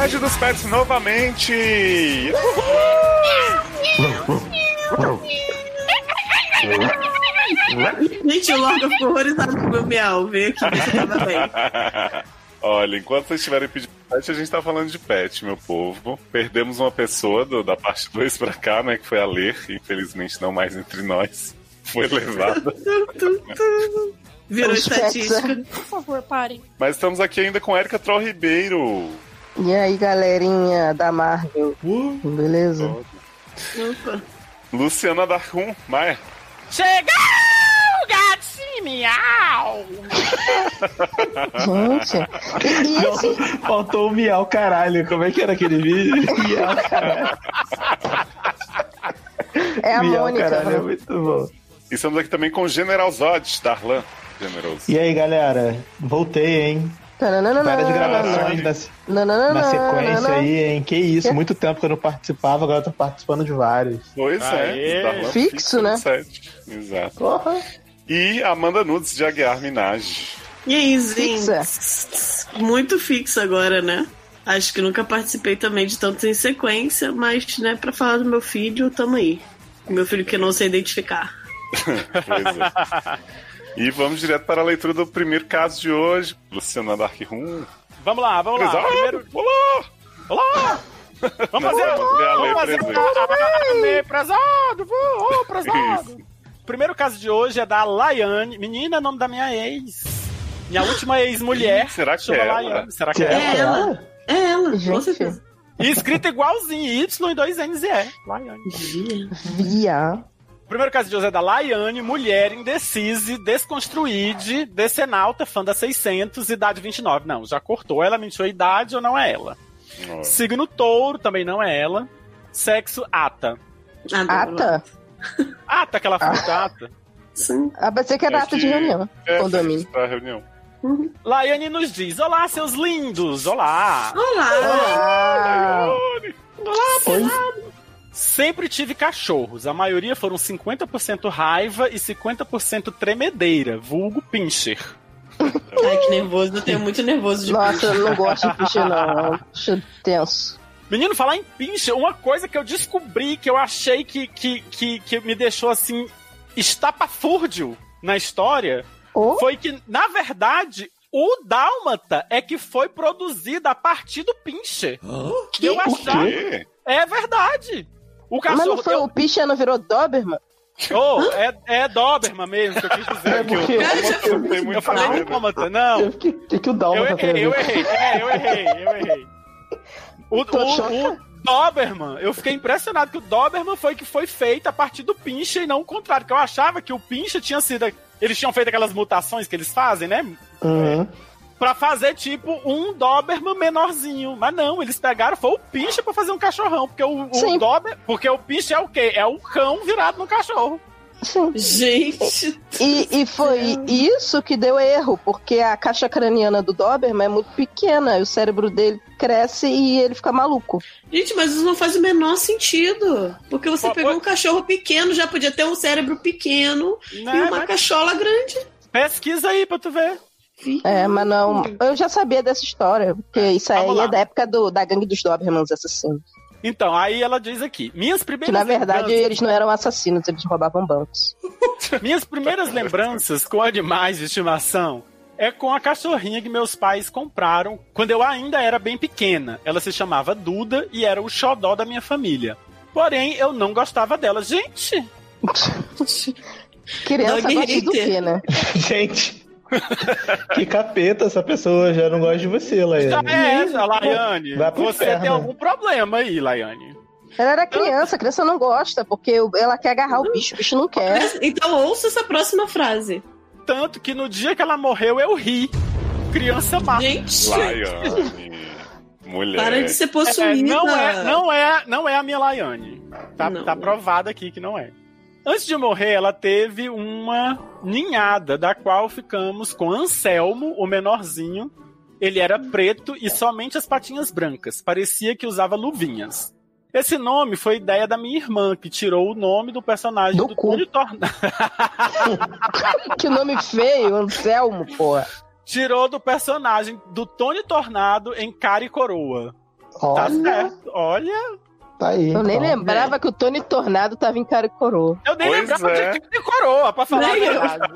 Sede dos Pets novamente! Gente, o Lord ficou horrorizado com o meu miau. Veio aqui tava bem. Olha, enquanto vocês estiverem pedindo pet, a gente tá falando de pet, meu povo. Perdemos uma pessoa do- da parte 2 pra cá, né? Que foi a Ler, infelizmente não mais entre nós. Foi levada. Virou Os pets, estatística. Por favor, parem. Mas estamos aqui ainda com Erika Troll Ribeiro. E aí, galerinha da Marvel? Beleza? Opa. Luciana Darkun, Maia. Chegou, gatinho miau! Gente, assim, Faltou o miau, caralho. Como é que era aquele vídeo? Miau, caralho. é a miau, Mônica. caralho, é né? muito bom. E estamos aqui também com o General Zod, Darlan. Generoso. E aí, galera? Voltei, hein? Várias gravações na, na sequência aí, hein? Que isso, muito tempo que eu não participava, agora eu tô participando de vários. Pois Aê. é, Fixo, né? Exato. Porra! E Amanda Nudes de Aguiar Minaj. E aí, gente? Fixa. Muito fixo agora, né? Acho que nunca participei também de tantos em sequência, mas, né, pra falar do meu filho, tamo aí. Meu filho que não sei identificar. Pois é. E vamos direto para a leitura do primeiro caso de hoje. Luciana Darkroom. Vamos lá, vamos lá. Primeiro, Olá! olá! Vamos fazer, vamos fazer a, a lei prezado. O primeiro caso de hoje é da Laiane. Menina, é nome da minha ex. Minha última ex-mulher. Será que é ela? Laiane. Será que é É ela? ela. É ela, com Gente. certeza. E escrita igualzinho, Y e dois N's e E. Laiane. Via. Primeiro caso de hoje é da Laiane, mulher indecise, desconstruída, decenalta, fã da 600, idade 29. Não, já cortou. Ela mentiu a idade ou não é ela? Signo touro, também não é ela. Sexo, ata. Ah, Ata? Ata, aquela fruta, ata. Sim. Ah, pensei que era É ata de reunião. É, Condomínio. Pra reunião. Laiane nos diz: Olá, seus lindos! Olá! Olá! Ah, Sempre tive cachorros. A maioria foram 50% raiva e 50% tremedeira, vulgo pincher. Ai, que nervoso. Eu tenho muito nervoso de nossa, eu não gosto de piche, não. Piche tenso. Menino, falar em pincher, uma coisa que eu descobri que eu achei que, que, que, que me deixou assim estapafúrdio na história Ou foi que, na verdade, o Dálmata é que foi produzido a partir do pincher. eu O achava. quê? É verdade. O Mas cachorro. não foi eu- o piche não virou Doberman? Oh, é, é Doberman mesmo que eu quis dizer. É porque Eu tenho muito Eu falei medo. Dálmata, não. O que, que, que o Eu Dalma tá errei, eu fazendo? errei. É, eu errei, eu errei. O, o, o Doberman, eu fiquei impressionado que o Doberman foi que foi feito a partir do Pincha e não o contrário, que eu achava que o Pincha tinha sido. Eles tinham feito aquelas mutações que eles fazem, né? Uhum. Pra fazer tipo um Doberman menorzinho. Mas não, eles pegaram, foi o Pincha pra fazer um cachorrão. Porque o, o. Dober. Porque o Pincha é o quê? É o cão virado no cachorro. Sim. Gente. E, e foi isso que deu erro, porque a caixa craniana do Doberman é muito pequena, e o cérebro dele cresce e ele fica maluco. Gente, mas isso não faz o menor sentido. Porque você Pô, pegou pô- um cachorro pequeno, já podia ter um cérebro pequeno Né? e uma Mas cachola grande. Pesquisa aí pra tu ver. É, mas não. Eu já sabia dessa história, porque isso aí é da época do, da gangue dos Dobermans assassinos. Então, aí ela diz aqui: minhas primeiras Que na verdade lembranças- eles não eram assassinos, eles roubavam bancos. Minhas primeiras lembranças com animais de estimação é com a cachorrinha que meus pais compraram quando eu ainda era bem pequena. Ela se chamava Duda e era o xodó da minha família. Porém, eu não gostava dela. Gente, Criança gosta do quê, né? Gente, que capeta essa pessoa, já não gosta de você, já Laiane. é essa, Laiane. Vai pro Você inferno. tem algum problema aí, Laiane. Ela era criança, a criança não gosta, porque ela quer agarrar o bicho, o bicho não quer. Então ouça essa próxima frase. Tanto que no dia que ela morreu, eu ri. Criança má. Gente, Laiane. Mulher. para de ser É, possuída. não, é, não, é, não é a minha Laiane. Tá, Não. tá provado aqui que não é. Antes de morrer, ela teve uma ninhada, da qual ficamos com Anselmo, o menorzinho. Ele era preto e somente as patinhas brancas. Parecia que usava luvinhas. Esse nome foi ideia da minha irmã, que tirou o nome do personagem do, do Tony Tornado. que nome feio, Anselmo, porra. Tirou do personagem do Tony Tornado em Cara e Coroa. Tá olha. Tá certo. Olha, Tá aí. Eu nem então. lembrava é. que o Tony Tornado tava em cara e coroa. Eu nem pois lembrava é. de de coroa, pra falar nem a verdade.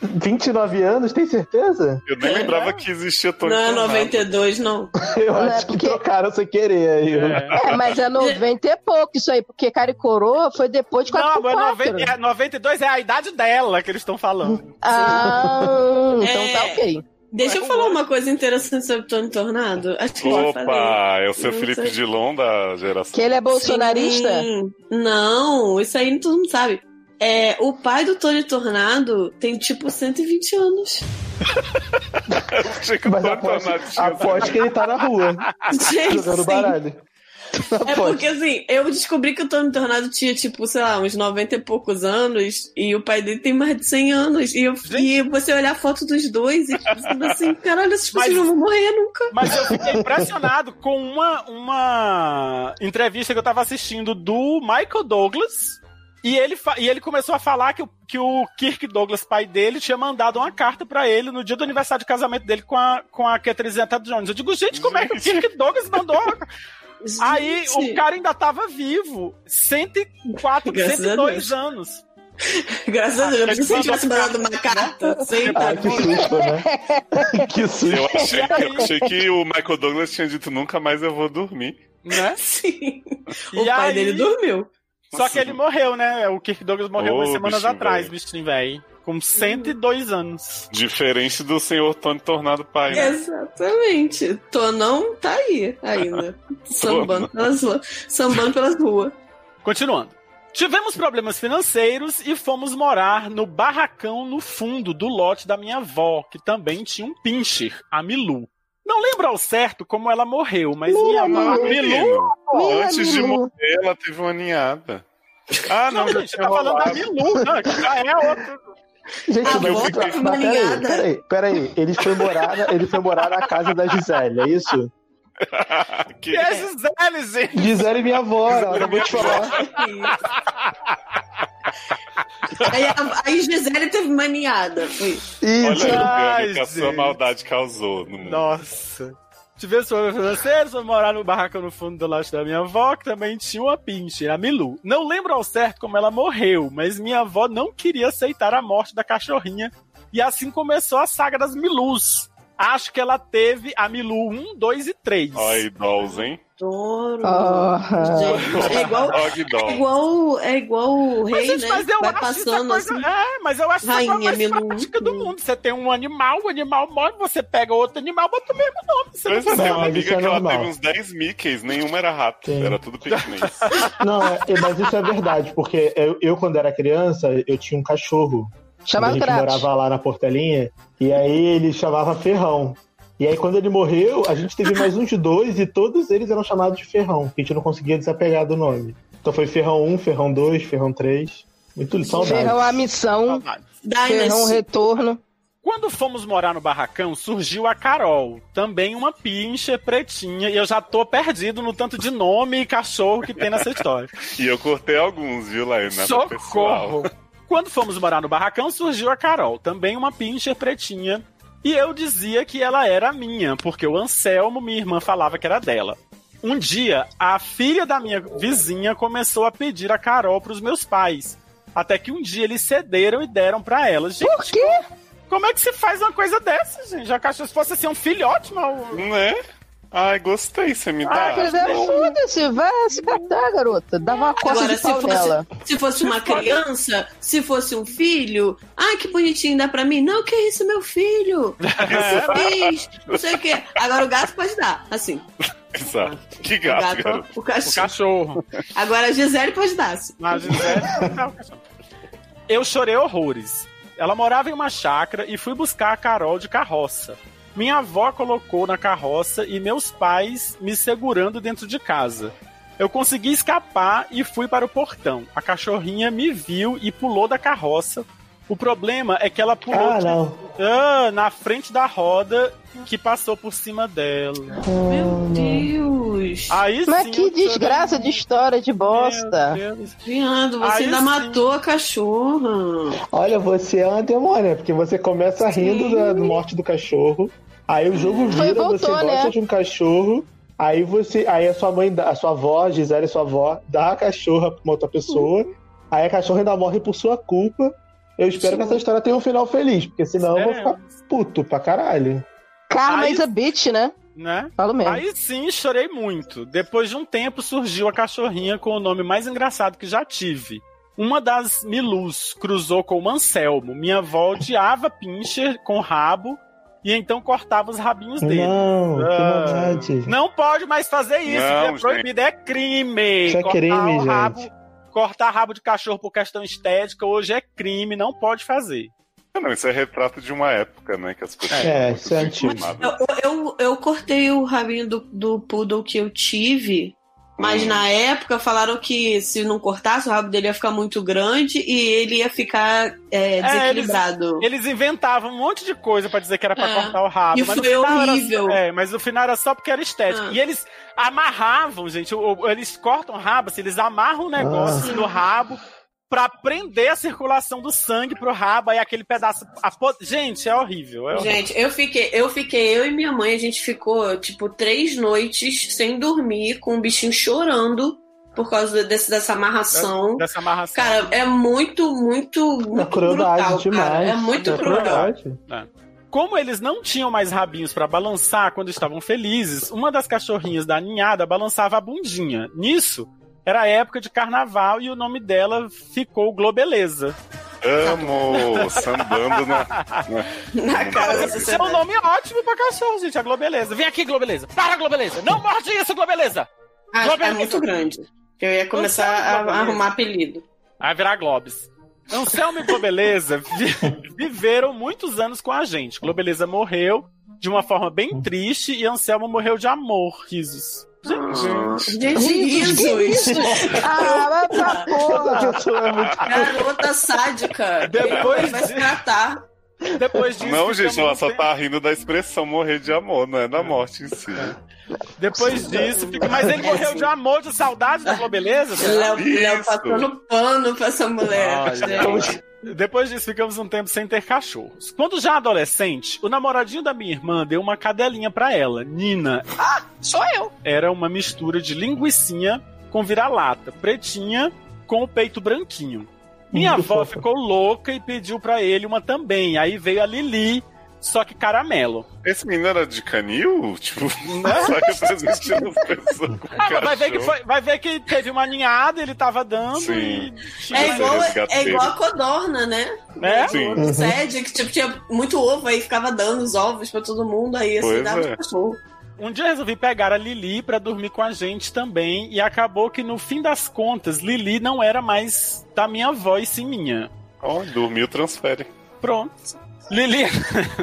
29 anos, tem certeza? Eu nem lembrava que existia Tony não, Tornado. Não, 92 não. Eu não acho é porque... que trocaram sem querer aí. É. é. mas é 90 e pouco isso aí, porque cara e coroa foi depois de 4 Não, mas 90, 92 é a idade dela que eles estão falando. Ah, então tá ok. Deixa eu falar uma coisa interessante sobre o Tony Tornado. Acho que Opa, é o seu Felipe sei. Dilon da geração. Que ele é bolsonarista? Sim. Não, isso aí todo mundo sabe. É, o pai do Tony Tornado tem tipo 120 anos. Mas aposto, aposto que ele tá na rua. Gente, jogando baralho. É porque assim, eu descobri que o Tony Tornado tinha, tipo, sei lá, uns 90 e poucos anos, e o pai dele tem mais de 100 anos. E, eu, e você olhar a foto dos dois e tipo, assim, caralho, essas pessoas não vão morrer nunca. Mas eu fiquei impressionado com uma, uma entrevista que eu tava assistindo do Michael Douglas. E ele, e ele começou a falar que o, que o Kirk Douglas, pai dele, tinha mandado uma carta para ele no dia do aniversário de casamento dele com a, com a Catherine Zeta-Jones. Eu digo, gente, como é que o Kirk Douglas mandou Gente. Aí o cara ainda tava vivo. 104, Graças 102 anos. Graças a Deus, se tivesse mandado uma carta. Sim, ah, que susto, né? que susto. Eu achei, eu achei, que o Michael Douglas tinha dito nunca mais eu vou dormir. Né? Sim. O e pai aí... dele dormiu. Só que ele morreu, né? O Kirk Douglas morreu oh, umas semanas atrás, bichinho velho com 102 anos. Diferente do senhor Tony Tornado pai. Né? Exatamente. Tonão tá aí ainda. sambando, pelas ruas, sambando pelas ruas. Continuando. Tivemos problemas financeiros e fomos morar no barracão no fundo do lote da minha avó, que também tinha um pincher, a Milu. Não lembro ao certo como ela morreu, mas minha avó. Milu, antes de morrer, ela teve uma ninhada. Ah, não, não gente, tá falando da Milu, não, já é outro. Gente, a mas, mas, mas peraí, peraí, peraí. Ele foi morar, ele foi morar na casa da Gisele, é isso? que é Gisele, gente? Gisele minha avó, eu vou te falar. Aí, aí Gisele teve maniada. Isso. Olha aí o que a sua maldade causou no mundo. Nossa. Tivemos problemas financeiros, fomos morar no barraco no fundo do lote da minha avó, que também tinha uma pinche, a Milu. Não lembro ao certo como ela morreu, mas minha avó não queria aceitar a morte da cachorrinha. E assim começou a saga das Milus. Acho que ela teve a Milu 1, 2 e 3. Ai, dolls, hein? adoro. Oh. É igual, é igual, é igual o rei, mas, né? Mas eu Vai acho passando coisa, assim. É, mas eu acho Rainha isso a coisa mais prática do mundo. Você tem um animal, o animal morre, você pega outro animal, bota o mesmo nome. Você pois não é, uma amiga que ela teve uns 10 Mickeys, nenhuma era rato, Sim. era tudo pequenês. Não, é, mas isso é verdade, porque eu, eu, quando era criança, eu tinha um cachorro. Chamava A gente morava lá na Portelinha, e aí ele chamava Ferrão. E aí, quando ele morreu, a gente teve mais uns dois e todos eles eram chamados de Ferrão, que a gente não conseguia desapegar do nome. Então foi Ferrão 1, Ferrão 2, Ferrão 3. Muito saudade. Ferrão a missão, Ferrão retorno. Quando fomos morar no barracão, surgiu a Carol, também uma pincha pretinha, e eu já tô perdido no tanto de nome e cachorro que tem nessa história. e eu cortei alguns, viu, Laína? Socorro! Quando fomos morar no barracão, surgiu a Carol, também uma pincher pretinha, e eu dizia que ela era minha, porque o Anselmo, minha irmã, falava que era dela. Um dia, a filha da minha vizinha começou a pedir a Carol para os meus pais. Até que um dia eles cederam e deram para ela. Gente, Por quê? Como é que se faz uma coisa dessa, gente? Já que achou se fosse assim um filhote, não. Não é? Ai, gostei, você me dá. Ah, foda-se, vai se catar, garota. Dá uma coisa Agora, de se fosse, se fosse uma criança, se fosse um filho, ai, que bonitinho, dá pra mim? Não, que isso, meu filho? não sei o quê. Agora o gato pode dar, assim. Exato. Que gato, o, gato, o, cachorro. o cachorro. Agora a Gisele pode dar, assim. A Gisele Eu chorei horrores. Ela morava em uma chácara e fui buscar a Carol de carroça. Minha avó colocou na carroça e meus pais me segurando dentro de casa. Eu consegui escapar e fui para o portão. A cachorrinha me viu e pulou da carroça. O problema é que ela pulou Ah, não. ah, na frente da roda que passou por cima dela. Meu Deus. Aí Mas sim, que desgraça de história de bosta. Viado, você Aí ainda sim. matou a cachorra. Olha, você é uma demônia, porque você começa rindo da morte do cachorro, aí o jogo Foi, vira, voltou, você gosta né? de um cachorro, aí você. Aí a sua mãe, dá- a sua avó, Gisele, sua avó, dá a cachorra pra uma outra pessoa, aí a cachorra ainda morre por sua culpa. Eu espero que essa história tenha um final feliz, porque senão eu vou ficar puto pra caralho. Karma is a bitch, né? Né? Falo mesmo. Aí sim, chorei muito. Depois de um tempo, surgiu a cachorrinha com o nome mais engraçado que já tive. Uma das Milus cruzou com o Anselmo. Minha avó odiava Pincher com rabo e então cortava os rabinhos dele. Não, que Ah. maldade. Não pode mais fazer isso, Não, é gente. proibido, é crime. Isso é Cortar crime, o rabo, gente. cortar rabo de cachorro por questão estética hoje é crime, não pode fazer. Ah, Não, isso é retrato de uma época, né? Que as pessoas É, eram isso é muito antigo. Eu, eu, eu cortei o rabinho do, do poodle que eu tive, mas Hum. na época falaram que se não cortasse, o rabo dele ia ficar muito grande e ele ia ficar é, desequilibrado. Eles inventavam um monte de coisa pra dizer que era pra É. cortar o rabo. E mas no foi final era- horrível. é, mas no final era só porque era estético. Ah. E eles amarravam, gente. Eles cortam o rabo, assim, eles amarram o negócio Ah. no rabo pra prender a circulação do sangue pro rabo. Aí aquele pedaço. apo- Gente, é horrível. É horrível. Gente, eu fiquei, eu fiquei, eu e minha mãe, a gente ficou, tipo, três noites sem dormir, com o bichinho chorando por causa desse, dessa amarração. Dessa amarração. Cara, é muito, muito, muito É crueldade brutal, demais. cara. É muito É cruel. crueldade. Como eles não tinham mais rabinhos pra balançar quando estavam felizes, uma das cachorrinhas da ninhada balançava a bundinha. Nisso, era a época de carnaval e o nome dela ficou Globeleza. Amo, sambando na. Na cara da Esse é um nome ótimo pra cachorro, gente, a Globeleza. Vem aqui, Globeleza. Para, Globeleza. Não morde isso, Globeleza. Ah, é Globeleza. muito grande. Eu ia começar sabe a, Globeleza. arrumar apelido. Vai virar Globes. Anselmo e Globeleza vi- viveram muitos anos com a gente. Globeleza morreu de uma forma bem triste e Anselmo morreu de amor, risos. Gente, risos. Ah, vai pra porra. É. Garota sádica. Depois vai se tratar. Depois disso, Não, gente, ela só tempo- tá rindo da expressão morrer de amor, não é da morte em si. Depois disso, fica... mas ele morreu de amor, de saudade da Globeleza? será? Léo, passando pano pra essa mulher. Olha. Depois disso, ficamos um tempo sem ter cachorros. Quando já adolescente, o namoradinho da minha irmã deu uma cadelinha pra ela, Nina. Ah, sou eu! Era uma mistura de linguicinha com vira-lata, pretinha com o peito branquinho. Minha Muito avó fofa. ficou louca e pediu pra ele uma também. Aí veio a Lili, só que caramelo. Esse menino era de canil? Tipo, só que transmitindo as pessoas com Ah, mas vai ver, que foi- vai ver que teve uma ninhada, ele tava dando Sim. e. É igual, é igual a codorna, né? Né? Sim. O Sede, que tipo, tinha muito ovo, aí ficava dando os ovos pra todo mundo, aí assim, Pois dava é. cachorro. Um dia eu resolvi pegar a Lili pra dormir com a gente também, e acabou que no fim das contas, Lili não era mais da minha avó e sim minha. Ó, dormiu, transfere. Pronto. Lili.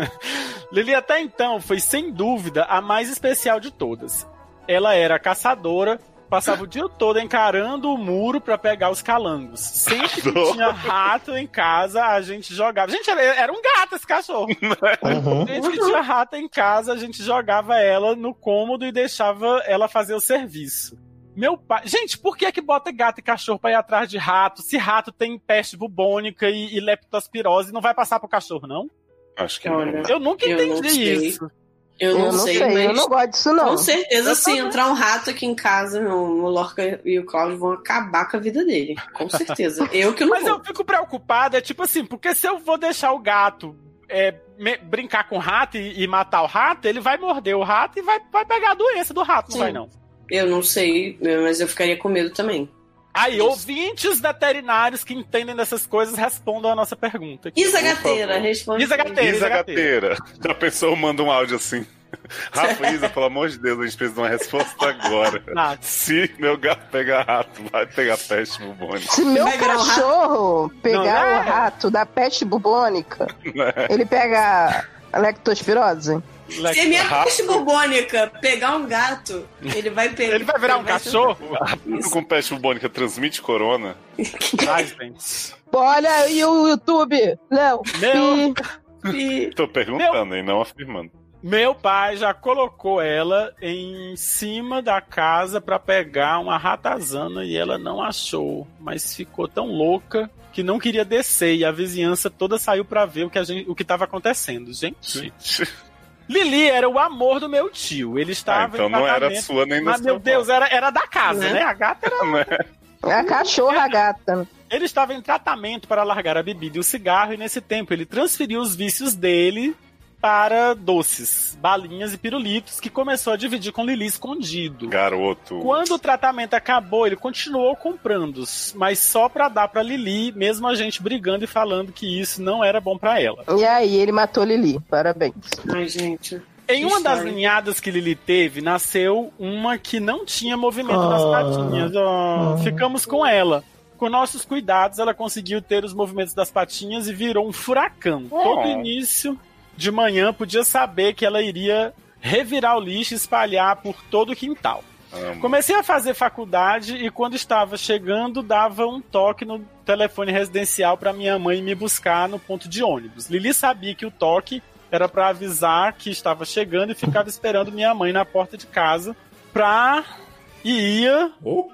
Lili até então foi sem dúvida a mais especial de todas. Ela era caçadora, passava o dia todo encarando o muro pra pegar os calangos. Sempre que tinha rato em casa, a gente jogava. Gente, era, um gato esse cachorro. Uhum. Gente que tinha rato em casa, a gente jogava ela no cômodo e deixava ela fazer o serviço. Meu pai. Gente, por que é que bota gato e cachorro pra ir atrás de rato? Se rato tem peste bubônica e, e leptospirose, não vai passar pro cachorro, não? Acho que Olha. não. Eu nunca Eu não entendi sei. isso. Eu não, Eu não sei, mas eu não gosto disso, não. com certeza, se entrar um rato aqui em casa, meu, o Lorca e o Cláudio vão acabar com a vida dele. Com certeza. Eu que não Mas vou. eu fico preocupada, é tipo assim, porque se eu vou deixar o gato é, me- brincar com o rato e, e matar o rato, ele vai morder o rato e vai, vai pegar a doença do rato, não Sim. vai não? Eu não sei, mas eu ficaria com medo também. Aí, ouvintes veterinários que entendem dessas coisas respondam a nossa pergunta. aqui. Isa Gateira, responde. Isa Gateira. Isa Gateira. Já pensou, manda um áudio assim. Rafa, Isa, pelo amor de Deus, a gente precisa de uma resposta agora. Nada. Se meu gato pegar rato, vai pegar peste bubônica. Se meu Vai virar um rato? cachorro pegar Não, é? o rato da peste bubônica, né? ele pega a lectospirose? Se a minha peste bubônica pegar um gato, ele vai pegar. Ele vai virar um cachorro? Isso. Com peste bubônica transmite corona? Gente. Olha aí o YouTube, Léo. Meu... Tô perguntando Meu... e não afirmando. Meu pai já colocou ela em cima da casa para pegar uma ratazana e ela não achou, mas ficou tão louca que não queria descer e a vizinhança toda saiu para ver o que a gente, o que estava acontecendo, gente. Lili era o amor do meu tio. Ele estava ah, então não era sua nem da Mas meu Deus, era, era da casa, né? né? A gata era. Né? É a cachorra a gata. Ele estava em tratamento para largar a bebida e o cigarro, e nesse tempo ele transferiu os vícios dele para doces, balinhas e pirulitos, que começou a dividir com Lili escondido. Garoto. Quando o tratamento acabou, ele continuou comprando, mas só para dar para Lili, mesmo a gente brigando e falando que isso não era bom para ela. E aí, ele matou Lili. Parabéns. Ai, gente. Em uma das ninhadas que Lili teve, nasceu uma que não tinha movimento nas patinhas. Oh, oh. Ficamos com ela. Com nossos cuidados, ela conseguiu ter os movimentos das patinhas e virou um furacão. Todo início de manhã podia saber que ela iria revirar o lixo e espalhar por todo o quintal. Amo. Comecei a fazer faculdade e quando estava chegando, dava um toque no telefone residencial para minha mãe me buscar no ponto de ônibus. Lili sabia que o toque era para avisar que estava chegando e ficava esperando minha mãe na porta de casa pra e ia oh.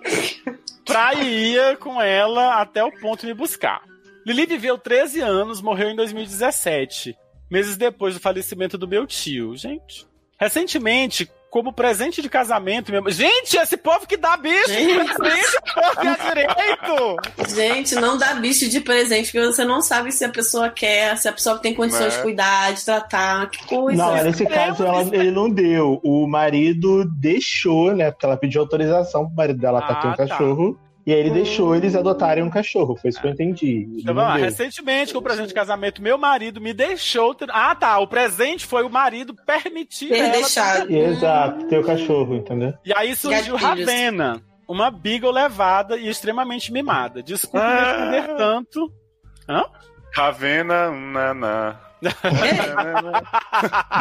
pra ia com ela até o ponto me buscar. Lili viveu 13 anos, morreu em 2017 meses depois do falecimento do meu tio. Gente, recentemente, como presente de casamento mesmo. Gente, esse povo que dá bicho gente. de presente, povo é direito! Gente, não dá bicho de presente, porque você não sabe se a pessoa quer, se a pessoa tem condições é. de cuidar, de tratar, que coisa. Não, nesse caso ela, ele não deu. O marido deixou, né? Porque ela pediu autorização pro marido dela ah, pra ter um tá. cachorro. E aí ele hum. deixou eles adotarem um cachorro, foi isso que eu entendi. Então, vamos lá, recentemente, com o presente de casamento, meu marido me deixou. Ter... Ah, tá. O presente foi o marido permitir ter deixado. Ter... Exato, ter o cachorro, entendeu? E aí surgiu Ravena, uma beagle levada e extremamente mimada. Desculpe ah. me estender tanto. Hã? Ravena, naná.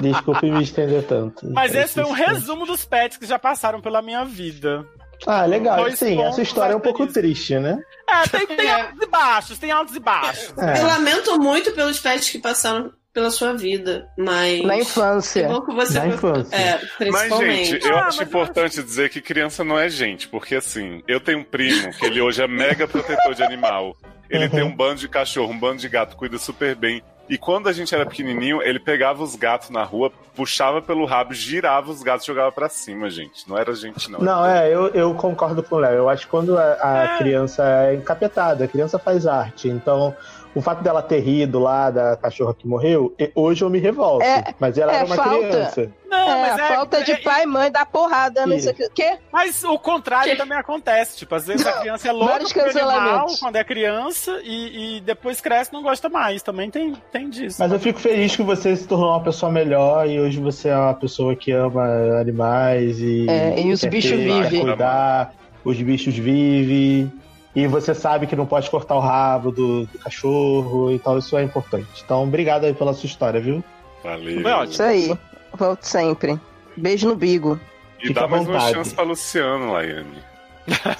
Desculpe me estender tanto. Mas esse foi um resumo dos pets que já passaram pela minha vida. Ah, legal. Sim, essa história é um pouco triste, né? É, tem, tem é. altos e baixos, tem altos e baixos. É. Eu lamento muito pelos pets que passaram pela sua vida, mas. Na infância. Você Na infância. É, mas, gente, eu ah, acho importante eu... dizer que criança não é gente, porque assim, eu tenho um primo que ele hoje é mega protetor de animal. Ele uhum. tem um bando de cachorro, um bando de gato, cuida super bem. E quando a gente era pequenininho, ele pegava os gatos na rua, puxava pelo rabo, girava os gatos e jogava pra cima, gente. Não era gente, não. Não, é, eu, eu concordo com o Léo. Eu acho que quando a, a é. criança é encapetada, a criança faz arte. Então, o fato dela ter rido lá da cachorra que morreu, hoje eu me revolto. É, mas ela é era uma falta. criança. Não, é, mas a é, falta de é, pai e mãe dar porrada nisso aqui. Quê? Mas o contrário que? também acontece. Tipo, às vezes a criança é louca por animal quando é criança e, e, depois cresce e não gosta mais. Também tem, tem disso. Mas eu fico feliz que você se tornou uma pessoa melhor e hoje você é uma pessoa que ama animais e. É, e os bichos vivem. cuidar, os bichos vivem. E você sabe que não pode cortar o rabo do, do cachorro, então isso é importante. Então, obrigado aí pela sua história, viu? Valeu. Isso aí. Volto sempre. Beijo no bigo. E Fica dá mais uma chance pra Luciano, Laiane.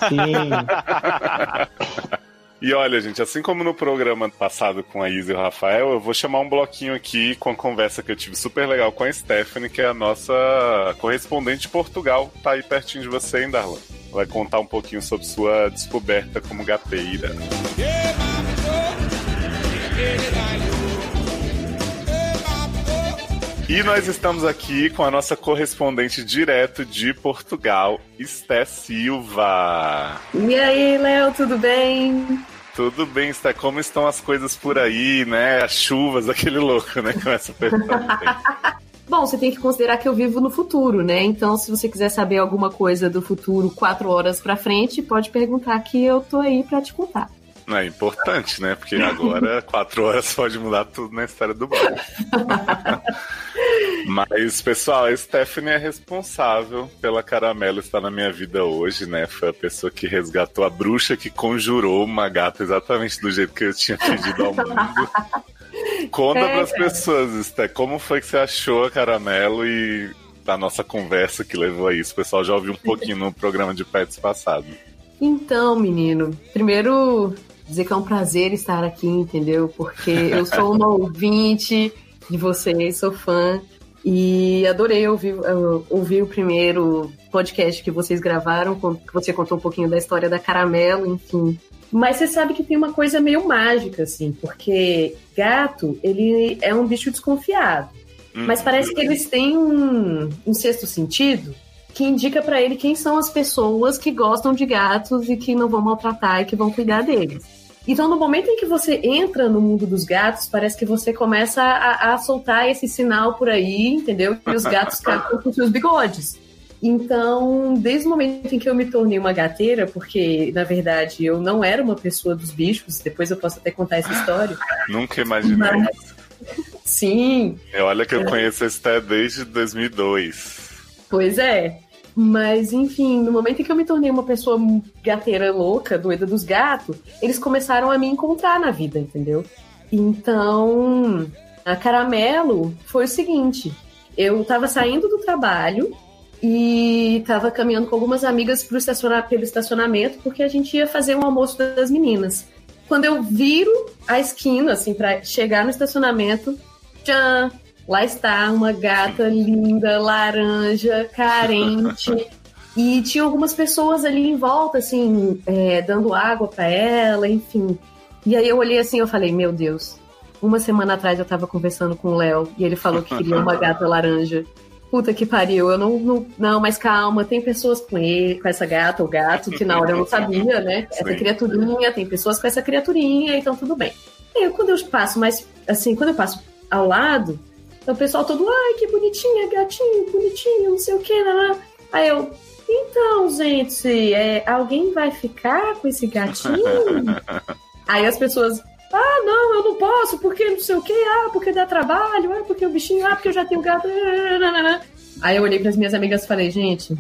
Sim. E olha, gente, assim como no programa passado com a Isa e o Rafael, eu vou chamar um bloquinho aqui com a conversa que eu tive super legal com a Stephanie, que é a nossa correspondente de Portugal. Tá aí pertinho de você, hein, Darlan? Vai contar um pouquinho sobre sua descoberta como gateira. E nós estamos aqui com a nossa correspondente direto de Portugal, Esté Silva. E aí, Léo, tudo bem? Tudo bem, está como estão as coisas por aí, né? As chuvas, aquele louco, né? Começa a perguntar. Bom, você tem que considerar que eu vivo no futuro, né? Então, se você quiser saber alguma coisa do futuro quatro horas para frente, pode perguntar que eu tô aí para te contar. É importante, né? Porque agora quatro horas pode mudar tudo na história do bar. Mas, pessoal, a Stephanie é responsável pela caramelo estar na minha vida hoje, né? Foi a pessoa que resgatou a bruxa que conjurou uma gata exatamente do jeito que eu tinha pedido ao mundo. conta é, pras pessoas, Esté, como foi que você achou a Caramelo e da nossa conversa que levou a isso? O pessoal já ouviu um pouquinho no programa de pets passado. Então, menino, primeiro dizer que é um prazer estar aqui, entendeu? Porque eu sou uma ouvinte de vocês, sou fã. E adorei ouvir, ouvir o primeiro podcast que vocês gravaram, que você contou um pouquinho da história da Caramelo, enfim. Mas você sabe que tem uma coisa meio mágica, assim, porque gato, ele é um bicho desconfiado. Hum. Mas parece que eles têm um, um sexto sentido que indica para ele quem são as pessoas que gostam de gatos e que não vão maltratar e que vão cuidar deles. Então, no momento em que você entra no mundo dos gatos, parece que você começa a, a soltar esse sinal por aí, entendeu? E os gatos captam com seus bigodes. Então, desde o momento em que eu me tornei uma gateira, porque na verdade eu não era uma pessoa dos bichos, depois eu posso até contar essa história. Nunca imaginei. Mas... Sim. Olha que eu conheço esse Té desde 2002. Pois é. Mas, enfim, no momento em que eu me tornei uma pessoa gateira louca, doida dos gatos, eles começaram a me encontrar na vida, entendeu? Então, a Caramelo foi o seguinte: eu tava saindo do trabalho e tava caminhando com algumas amigas pro estacionar, pelo estacionamento, porque a gente ia fazer um almoço das meninas. Quando eu viro a esquina, assim, para chegar no estacionamento, tchan, Lá está uma gata linda, laranja, carente. e tinha algumas pessoas ali em volta, assim, é, dando água para ela, enfim. E aí eu olhei assim eu falei, meu Deus. Uma semana atrás eu tava conversando com o Léo e ele falou que queria uma gata laranja. Puta que pariu, eu não, não. Não, mas calma, tem pessoas com ele, com essa gata ou gato, que na hora eu não sabia, né? Essa criaturinha, tem pessoas com essa criaturinha, então tudo bem. E aí, quando eu passo mais. Assim, quando eu passo ao lado, então, o pessoal todo, ai, que bonitinha, gatinho, bonitinho, não sei o que, lá. Aí eu, então, gente, é, alguém vai ficar com esse gatinho? Aí as pessoas, ah, não, eu não posso, porque não sei o que, ah, porque dá trabalho, ah, porque o bichinho, ah, porque eu já tenho gato. Aí eu olhei para as minhas amigas e falei, gente,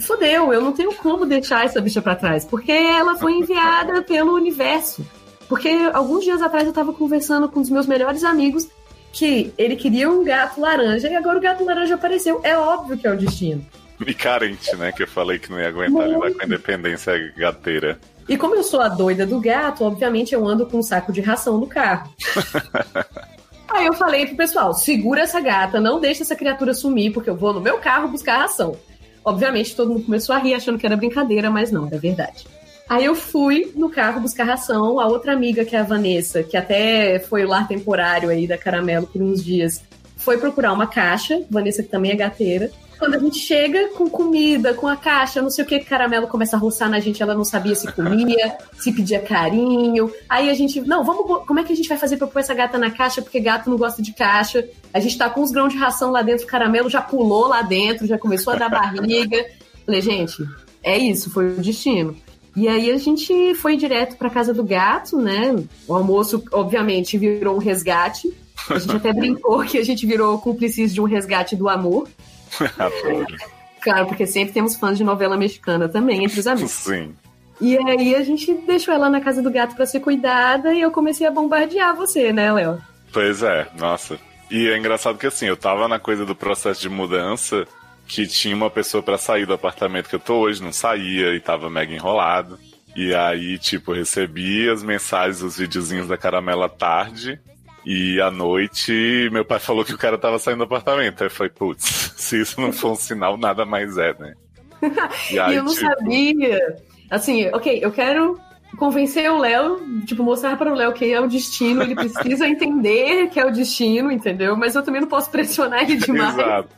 fodeu, eu não tenho como deixar essa bicha para trás, porque ela foi enviada pelo universo. Porque alguns dias atrás eu tava conversando com os meus melhores amigos que ele queria um gato laranja e agora o gato laranja apareceu. É óbvio que é o destino. E carente, né? Que eu falei que não ia aguentar Muito. lidar com a independência gateira. E como eu sou a doida do gato, obviamente eu ando com um saco de ração no carro. Aí eu falei pro pessoal: segura essa gata, não deixa essa criatura sumir, porque eu vou no meu carro buscar ração. Obviamente todo mundo começou a rir achando que era brincadeira, mas não, era verdade. Aí eu fui no carro buscar ração. A outra amiga, que é a Vanessa, que até foi o lar temporário aí da Caramelo por uns dias, foi procurar uma caixa. Vanessa, que também é gateira. Quando a gente chega com comida, com a caixa, não sei o que, Caramelo começa a roçar na gente, ela não sabia se comia, se pedia carinho. Aí a gente, não, vamos, como é que a gente vai fazer pra pôr essa gata na caixa? Porque gato não gosta de caixa. A gente tá com uns grãos de ração lá dentro, o caramelo já pulou lá dentro, já começou a dar barriga. Falei, gente, é isso, foi o destino. E aí a gente foi direto para casa do gato, né? O almoço, obviamente, virou um resgate. A gente até brincou que a gente virou cúmplices de um resgate do amor. claro, porque sempre temos fãs de novela mexicana também entre os amigos. Sim. E aí a gente deixou ela na casa do gato para ser cuidada e eu comecei a bombardear você, né, Léo? Pois é, nossa. E é engraçado que assim, eu tava na coisa do processo de mudança que tinha uma pessoa para sair do apartamento que eu tô hoje, não saía e tava mega enrolado. E aí, tipo, recebi as mensagens, os videozinhos da caramela tarde. E à noite, meu pai falou que o cara tava saindo do apartamento. Aí foi, putz, se isso não for um sinal, nada mais é, né? E, aí, eu não tipo... sabia. Assim, ok, eu quero convencer o Léo, tipo, mostrar para o Léo que é o destino, ele precisa entender que é o destino, entendeu? Mas eu também não posso pressionar ele demais. Exato.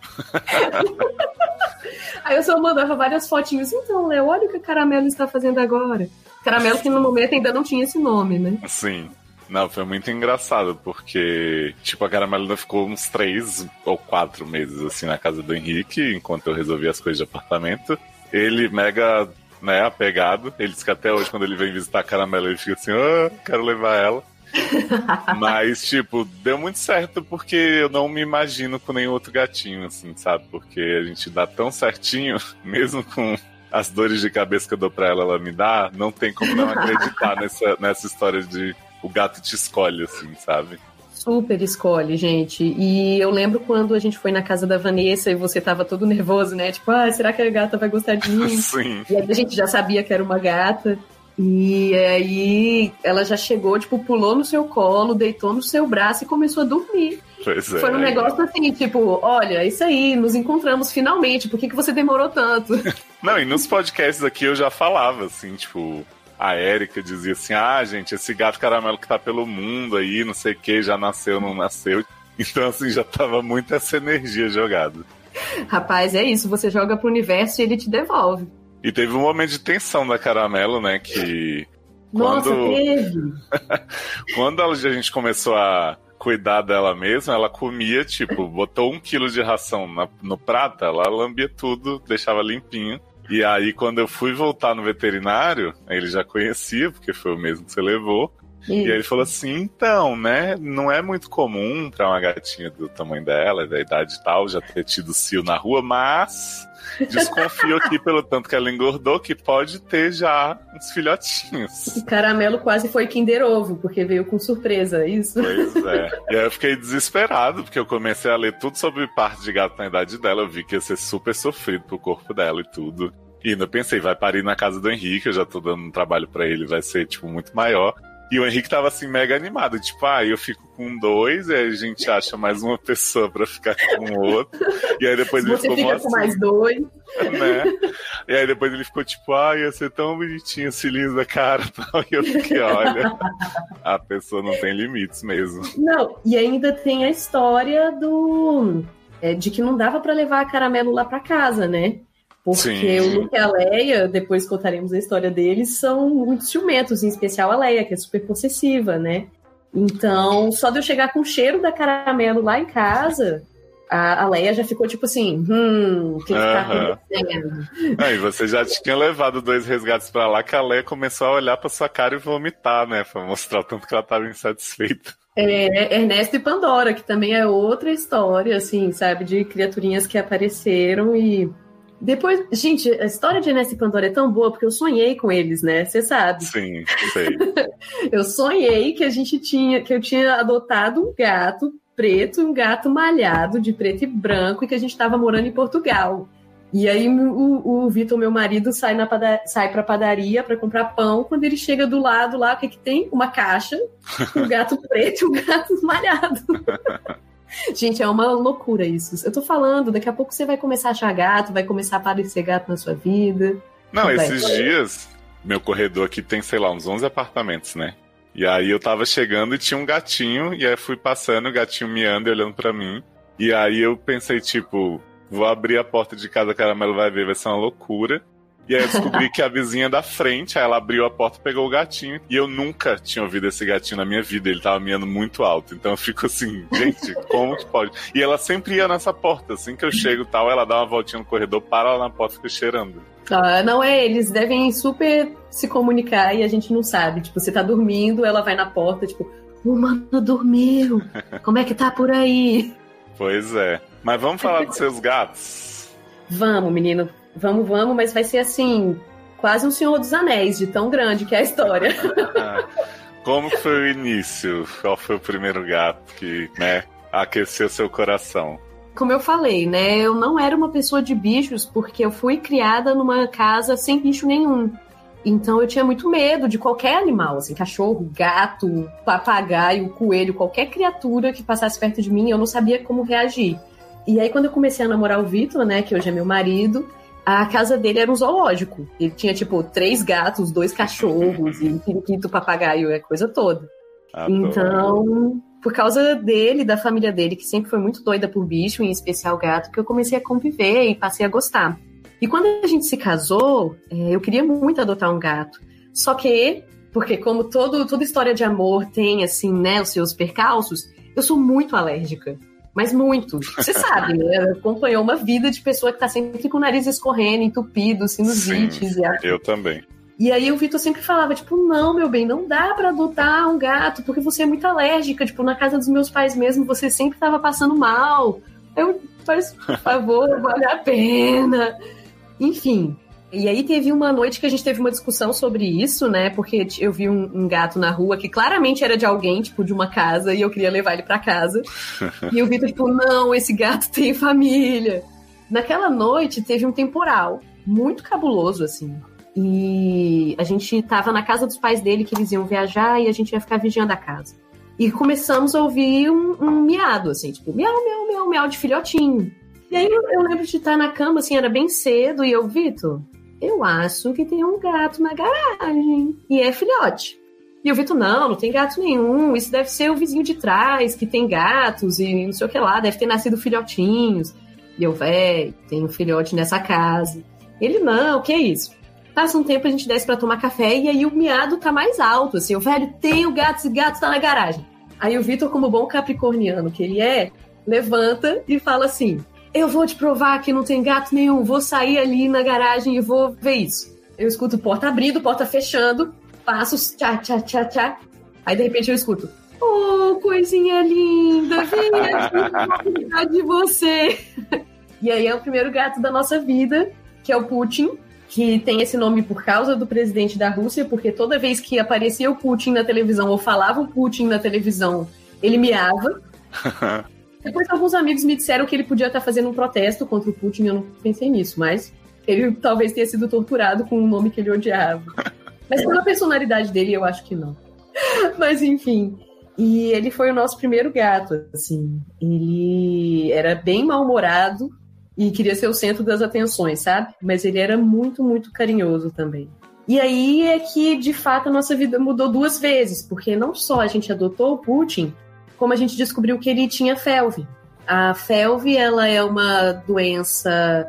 Aí eu só mandava várias fotinhos. Então, Léo, olha o que a Caramelo está fazendo agora. Caramelo que no momento ainda não tinha esse nome, né? Sim. Não, foi muito engraçado, porque, tipo, a Caramelo ainda ficou uns três ou quatro meses, assim, na casa do Henrique, enquanto eu resolvia as coisas de apartamento. Ele mega né, apegado. Ele diz que até hoje, quando ele vem visitar a Caramela, ele fica assim, ah, quero levar ela. Mas, tipo, deu muito certo porque eu não me imagino com nenhum outro gatinho, assim, sabe? Porque a gente dá tão certinho, mesmo com as dores de cabeça que eu dou pra ela, ela me dá, não tem como não acreditar nessa, nessa história de o gato te escolhe, assim, sabe? Super escolhe, gente. E eu lembro quando a gente foi na casa da Vanessa e você tava todo nervoso, né? Tipo, ah, será que a gata vai gostar de mim? Sim. E aí a gente já sabia que era uma gata. E aí ela já chegou, tipo, pulou no seu colo, deitou no seu braço e começou a dormir. Pois é. Foi um negócio assim, tipo, olha, é isso aí, nos encontramos finalmente, por que, que você demorou tanto? Não, e nos podcasts aqui eu já falava, assim, tipo, a Érica dizia assim: ah, gente, esse gato caramelo que tá pelo mundo aí, não sei o que, já nasceu, não nasceu. Então, assim, já tava muito essa energia jogada. Rapaz, é isso, você joga pro universo e ele te devolve. E teve um momento de tensão da Caramelo, né? Que. Nossa, quando... teve! quando a gente começou a cuidar dela mesma, ela comia, tipo, botou um quilo de ração na, no prato, ela lambia tudo, deixava limpinho. E aí, quando eu fui voltar no veterinário, ele já conhecia, porque foi o mesmo que você levou. Isso. E aí ele falou assim: então, né? Não é muito comum para uma gatinha do tamanho dela, da idade e tal, já ter tido cio na rua, mas Desconfio aqui pelo tanto que ela engordou que pode ter já uns filhotinhos. O caramelo quase foi Kinder Ovo, porque veio com surpresa, é isso? Pois é. E aí eu fiquei desesperado, porque eu comecei a ler tudo sobre parte de gato na idade dela. Eu vi que ia ser super sofrido pro corpo dela e tudo. E ainda pensei, vai parir na casa do Henrique, eu já tô dando um trabalho para ele, vai ser, tipo, muito maior. E o Henrique tava assim, mega animado. Tipo, ah, eu fico com dois, e aí a gente acha mais uma pessoa pra ficar com o outro. E aí depois ele ficou fica assim, com mais dois. Né? E aí depois ele ficou tipo, ah, ia ser tão bonitinho esse liso da cara. E eu fiquei, olha, a pessoa não tem limites mesmo. Não, e ainda tem a história do. É, de que não dava para levar a caramelo lá para casa, né? Porque Sim. o Luke e a Leia, depois contaremos a história deles, são muito ciumentos, em especial a Leia, que é super possessiva, né? Então, só de eu chegar com o cheiro da caramelo lá em casa, a, Leia já ficou tipo assim, hum, o que, que tá acontecendo? Ah, e você já tinha levado dois resgates para lá que a Leia começou a olhar pra sua cara e vomitar, né? Pra mostrar o tanto que ela tava insatisfeita. É, Ernesto e Pandora, que também é outra história, assim, sabe, de criaturinhas que apareceram e depois, gente, a história de Ernesto e Pandora é tão boa porque eu sonhei com eles, né? Você sabe. Sim, sei. eu sonhei que a gente tinha, que eu tinha adotado um gato preto, um gato malhado de preto e branco e que a gente estava morando em Portugal. E aí o, o Vitor, meu marido, sai, na pada sai pra padaria para comprar pão. Quando ele chega do lado lá, o que, que tem? Uma caixa, um gato preto e um gato malhado. Gente, é uma loucura isso. Eu tô falando, daqui a pouco você vai começar a achar gato, vai começar a aparecer gato na sua vida. Não, esses dias, meu corredor aqui tem, sei lá, uns 11 apartamentos, né? E aí eu tava chegando e tinha um gatinho, e aí fui passando, o gatinho miando e olhando para mim. E aí eu pensei, tipo, vou abrir a porta de casa, caramelo vai ver, vai ser uma loucura. E aí eu descobri que a vizinha da frente, aí ela abriu a porta, pegou o gatinho. E eu nunca tinha ouvido esse gatinho na minha vida. Ele tava miando muito alto. Então eu fico assim, gente, como que pode? E ela sempre ia nessa porta. Assim que eu chego tal, ela dá uma voltinha no corredor, para lá na porta e fica cheirando. Ah, não é, eles devem super se comunicar e a gente não sabe. Tipo, você tá dormindo, ela vai na porta, tipo, o mano dormiu. Como é que tá por aí? Pois é. Mas vamos falar dos seus gatos? Vamos, menino. Vamos, vamos, mas vai ser assim, quase um Senhor dos Anéis, de tão grande que é a história. Como foi o início? Qual foi o primeiro gato que, né, aqueceu seu coração? Como eu falei, né, eu não era uma pessoa de bichos porque eu fui criada numa casa sem bicho nenhum. Então eu tinha muito medo de qualquer animal, assim, cachorro, gato, papagaio, coelho, qualquer criatura que passasse perto de mim, eu não sabia como reagir. E aí quando eu comecei a namorar o Vitor, né, que hoje é meu marido, a casa dele era um zoológico. Ele tinha, tipo, três gatos, dois cachorros e um periquito, papagaio, é coisa toda. Adoro. Então, por causa dele, da família dele, que sempre foi muito doida por bicho, em especial gato, que eu comecei a conviver e passei a gostar. E quando a gente se casou, é, eu queria muito adotar um gato. Só que, porque como todo, toda história de amor tem, assim, né, os seus percalços, eu sou muito alérgica mas muito. Você sabe, né? Acompanhou uma vida de pessoa que tá sempre com o nariz escorrendo, entupido, sinusites. Sim, e eu também. E aí o Vitor sempre falava, tipo, não, meu bem, não dá para adotar um gato, porque você é muito alérgica. Tipo, na casa dos meus pais mesmo, você sempre tava passando mal. Eu, por favor, vale a pena. Enfim, E aí teve uma noite que a gente teve uma discussão sobre isso, né? Porque eu vi um, um, gato na rua que claramente era de alguém, tipo, de uma casa, e eu queria levar ele para casa. e o Vitor, tipo, não, esse gato tem família. Naquela noite teve um temporal muito cabuloso, assim. E a gente tava na casa dos pais dele, que eles iam viajar, e a gente ia ficar vigiando a casa. E começamos a ouvir um, um miado, assim, tipo, miau, miau, miau, miau de filhotinho. E aí eu, eu lembro de estar na cama, assim, era bem cedo, e eu, Vitor, eu acho que tem um gato na garagem. E é filhote. E o Vitor, não, não tem gato nenhum. Isso deve ser o vizinho de trás, que tem gatos e não sei o que lá, deve ter nascido filhotinhos. E eu, véi, tem um filhote nessa casa. Ele, não, o que é isso? Passa um tempo, a gente desce para tomar café e aí o miado tá mais alto, assim. O velho, tem o gato, esse gato tá na garagem. Aí o Vitor, como bom capricorniano que ele é, levanta e fala assim: eu vou te provar que não tem gato nenhum, vou sair ali na garagem e vou ver isso. Eu escuto porta abrindo, porta fechando, passos, tchá, tchá, tchá, tchá. Aí de repente eu escuto, oh, coisinha linda, vem aqui, vou de você. E aí é o primeiro gato da nossa vida, que é o Putin, que tem esse nome por causa do presidente da Rússia, porque toda vez que aparecia o Putin na televisão ou falava o Putin na televisão, ele miava. Depois alguns amigos me disseram que ele podia estar fazendo um protesto contra o Putin, eu não pensei nisso, mas ele talvez tenha sido torturado com um nome que ele odiava. Mas pela personalidade dele, eu acho que não. Mas enfim. E ele foi o nosso primeiro gato, assim. Ele era bem mal-humorado e queria ser o centro das atenções, sabe? Mas ele era muito, muito carinhoso também. E aí é que, de fato, a nossa vida mudou duas vezes, porque não só a gente adotou o Putin, como a gente descobriu que ele tinha felve. A felve, ela é uma doença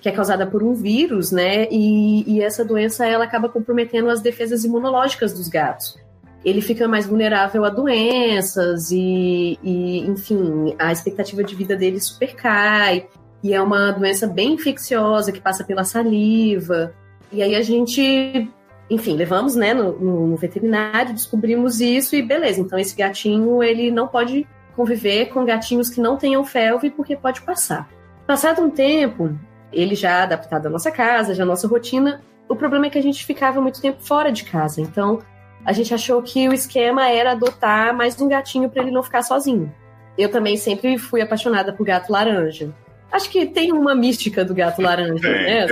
que é causada por um vírus, né? E, e, essa doença ela acaba comprometendo as defesas imunológicas dos gatos. Ele fica mais vulnerável a doenças e, e, enfim, a expectativa de vida dele super cai. E é uma doença bem infecciosa que passa pela saliva. E aí a gente enfim, levamos né, no, no, veterinário, descobrimos isso e beleza. Então esse gatinho ele não pode conviver com gatinhos que não tenham felve porque pode passar. Passado um tempo, ele já adaptado à nossa casa, já à nossa rotina, o problema é que a gente ficava muito tempo fora de casa. Então a gente achou que o esquema era adotar mais um gatinho para ele não ficar sozinho. Eu também sempre fui apaixonada por gato laranja. Acho que tem uma mística do gato laranja, né?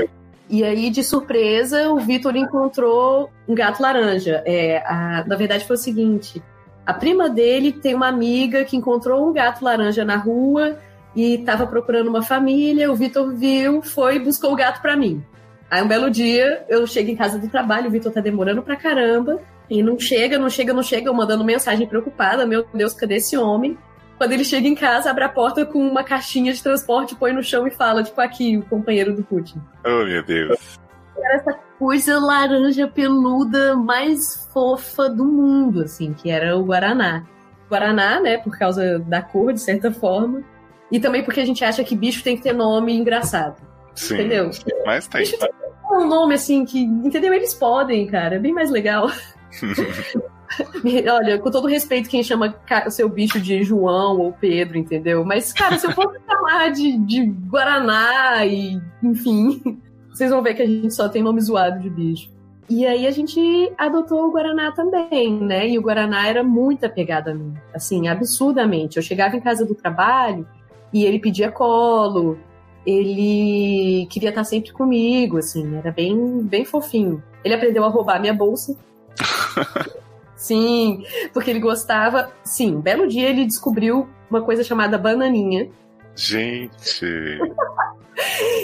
E aí, de surpresa, o Vitor encontrou um gato laranja. É, a, na verdade, foi o seguinte: a prima dele tem uma amiga que encontrou um gato laranja na rua e estava procurando uma família. O Vitor viu, foi e buscou o gato para mim. Aí, um belo dia, eu chego em casa do trabalho, o Vitor tá demorando pra caramba. E não chega, não chega, não chega, eu mandando mensagem preocupada: Meu Deus, cadê esse homem? Quando ele chega em casa, abre a porta com uma caixinha de transporte, põe no chão e fala, tipo, aqui, o companheiro do Putin. Oh, meu Deus. Era essa coisa laranja peluda mais fofa do mundo, assim, que era o Guaraná. Guaraná, né, por causa da cor, de certa forma. E também porque a gente acha que bicho tem que ter nome engraçado. Sim, entendeu? Mas tem. Bicho tem um nome assim que, entendeu? Eles podem, cara. É bem mais legal. Olha, com todo respeito, quem chama o seu bicho de João ou Pedro, entendeu? Mas, cara, se eu for chamar de, de Guaraná e, enfim, vocês vão ver que a gente só tem nome zoado de bicho. E aí a gente adotou o Guaraná também, né? E o Guaraná era muito apegado a mim, assim, absurdamente. Eu chegava em casa do trabalho e ele pedia colo, ele queria estar sempre comigo, assim, era bem, bem fofinho. Ele aprendeu a roubar minha bolsa. Sim, porque ele gostava. Sim, belo dia ele descobriu uma coisa chamada bananinha. Gente.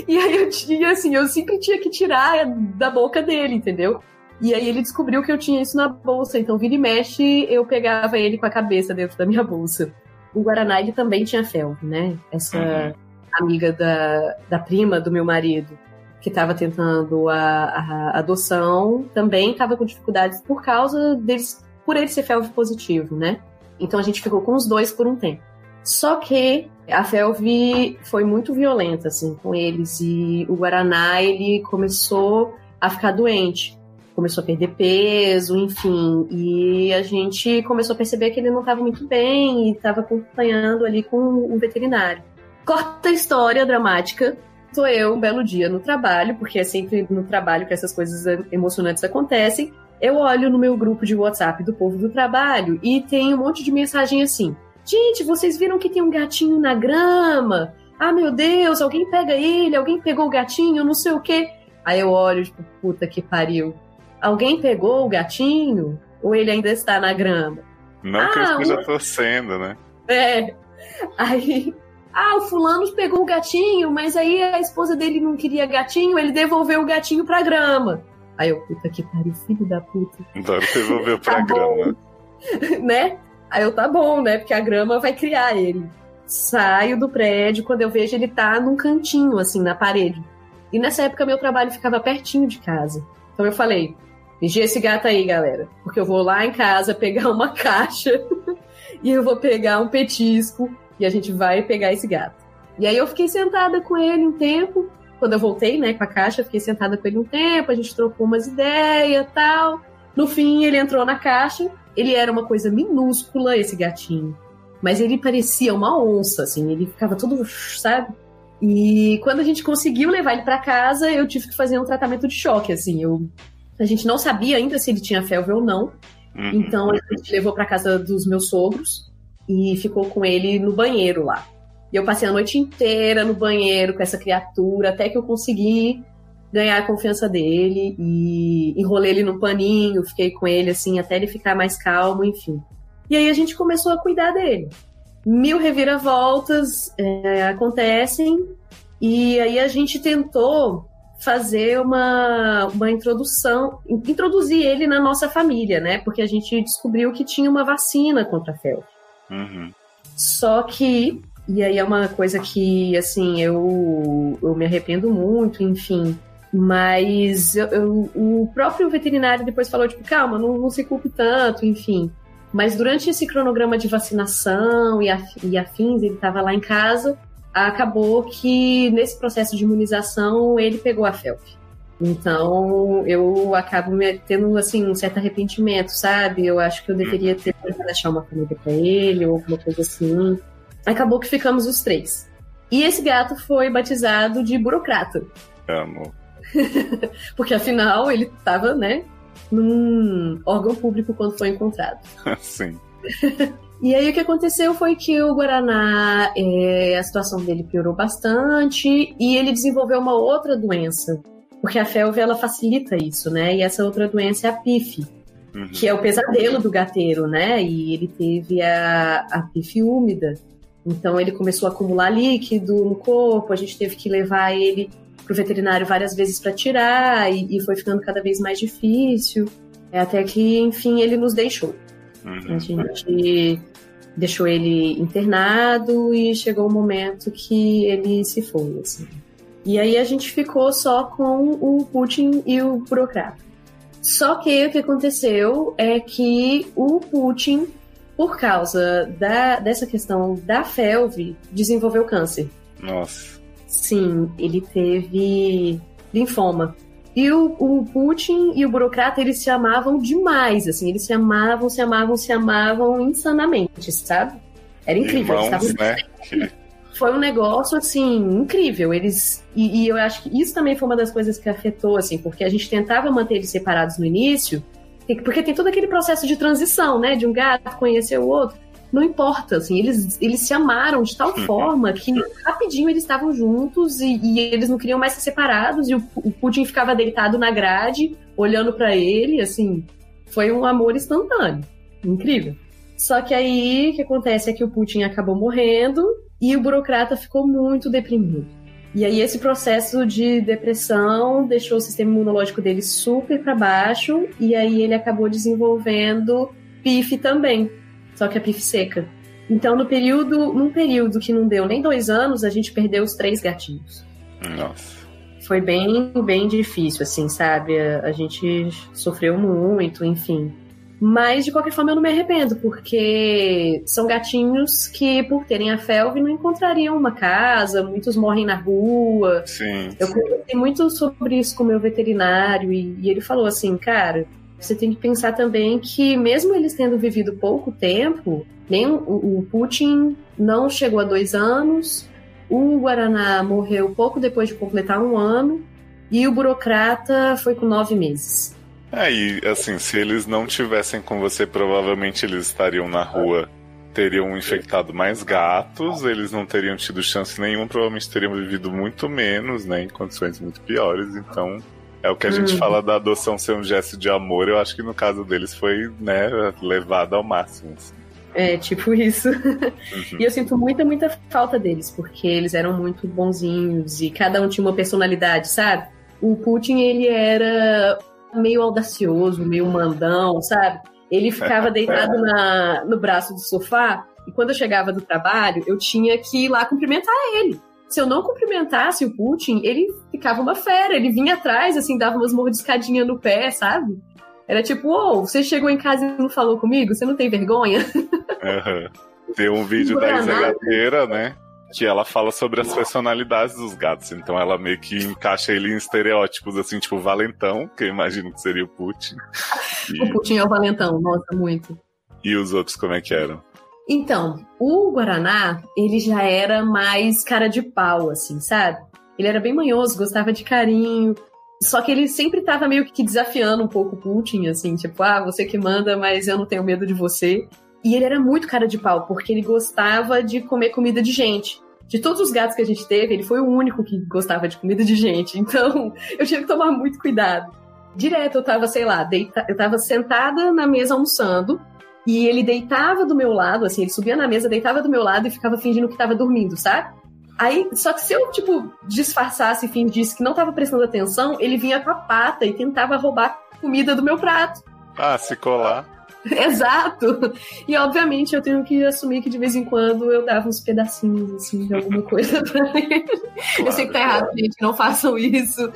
e aí eu tinha, assim, eu sempre tinha que tirar da boca dele, entendeu? E aí ele descobriu que eu tinha isso na bolsa, então vira e mexe, eu pegava ele com a cabeça dentro da minha bolsa. O Guaraná, ele também tinha fel, né? Essa uhum. amiga da, da prima do meu marido que estava tentando a, a, adoção também estava com dificuldades por causa deles, por ele ser FeLV positivo, né? Então a gente ficou com os dois por um tempo. Só que a FeLV foi muito violenta, assim, com eles e o Guaraná, ele começou a ficar doente. Começou a perder peso, enfim, e a gente começou a perceber que ele não estava muito bem e estava acompanhando ali com o veterinário. Corta a história dramática tô eu um belo dia no trabalho, porque é sempre no trabalho que essas coisas emocionantes acontecem. Eu olho no meu grupo de WhatsApp do povo do trabalho e tem um monte de mensagem assim: Gente, vocês viram que tem um gatinho na grama? Ah, meu Deus, alguém pega ele, alguém pegou o gatinho, não sei o quê. Aí eu olho, tipo, puta que pariu. Alguém pegou o gatinho? Ou ele ainda está na grama? Não ah, que eu esteja um... torcendo, né? É. Aí ah, o fulano pegou o gatinho, mas aí a esposa dele não queria gatinho, ele devolveu o gatinho pra grama. Aí eu, puta que pariu, filho da puta. Então devolveu pra tá grama. né? Aí eu, tá bom, né? Porque a grama vai criar ele. Saio do prédio, quando eu vejo ele tá num cantinho, assim, na parede. E nessa época meu trabalho ficava pertinho de casa. Então eu falei, vigia esse gato aí, galera. Porque eu vou lá em casa pegar uma caixa e eu vou pegar um petisco e a gente vai pegar esse gato. E aí eu fiquei sentada com ele um tempo. Quando eu voltei, né, com a caixa, fiquei sentada com ele um tempo, a gente trocou umas ideias tal. No fim, ele entrou na caixa. Ele era uma coisa minúscula, esse gatinho. Mas ele parecia uma onça, assim, ele ficava todo, sabe? E quando a gente conseguiu levar ele para casa, eu tive que fazer um tratamento de choque, assim. Eu, a gente não sabia ainda se ele tinha felve ou não. Uhum. Então a gente levou para casa dos meus sogros e ficou com ele no banheiro lá. E eu passei a noite inteira no banheiro com essa criatura, até que eu consegui ganhar a confiança dele e enrolei ele no paninho, fiquei com ele assim até ele ficar mais calmo, enfim. E aí a gente começou a cuidar dele. Mil reviravoltas é, acontecem e aí a gente tentou fazer uma, uma introdução, introduzir ele na nossa família, né? Porque a gente descobriu que tinha uma vacina contra a febre. Uhum. Só que, e aí é uma coisa que, assim, eu, eu me arrependo muito, enfim. Mas eu, eu, o próprio veterinário depois falou, tipo, calma, não, não se culpe tanto, enfim. Mas durante esse cronograma de vacinação e, af, e afins, ele estava lá em casa, acabou que nesse processo de imunização ele pegou a FELP. Então, eu acabo tendo, assim, um certo arrependimento, sabe? Eu acho que eu deveria ter deixar uma família para ele, ou alguma coisa assim. Acabou que ficamos os três. E esse gato foi batizado de burocrata. Amo. Porque afinal ele estava, né, num órgão público quando foi encontrado. Sim. E aí o que aconteceu foi que o Guaraná, é, a situação dele piorou bastante e ele desenvolveu uma outra doença porque a felve ela facilita isso, né? E essa outra doença é a PIF, uhum. que é o pesadelo do gateiro, né? E ele teve a, a PIF úmida. Então ele começou a acumular líquido no corpo, a gente teve que levar ele pro veterinário várias vezes para tirar e, e, foi ficando cada vez mais difícil. É até que, enfim, ele nos deixou. Uhum. A gente deixou ele internado e chegou o momento que ele se foi, assim. E aí a gente ficou só com o Putin e o burocrata. Só que o que aconteceu é que o Putin, por causa da, dessa questão da felve, desenvolveu câncer. Nossa. Sim, ele teve linfoma. E o, o, Putin e o burocrata, eles se amavam demais, assim, eles se amavam, se amavam, se amavam insanamente, sabe? Era incrível. Irmãos, eles né? foi um negócio, assim, incrível. Eles. E, e, eu acho que isso também foi uma das coisas que afetou, assim, porque a gente tentava manter eles separados no início, porque tem todo aquele processo de transição, né? De um gato conhecer o outro. Não importa, assim, eles, eles se amaram de tal uhum. forma que rapidinho eles estavam juntos e, e, eles não queriam mais ser separados e o, o Putin ficava deitado na grade, olhando para ele, assim, foi um amor instantâneo. Incrível. Só que aí o que acontece é que o Putin acabou morrendo e o burocrata ficou muito deprimido. E aí esse processo de depressão deixou o sistema imunológico dele super para baixo e aí ele acabou desenvolvendo PIF também, só que a PIF seca. Então no período, num período que não deu nem dois anos, a gente perdeu os três gatinhos. Nossa. Foi bem, bem difícil, assim, sabe? A, a gente sofreu muito, enfim. Mas, de qualquer forma, eu não me arrependo, porque são gatinhos que, por terem a felve, não encontrariam uma casa, muitos morrem na rua. Sim. Eu conversei muito sobre isso com o meu veterinário, e, e ele falou assim, cara, você tem que pensar também que, mesmo eles tendo vivido pouco tempo, nem o, o Putin não chegou a dois anos, O Guaraná morreu pouco depois de completar um ano e o burocrata foi com nove meses. É, e assim, se eles não tivessem com você, provavelmente eles estariam na rua, teriam infectado mais gatos, eles não teriam tido chance nenhuma, provavelmente teriam vivido muito menos, né, em condições muito piores. Então, é o que a gente uhum. fala da adoção ser um gesto de amor, eu acho que no caso deles foi, né, levado ao máximo. Assim. É, tipo isso. Uhum. E eu sinto muita, muita falta deles, porque eles eram muito bonzinhos e cada um tinha uma personalidade, sabe? O Putin, ele era meio audacioso, meio mandão, sabe? Ele ficava deitado na, no braço do sofá e quando eu chegava do trabalho, eu tinha que ir lá cumprimentar ele. Se eu não cumprimentasse o Putin, ele ficava uma fera, ele vinha atrás, assim, dava umas mordiscadinhas no pé, sabe? Era tipo, ô, oh, você chegou em casa e não falou comigo? Você não tem vergonha? Uhum. Tem um vídeo da Isa Gateira, né? Que ela fala sobre as personalidades dos gatos. Então ela meio que encaixa ele em estereótipos, assim, tipo Valentão, que eu imagino que seria o Putin. E... O Putin é o Valentão, nossa, muito. E os outros como é que eram? Então, o Guaraná, ele já era mais cara de pau, assim, sabe? Ele era bem manhoso, gostava de carinho. Só que ele sempre tava meio que desafiando um pouco o Putin, assim, tipo, ah, você que manda, mas eu não tenho medo de você. E ele era muito cara de pau, porque ele gostava de comer comida de gente. De todos os gatos que a gente teve, ele foi o único que gostava de comida de gente. Então, eu tive que tomar muito cuidado. Direto, eu tava, sei lá, deita... eu tava sentada na mesa almoçando, e ele deitava do meu lado, assim, ele subia na mesa, deitava do meu lado e ficava fingindo que tava dormindo, sabe? Aí, só que se eu, tipo, disfarçasse e fingisse que não tava prestando atenção, ele vinha com a pata e tentava roubar comida do meu prato. Ah, se colar. Exato! E obviamente eu tenho que assumir que de vez em quando eu dava uns pedacinhos assim de alguma coisa pra ele. Claro, eu sei que tá errado, gente, não façam isso.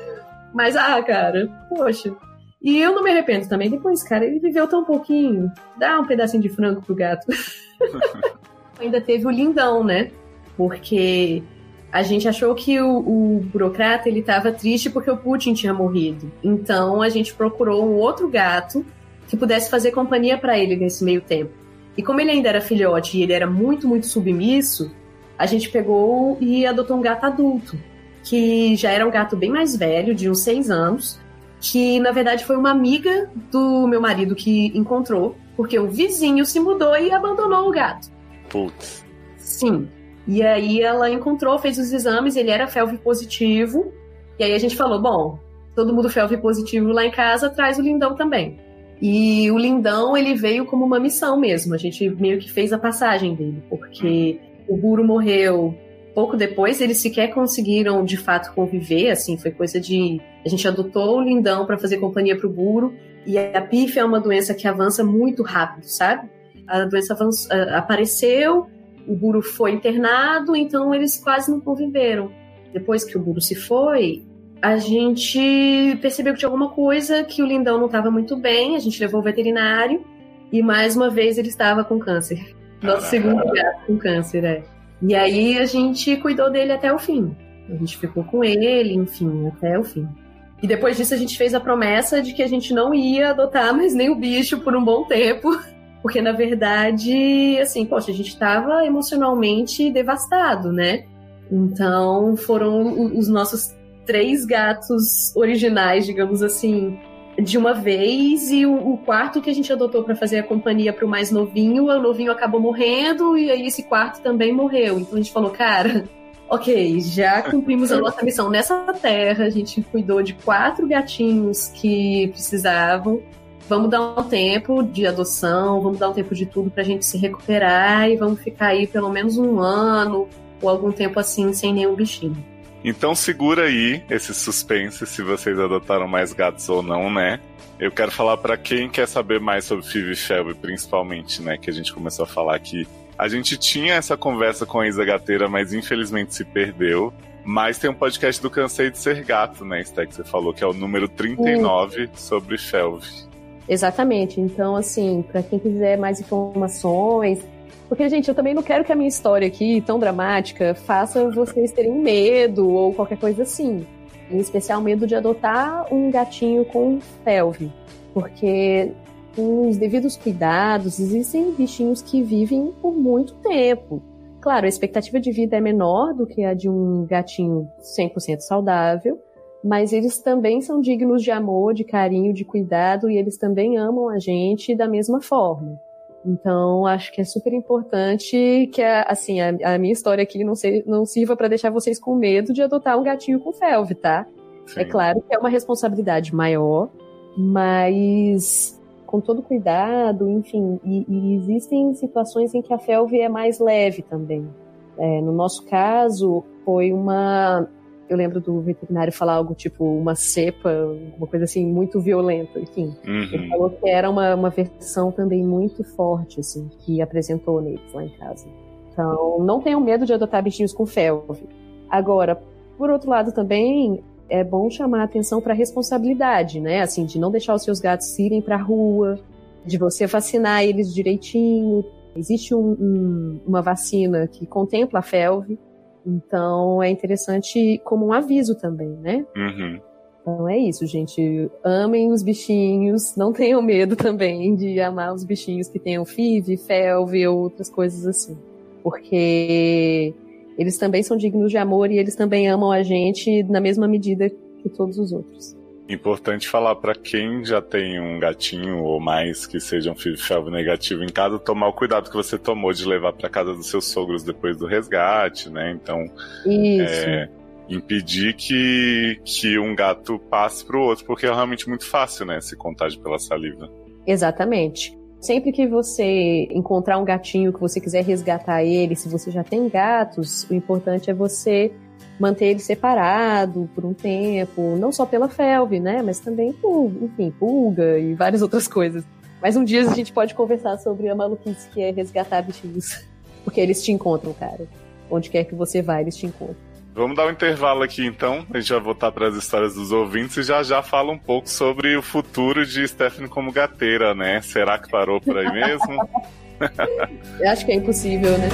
Mas, ah, cara, poxa. E eu não me arrependo também. Depois, cara, ele viveu tão pouquinho. Dá um pedacinho de frango pro gato. Ainda teve o lindão, né? Porque a gente achou que o, o burocrata ele tava triste porque o Putin tinha morrido. Então a gente procurou um outro gato que pudesse fazer companhia para ele nesse meio tempo. E como ele ainda era filhote e ele era muito, muito submisso, a gente pegou e adotou um gato adulto, que já era um gato bem mais velho, de uns seis anos, que na verdade foi uma amiga do meu marido que encontrou, porque o vizinho se mudou e abandonou o gato. Putz. Sim. E aí ela encontrou, fez os exames, ele era felve positivo. E aí a gente falou: bom, todo mundo felve positivo lá em casa, traz o lindão também. E o Lindão, ele veio como uma missão mesmo. A gente meio que fez a passagem dele, porque o Buro morreu pouco depois, eles sequer conseguiram de fato conviver, assim, foi coisa de. A gente adotou o Lindão para fazer companhia pro Buro, e a PIF é uma doença que avança muito rápido, sabe? A doença apareceu, o Buro foi internado, então eles quase não conviveram. Depois que o Buro se foi, a gente percebeu que tinha alguma coisa que o lindão não estava muito bem, a gente levou o veterinário e mais uma vez ele estava com câncer. Nosso segundo gato com câncer, é. E aí a gente cuidou dele até o fim. A gente ficou com ele, enfim, até o fim. E depois disso a gente fez a promessa de que a gente não ia adotar mais nem o bicho por um bom tempo, porque na verdade, assim, poxa, a gente estava emocionalmente devastado, né? Então foram os nossos três gatos originais, digamos assim, de uma vez e o, o quarto que a gente adotou para fazer a companhia para o mais novinho, o novinho acabou morrendo e aí esse quarto também morreu. Então a gente falou, cara, ok, já cumprimos a nossa missão nessa terra, a gente cuidou de quatro gatinhos que precisavam. Vamos dar um tempo de adoção, vamos dar um tempo de tudo para a gente se recuperar e vamos ficar aí pelo menos um ano ou algum tempo assim sem nenhum bichinho. Então segura aí esse suspense se vocês adotaram mais gatos ou não, né? Eu quero falar para quem quer saber mais sobre Phoebe Shelby, principalmente, né? Que a gente começou a falar aqui. A gente tinha essa conversa com a Isa Gateira, mas infelizmente se perdeu. Mas tem um podcast do Cansei de Ser Gato, né, que você falou, que é o número 39 uh. sobre Shelby. Exatamente. Então, assim, para quem quiser mais informações, porque, gente, eu também não quero que a minha história aqui, tão dramática, faça vocês terem medo ou qualquer coisa assim. Em especial, medo de adotar um gatinho com felve. Porque, com os devidos cuidados, existem bichinhos que vivem por muito tempo. Claro, a expectativa de vida é menor do que a de um gatinho 100% saudável, mas eles também são dignos de amor, de carinho, de cuidado e eles também amam a gente da mesma forma. Então, acho que é super importante que, a, assim, a, a, minha história aqui não, se, não sirva para deixar vocês com medo de adotar um gatinho com felve, tá? Sim. É claro que é uma responsabilidade maior, mas com todo cuidado, enfim, e, e existem situações em que a felve é mais leve também. É, no nosso caso, foi uma eu lembro do veterinário falar algo tipo uma cepa, uma coisa assim muito violenta, enfim. Uhum. Ele falou que era uma, uma versão também muito forte, assim, que apresentou neles lá em casa. Então, não tenham medo de adotar bichinhos com felve. Agora, por outro lado também, é bom chamar a atenção para a responsabilidade, né? Assim, de não deixar os seus gatos irem para a rua, de você vacinar eles direitinho. Existe um, um, uma vacina que contempla a felve, então é interessante como um aviso também, né? Uhum. Então é isso, gente. Amem os bichinhos, não tenham medo também de amar os bichinhos que tenham FIV, FELV ou outras coisas assim. Porque eles também são dignos de amor e eles também amam a gente na mesma medida que todos os outros. Importante falar para quem já tem um gatinho ou mais que seja um felvo negativo em casa, tomar o cuidado que você tomou de levar para casa dos seus sogros depois do resgate, né? Então, é, impedir que, que um gato passe pro outro, porque é realmente muito fácil, né? Se contágio pela saliva. Exatamente. Sempre que você encontrar um gatinho que você quiser resgatar ele, se você já tem gatos, o importante é você manter ele separado por um tempo, não só pela felve, né, mas também por, enfim, pulga e várias outras coisas. Mas um dia a gente pode conversar sobre a maluquice que é resgatar bichinhos. Porque eles te encontram, cara. Onde quer que você vá, eles te encontram. Vamos dar um intervalo aqui então. A gente vai voltar para as histórias dos ouvintes e já já fala um pouco sobre o futuro de Stephanie como gateira, né? Será que parou por aí mesmo? Eu acho que é impossível, né?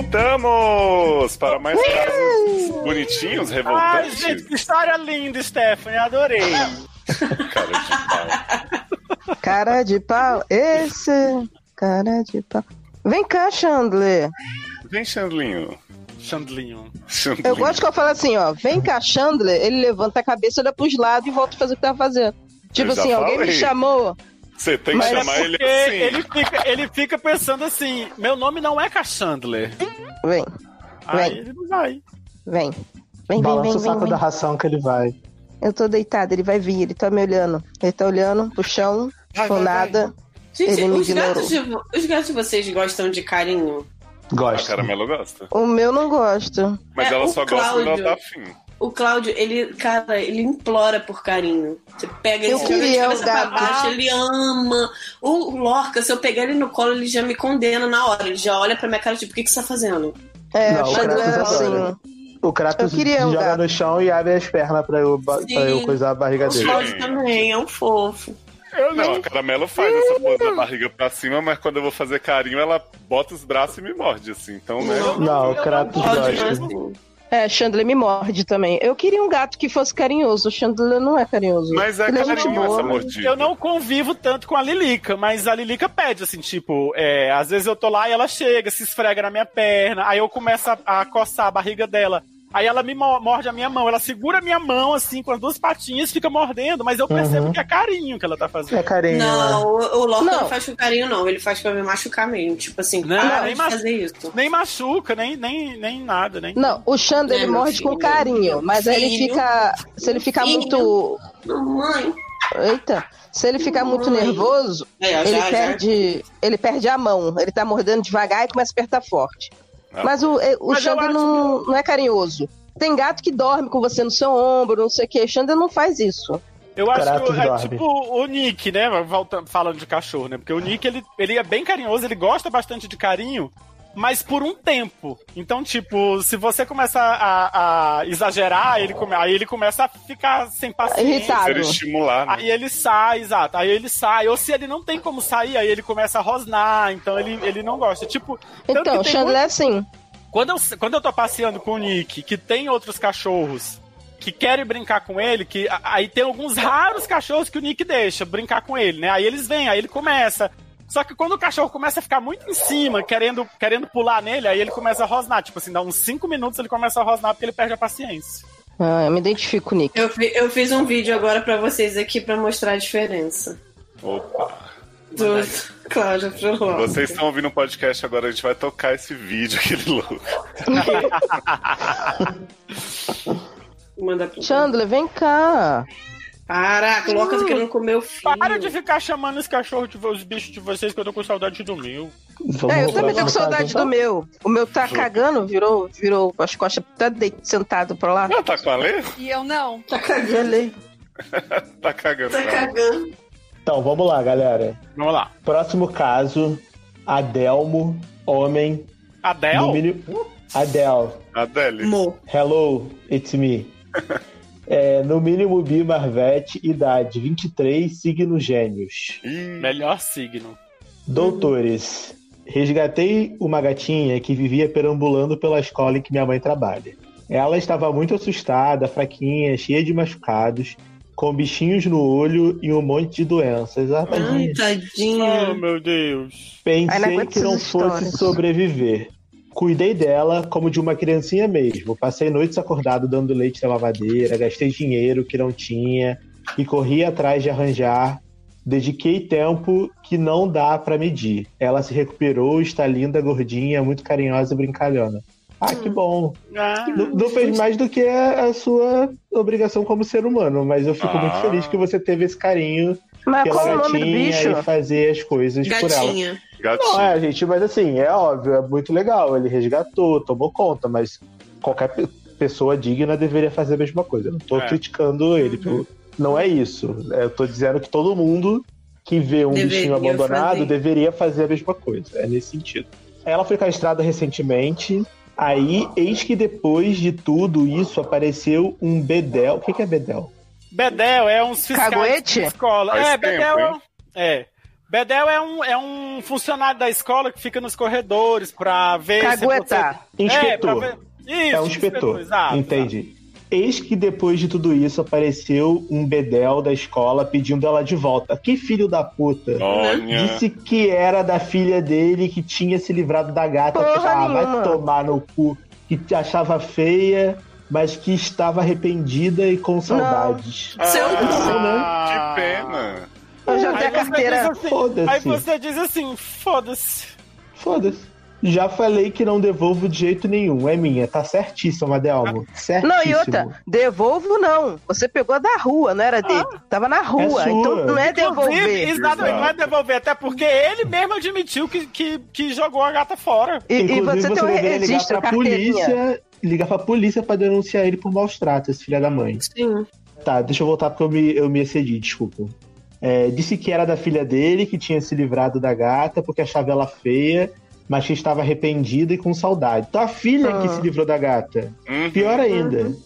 Voltamos para mais casos bonitinhos, revoltantes. Ai, gente, que história linda, Stephanie, adorei. cara de pau. Cara de pau, esse cara de pau. Vem cá, Chandler. Vem, Chandlinho. Chandlinho. Chandlinho. Eu gosto que eu falo assim, ó. Vem cá, Chandler. Ele levanta a cabeça, olha pros lados e volta a fazer o que tá fazendo. Tipo assim, falei. alguém me chamou. Você tem que Mas chamar é ele assim. Ele fica, ele fica pensando assim: meu nome não é Cassandler. Vem. Aí vem. ele não vai. Vem. Vem, Balança vem, vem. o saco vem, da ração que ele vai. Eu tô deitada, ele vai vir, ele tá me olhando. Ele tá olhando pro chão, vai, com vai, nada. Vai. Gente, ele os, gatos de, os gatos de vocês gostam de carinho? Gosta. A caramelo gosta. O meu não gosta. Mas é, ela só Cláudio. gosta quando ela tá afim. O Cláudio, ele, cara, ele implora por carinho. Você pega ele, queria de pra baixo, ele ama. O Lorca, se eu pegar ele no colo, ele já me condena na hora. Ele já olha pra minha cara, tipo, o que, que você tá fazendo? É, não, o Kratos é assim. O Kratos joga no chão e abre as pernas pra eu, pra eu coisar a barriga dele. O Cláudio também, é um fofo. Eu não, a Caramelo faz essa pose da barriga pra cima, mas quando eu vou fazer carinho, ela bota os braços e me morde, assim. Então, né? Não, não o Kratos gosta. É, Chandler me morde também. Eu queria um gato que fosse carinhoso. O Chandler não é carinhoso. Mas é Ele carinho essa mordida. Eu não convivo tanto com a Lilica, mas a Lilica pede, assim, tipo, é, às vezes eu tô lá e ela chega, se esfrega na minha perna, aí eu começo a, a coçar a barriga dela. Aí ela me morde a minha mão, ela segura a minha mão assim com as duas patinhas, fica mordendo, mas eu percebo uhum. que é carinho que ela tá fazendo. É carinho. Não, né? o, o Lorca não. não. faz com carinho, não. Ele faz pra me machucar mesmo. Tipo assim, não, para nem fazer isso. Nem machuca, nem, nem, nem nada, nem. Não, o Xander ele morde filho, com carinho, mas aí ele fica. Se ele ficar filho. muito. Mamãe. Eita. Se ele ficar muito nervoso, é, ele, já, perde, já. ele perde a mão. Ele tá mordendo devagar e começa a apertar forte. Não. Mas o, o Mas Xander não, que... não é carinhoso. Tem gato que dorme com você no seu ombro, não sei o que. Xander não faz isso. Eu acho que é tipo o Nick, né? Voltando, falando de cachorro, né? Porque o Nick, ele, ele é bem carinhoso, ele gosta bastante de carinho, mas por um tempo. Então, tipo, se você começa a, a exagerar, ele come, aí ele começa a ficar sem paciência. Irritado. estimular, né? Aí ele sai, exato. Aí ele sai. Ou se ele não tem como sair, aí ele começa a rosnar. Então ele, ele não gosta. Tipo. Então, Chandler muito... é assim. Quando eu, quando eu tô passeando com o Nick, que tem outros cachorros, que querem brincar com ele, que aí tem alguns raros cachorros que o Nick deixa brincar com ele, né? Aí eles vêm, aí ele começa. Só que quando o cachorro começa a ficar muito em cima, querendo, querendo pular nele, aí ele começa a rosnar. Tipo assim, dá uns 5 minutos ele começa a rosnar porque ele perde a paciência. Ah, eu me identifico, Nick. Eu, fi, eu fiz um vídeo agora para vocês aqui para mostrar a diferença. Opa! Do Cláudio pro Vocês estão ouvindo o um podcast agora, a gente vai tocar esse vídeo, aquele louco. Manda pro Chandler, vem cá. Para, coloca uh, querendo comer o filho. Para de ficar chamando os cachorros, de, os bichos de vocês, que eu tô com saudade do meu. Vamos é, eu também tô com saudade do meu. O meu tá cagando, virou, virou as costas, tá sentado pra lá. Não, tá com a lei? E eu não. Tá cagando. tá cagando. Tá cagando. Então, vamos lá, galera. Vamos lá. Próximo caso, Adelmo, homem. Adel? Mínimo... Adele. Adele. Mo. Hello, it's me. É, no mínimo bi Marvete, idade 23, signo gênios. melhor signo. Doutores, resgatei uma gatinha que vivia perambulando pela escola em que minha mãe trabalha. Ela estava muito assustada, fraquinha, cheia de machucados, com bichinhos no olho e um monte de doenças. Ah, Ai, tadinha. Oh, meu Deus. Pensei que não fosse sobreviver. Cuidei dela como de uma criancinha mesmo. Passei noites acordado dando leite na lavadeira, gastei dinheiro que não tinha e corri atrás de arranjar. Dediquei tempo que não dá para medir. Ela se recuperou, está linda, gordinha, muito carinhosa e brincalhona. Ah, que bom. Ah, não, não, fez mais do que a, a, sua obrigação como ser humano, mas eu fico ah. muito feliz que você teve esse carinho mas pela gatinha e fazer as coisas gatinha. por ela. Gatinho. Não, é, gente, mas assim, é óbvio, é muito legal. Ele resgatou, tomou conta, mas qualquer pessoa digna deveria fazer a mesma coisa. Eu não tô é. criticando ele. Uhum. Não é isso. É, eu tô dizendo que todo mundo que vê um deveria bichinho abandonado fazer. deveria fazer a mesma coisa. É nesse sentido. Ela foi castrada recentemente. Aí, eis que depois de tudo isso apareceu um Bedel. O que, que é Bedel? Bedel é um fiscais Caguete? de escola. Faz é, tempo, Bedel hein? é. Bedel é um, é um funcionário da escola que fica nos corredores pra ver Cagueta. se você... Inspetor. É, ver... Isso, é um inspetor. inspetor Entendi. Exato. Eis que depois de tudo isso apareceu um bedel da escola pedindo ela de volta. Que filho da puta. Olha. Disse que era da filha dele que tinha se livrado da gata. Porra ah, vai tomar no cu. Que achava feia, mas que estava arrependida e com saudades. Ah, Seu ah, Que pena. Eu já tenho a carteira. Assim, foda-se. Aí você diz assim, foda-se. Foda-se. Já falei que não devolvo de jeito nenhum. É minha, tá certíssimo, Adelmo. Certíssimo. Não, e outra, devolvo não. Você pegou da rua, não era dele. Ah, Tava na rua. É então não é devolver. Exatamente, não é devolver. Até porque ele mesmo admitiu que, que, que jogou a gata fora. E, e você, você tem um registro, ligar pra polícia, ligar pra polícia pra denunciar ele por maus tratos, esse filho da mãe. Sim. Tá, deixa eu voltar porque eu me, eu me excedi, desculpa. É, disse que era da filha dele, que tinha se livrado da gata porque achava ela feia, mas que estava arrependida e com saudade. Então a filha ah. que se livrou da gata. Uhum. Pior ainda. Uhum.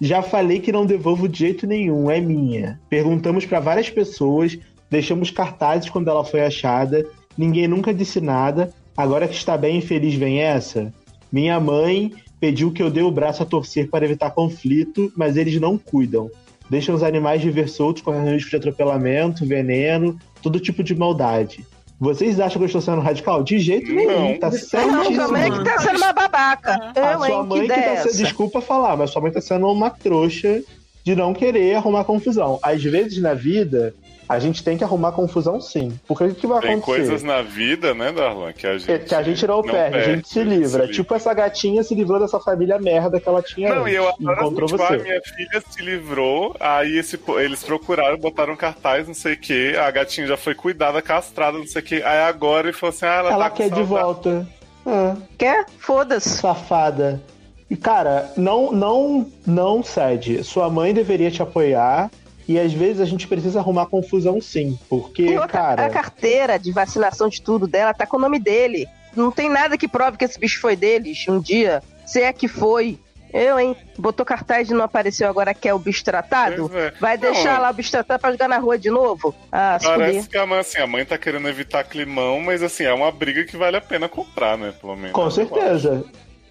Já falei que não devolvo de jeito nenhum, é minha. Perguntamos para várias pessoas, deixamos cartazes quando ela foi achada, ninguém nunca disse nada. Agora que está bem e feliz vem essa. Minha mãe pediu que eu dê o braço a torcer para evitar conflito, mas eles não cuidam deixam os animais viver soltos com risco de atropelamento, veneno, todo tipo de maldade. Vocês acham que eu estou sendo radical? De jeito nenhum, não. tá certíssimo. Sua mãe que tá sendo uma babaca. A eu, sua hein, mãe que, que tá sendo, desculpa falar, mas sua mãe tá sendo uma trouxa de não querer arrumar confusão. Às vezes na vida, a gente tem que arrumar confusão sim. Porque o que vai tem acontecer? Tem coisas na vida, né, Darlan, que a gente, que a gente não, não perde, perde, a gente se livra. Se tipo essa gatinha se livrou dessa família merda que ela tinha Não, antes, e eu adoro tipo, você. a minha filha se livrou, aí esse, eles procuraram, botaram cartaz, não sei o que, a gatinha já foi cuidada, castrada, não sei o que, aí agora ele falou assim, ah, ela, ela tá quer de volta. Ah. Quer? Foda-se. Safada. E, cara, não, não, não cede. Sua mãe deveria te apoiar e às vezes a gente precisa arrumar confusão sim, porque, outra, cara... A carteira de vacinação de tudo dela tá com o nome dele. Não tem nada que prove que esse bicho foi deles um dia. Se é que foi. Eu, hein? Botou cartaz e não apareceu agora que é o bicho tratado? É. Vai deixar não, lá o bicho tratado pra jogar na rua de novo? Ah, Parece que a mãe, assim, a mãe tá querendo evitar climão, mas assim, é uma briga que vale a pena comprar, né? Pelo menos. Com certeza.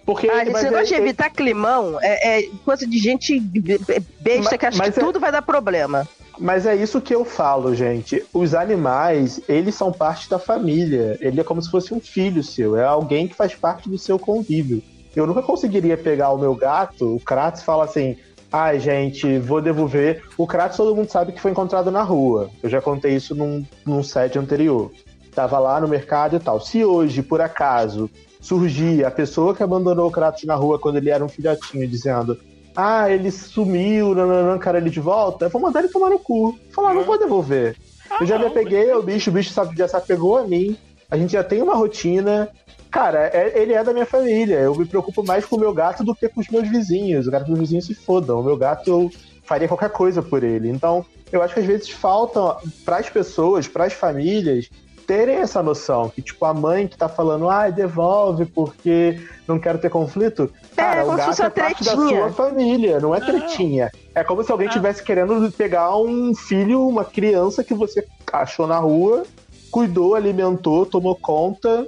Porque, ah, esse negócio é, de evitar climão é, é, coisa de gente besta mas, que acha que é, tudo vai dar problema. Mas é isso que eu falo, gente. Os animais, eles são parte da família. Ele é como se fosse um filho seu. É alguém que faz parte do seu convívio. Eu nunca conseguiria pegar o meu gato, o Kratos, e falar assim: ai, gente, vou devolver. O Kratos todo mundo sabe que foi encontrado na rua. Eu já contei isso num, num set anterior. Tava lá no mercado e tal. Se hoje, por acaso, surgir a pessoa que abandonou o Kratos na rua quando ele era um filhotinho, dizendo: Ah, ele sumiu, não, cara, ele de volta, eu vou mandar ele tomar no cu. Falar, não vou devolver. Ah, eu já me apeguei ao bicho, o bicho já se apegou a mim. A gente já tem uma rotina. Cara, é, ele é da minha família. Eu me preocupo mais com o meu gato do que com os meus vizinhos. Eu quero que os vizinhos se fodam. O meu gato, eu faria qualquer coisa por ele. Então, eu acho que às vezes falta para as pessoas, para as famílias, terem essa noção. Que, tipo, a mãe que tá falando, ai, ah, devolve porque não quero ter conflito. É, Cara, é, o gato é parte da sua família, não é tretinha. É como se alguém estivesse querendo pegar um filho, uma criança que você achou na rua, cuidou, alimentou, tomou conta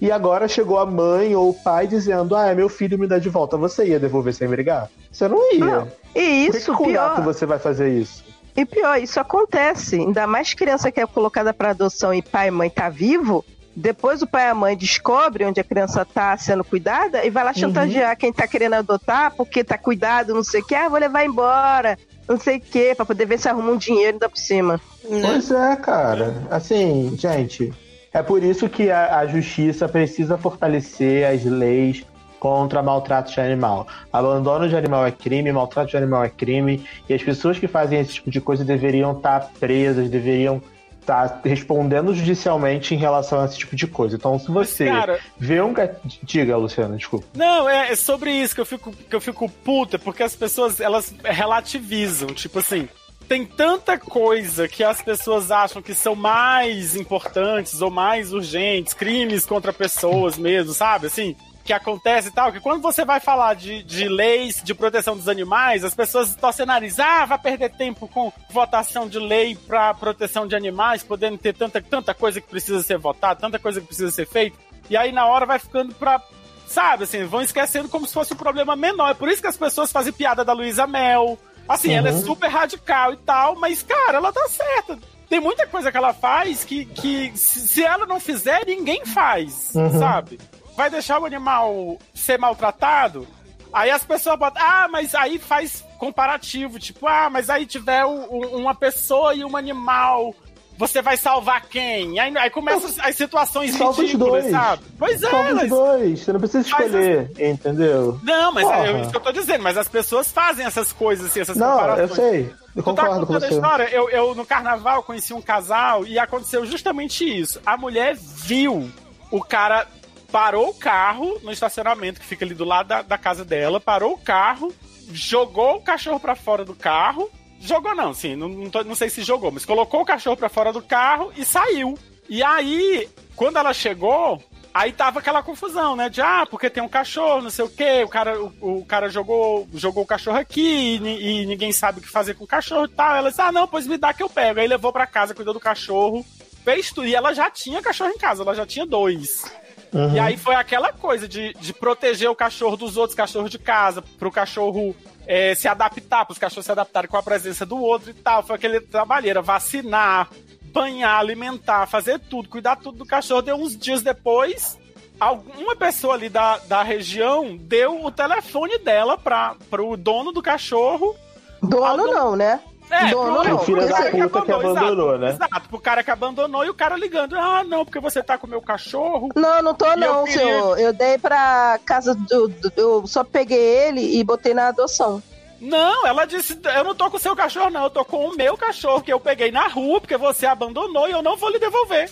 e agora chegou a mãe ou o pai dizendo: Ah, é meu filho me dá de volta. Você ia devolver sem brigar? Você não ia. Não. E isso, Por que, que com pior... gato você vai fazer isso? E pior, isso acontece. Ainda mais criança que é colocada para adoção e pai e mãe tá vivo. Depois o pai e a mãe descobrem onde a criança tá sendo cuidada e vai lá chantagear uhum. quem tá querendo adotar porque tá cuidado, não sei o que. Ah, vou levar embora, não sei o que, pra poder ver se arruma um dinheiro ainda por cima. Pois é, cara. Assim, gente, é por isso que a, a justiça precisa fortalecer as leis contra maltrato de animal. Abandono de animal é crime, maltrato de animal é crime, e as pessoas que fazem esse tipo de coisa deveriam estar tá presas, deveriam estar tá respondendo judicialmente em relação a esse tipo de coisa. Então, se você Mas, cara... vê um diga, Luciana, desculpa. Não, é, é, sobre isso que eu fico que eu fico puta, porque as pessoas elas relativizam, tipo assim, tem tanta coisa que as pessoas acham que são mais importantes ou mais urgentes, crimes contra pessoas mesmo, sabe? Assim, que acontece e tal, que quando você vai falar de, de leis de proteção dos animais, as pessoas torcem nariz, ah, vai perder tempo com votação de lei para proteção de animais, podendo ter tanta, tanta coisa que precisa ser votada, tanta coisa que precisa ser feita, e aí na hora vai ficando pra. Sabe, assim, vão esquecendo como se fosse um problema menor. É por isso que as pessoas fazem piada da Luísa Mel, Assim, uhum. ela é uhum. super radical e tal, mas, cara, ela tá certa. Tem muita coisa que ela faz que, que se ela não fizer, ninguém faz, uhum. sabe? Vai deixar o animal ser maltratado? Aí as pessoas botam, ah, mas aí faz comparativo, tipo, ah, mas aí tiver uma pessoa e um animal você vai salvar quem? Aí, aí começam as situações Salva ridículas, sabe? Pois é, Salva mas... dois, você não precisa escolher, as... entendeu? Não, mas é, é, isso que eu tô dizendo, mas as pessoas fazem essas coisas, assim, essas não, comparações. eu sei, eu tu concordo tá. A história, eu, eu, no carnaval, conheci um casal e aconteceu justamente isso. A mulher viu o cara parou o carro no estacionamento que fica ali do lado da, da casa dela, parou o carro, jogou o cachorro para fora do carro Jogou não, sim, não, não, tô, não sei se jogou, mas colocou o cachorro pra fora do carro e saiu. E aí, quando ela chegou, aí tava aquela confusão, né? De ah, porque tem um cachorro, não sei o quê, o cara, o, o cara jogou, jogou o cachorro aqui e, e, ninguém sabe o que fazer com o cachorro e tal. Ela disse, ah, não, pois me dá que eu pego. Aí levou pra casa, cuidou do cachorro, fez tudo. E ela já tinha cachorro em casa, ela já tinha dois. Uhum. E aí foi aquela coisa de, de proteger o cachorro dos outros cachorros de casa, pro cachorro é, se adaptar, para os cachorros se adaptarem com a presença do outro e tal. Foi aquele trabalheira, vacinar, banhar, alimentar, fazer tudo, cuidar tudo do cachorro. Deu uns dias depois, alguma pessoa ali da, da região deu o telefone dela para o dono do cachorro. Dono não, né? É, não. O filho da puta que abandonou, que abandonou exato, né? Exato, pro cara que abandonou e o cara ligando. Ah, não, porque você tá com o meu cachorro. Não, não tô não, queria... senhor. Eu dei pra casa do, do, Eu só peguei ele e botei na adoção. Não, ela disse, eu não tô com o seu cachorro, não, eu tô com o meu cachorro que eu peguei na rua porque você abandonou e eu não vou lhe devolver.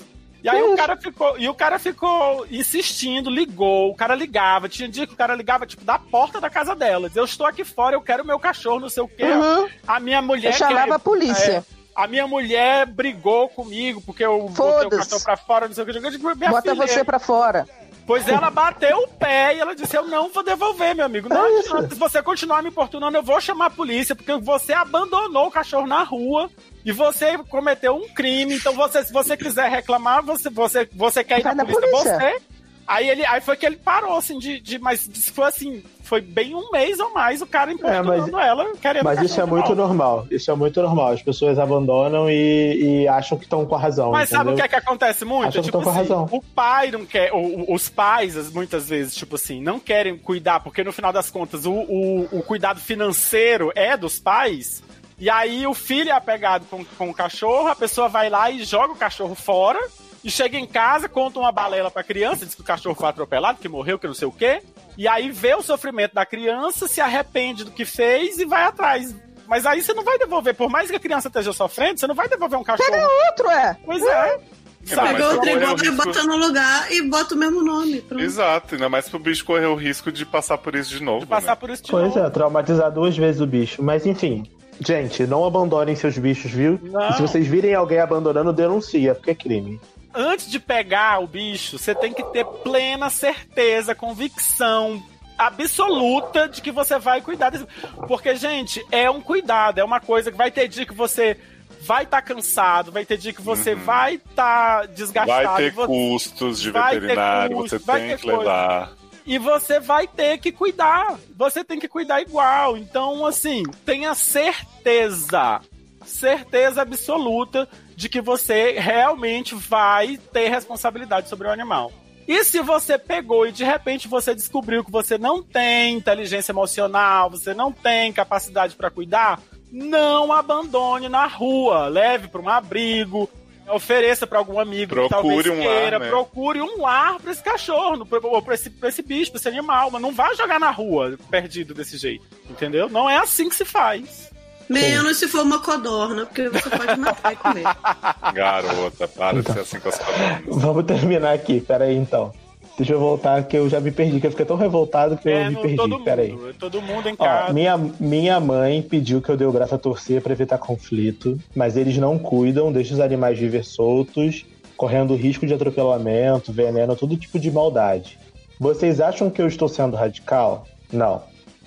E aí o cara ficou, e o cara ficou insistindo, ligou, o cara ligava, tinha dia que o cara ligava, tipo, da porta da casa dela. Eu estou aqui fora, eu quero meu cachorro, não sei o quê. Uhum. A minha mulher. Eu chamava a polícia. É, a minha mulher brigou comigo porque eu botei o cachorro pra fora, não sei o que. Eu Bota filha, você pra fora. Pois ela bateu o pé e ela disse: Eu não vou devolver, meu amigo. Não, é se você continuar me importunando, eu vou chamar a polícia, porque você abandonou o cachorro na rua e você cometeu um crime. Então, você, se você quiser reclamar, você, você, você quer ir na polícia, polícia, você Aí ele, aí foi que ele parou, assim, de. de mas foi assim, foi bem um mês ou mais o cara importunando é, mas, ela, querendo Mas isso é muito normal. Isso é muito normal. As pessoas abandonam e, e acham que estão com a razão. Mas entendeu? sabe o que é que acontece muito? Acham tipo que assim, com a razão. o pai não quer, o, os pais, muitas vezes, tipo assim, não querem cuidar, porque no final das contas, o, o, o cuidado financeiro é dos pais. E aí o filho é apegado com, com o cachorro, a pessoa vai lá e joga o cachorro fora e chega em casa, conta uma balela pra criança, diz que o cachorro foi atropelado, que morreu, que não sei o quê. E aí vê o sofrimento da criança, se arrepende do que fez e vai atrás. Mas aí você não vai devolver, por mais que a criança esteja sofrendo, você não vai devolver um cachorro. Pega outro, é. Pois é. Sabe? Pega outro igual e bota no lugar e bota o mesmo nome. Pronto. Exato, ainda mais pro bicho correr o risco de passar por isso de novo. De passar né? por isso de pois novo. Pois é, traumatizar duas vezes o bicho. Mas enfim, gente, não abandonem seus bichos, viu? Não. E se vocês virem alguém abandonando, denuncia, porque é crime antes de pegar o bicho, você tem que ter plena certeza, convicção absoluta de que você vai cuidar desse. Porque, gente, é um cuidado, é uma coisa que vai ter dia que você vai estar tá cansado, vai ter dia que você uhum. vai estar tá desgastado. Vai ter custos de veterinário, custos, você tem que levar. E você vai ter que cuidar. Você tem que cuidar igual. Então, assim, tenha certeza, certeza absoluta de que você realmente vai ter responsabilidade sobre o animal. E se você pegou e de repente você descobriu que você não tem inteligência emocional, você não tem capacidade para cuidar, não abandone na rua, leve para um abrigo, ofereça para algum amigo procure que talvez um queira, lar, né? procure um lar para esse cachorro, ou para esse, pra esse bicho, para esse animal, mas não vá jogar na rua perdido desse jeito, entendeu? Não é assim que se faz. Menos se for uma codorna, porque você pode matar e comer. Garota, para então, de ser assim com as codornas. Vamos terminar aqui, peraí então. Deixa eu voltar, que eu já me perdi, que eu fiquei tão revoltado que é, eu me perdi. Todo peraí. Mundo, todo mundo em casa. Ó, minha, minha mãe pediu que eu dê o braço a torcer para evitar conflito, mas eles não cuidam, deixam os animais viver soltos, correndo risco de atropelamento, veneno, todo tipo de maldade. Vocês acham que eu estou sendo radical? Não.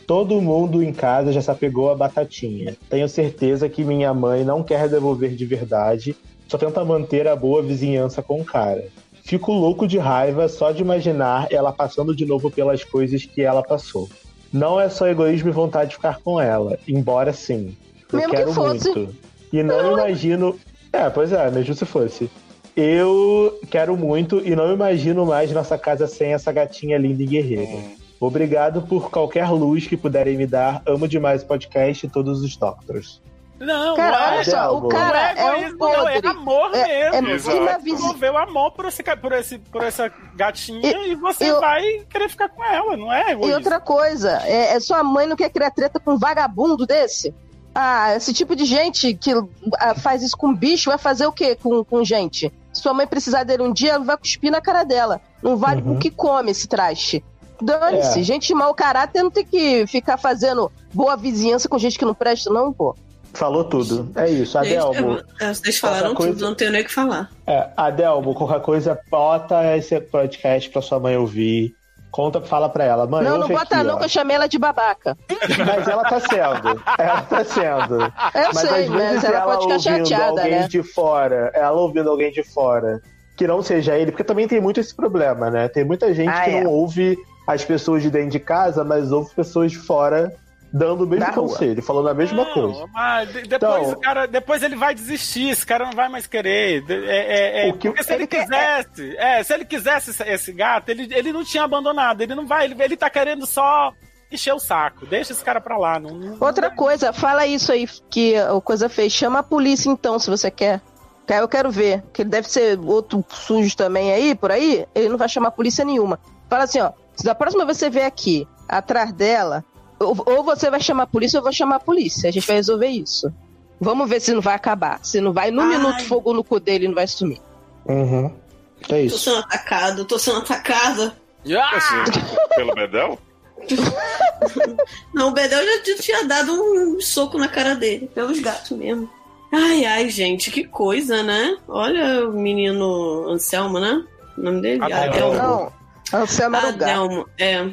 Todo mundo em casa já se apegou à batatinha. Tenho certeza que minha mãe não quer devolver de verdade, só tenta manter a boa vizinhança com o cara. Fico louco de raiva só de imaginar ela passando de novo pelas coisas que ela passou. Não é só egoísmo e vontade de ficar com ela, embora sim. Eu mesmo quero que fosse. muito. E não, não imagino. É, pois é, mesmo se fosse. Eu quero muito e não imagino mais nossa casa sem essa gatinha linda e guerreira. Hum. Obrigado por qualquer luz que puderem me dar. Amo demais o podcast e todos os Doctors. Não, cara, olha só, o cara é, é um podre. Não, é amor é, mesmo. É, é desenvolveu amor por, esse, por, esse, por essa gatinha e, e você eu, vai querer ficar com ela, não é? E outra coisa, é, é, sua mãe não quer criar treta com um vagabundo desse? Ah, esse tipo de gente que ah, faz isso com bicho vai fazer o quê com, com gente? Se sua mãe precisar dele um dia, ela vai cuspir na cara dela. Não vale uhum. o que come esse traste. Dane-se, é. gente de mau caráter não tem que ficar fazendo boa vizinhança com gente que não presta, não, pô. Falou tudo. É isso. Adelmo. Vocês falaram coisa... tudo, não tenho nem o que falar. É, Adelmo, qualquer coisa, bota esse podcast pra sua mãe ouvir. Conta, fala pra ela, mãe. Não, não bota aqui, não, ó. que eu chamei ela de babaca. Mas ela tá sendo. Ela tá sendo. Eu mas sei, mas ela, ela pode ficar chateada, alguém né? de fora, ela ouvindo alguém de fora, que não seja ele, porque também tem muito esse problema, né? Tem muita gente ah, que é. não ouve as pessoas de dentro de casa, mas ouve pessoas de fora dando o mesmo da conselho, rua. falando a mesma não, coisa. Mas depois, então, o cara, depois ele vai desistir, esse cara não vai mais querer. É, é, é porque se ele, ele quisesse, é, se ele quisesse esse, esse, gato, ele, ele não tinha abandonado, ele não vai, ele, ele tá querendo só encher o saco. Deixa esse cara pra lá. Não, não Outra coisa, fala isso aí que a coisa fez. Chama a polícia então, se você quer. Eu quero ver, que ele deve ser outro sujo também aí, por aí. Ele não vai chamar polícia nenhuma. Fala assim, ó, se da próxima vez você vier aqui, atrás dela, ou, ou você vai chamar a polícia ou eu vou chamar a polícia. A gente vai resolver isso. Vamos ver se não vai acabar. Se não vai, no Ai. minuto, fogo no cu dele não vai sumir. Uhum. É isso. Tô sendo atacado, tô sendo atacada. Ah! Pelo Bedel? não, o Bedel já tinha dado um soco na cara dele, pelos gatos mesmo. Ai, ai, gente, que coisa, né? Olha o menino Anselmo, né? O nome dele? Adelmo. Não, Anselmo era o gato. Adelmo, é.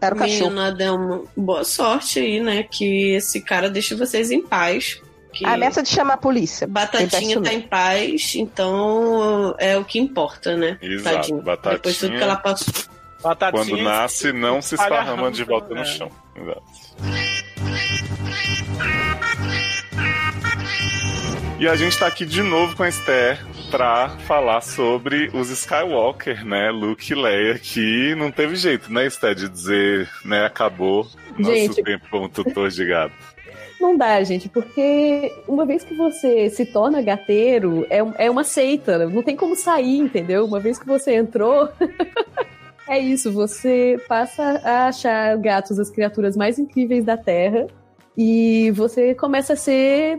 Era o cachorro. Menina, Adelmo, boa sorte aí, né? Que esse cara deixe vocês em paz. porque. A ameaça de chamar a polícia. Batatinha tá em paz, então é o que importa, né? Exato. Tadinho. Batatinha... Depois de tudo que ela passou. Batatinha Quando nasce, não se esparrama de volta no chão. Exato. E a gente tá aqui de novo com a Esther pra falar sobre os Skywalker, né? Luke e Leia, que não teve jeito, né, Esther, de dizer, né, acabou gente, nosso tempo como tutor de gato. Não dá, gente, porque uma vez que você se torna gateiro, é, é uma seita, não tem como sair, entendeu? Uma vez que você entrou. é isso, você passa a achar gatos as criaturas mais incríveis da Terra e você começa a ser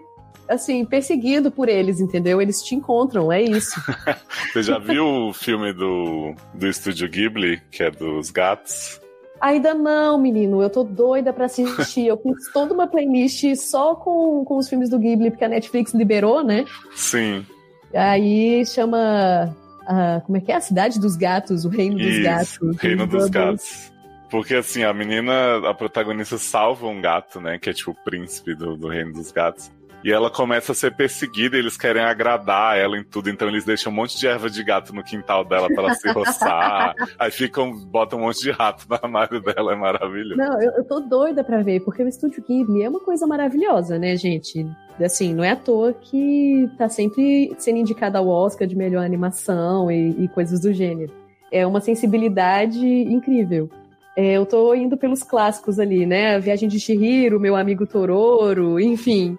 assim, perseguido por eles, entendeu? Eles te encontram, é isso. Você já viu o filme do, do estúdio Ghibli, que é dos gatos? Ainda não, menino. Eu tô doida pra assistir. Eu fiz toda uma playlist só com, com os filmes do Ghibli, porque a Netflix liberou, né? Sim. Aí chama. Uh, como é que é? A Cidade dos Gatos, o Reino dos Isso, Gatos. Reino dos Gatos. Porque assim, a menina, a protagonista salva um gato, né? Que é tipo o príncipe do, do Reino dos Gatos. E ela começa a ser perseguida, eles querem agradar ela em tudo, então eles deixam um monte de erva de gato no quintal dela para ela se roçar. aí ficam, botam um monte de rato no armário dela, é maravilhoso. Não, eu, eu tô doida pra ver, porque o Estúdio Ghibli é uma coisa maravilhosa, né, gente? Assim, não é à toa que tá sempre sendo indicada ao Oscar de melhor animação e, e coisas do gênero. É uma sensibilidade incrível. É, eu tô indo pelos clássicos ali, né? A Viagem de Chihiro, Meu Amigo Tororo, enfim.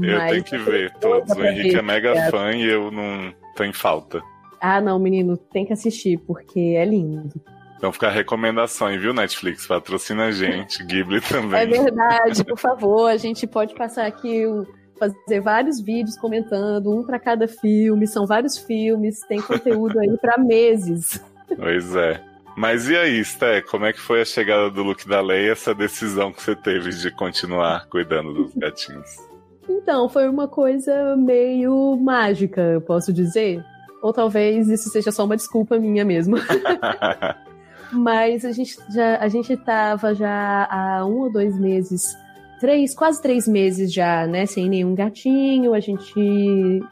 Eu Mas tenho que ver todos. O Henrique ver. é mega é. fã e eu não em falta. Ah, não, menino, tem que assistir, porque é lindo. Então fica a recomendação, viu, Netflix? Patrocina a gente, Ghibli também. É verdade, por favor, a gente pode passar aqui, fazer vários vídeos comentando, um para cada filme, são vários filmes, tem conteúdo aí para meses. Pois é. Mas e aí, Sté, como é que foi a chegada do look da Leia, essa decisão que você teve de continuar cuidando dos gatinhos? Então, foi uma coisa meio mágica, eu posso dizer. Ou talvez isso seja só uma desculpa minha mesmo. Mas a gente já a gente tava já há um ou dois meses, três, quase três meses já, né, sem nenhum gatinho. A gente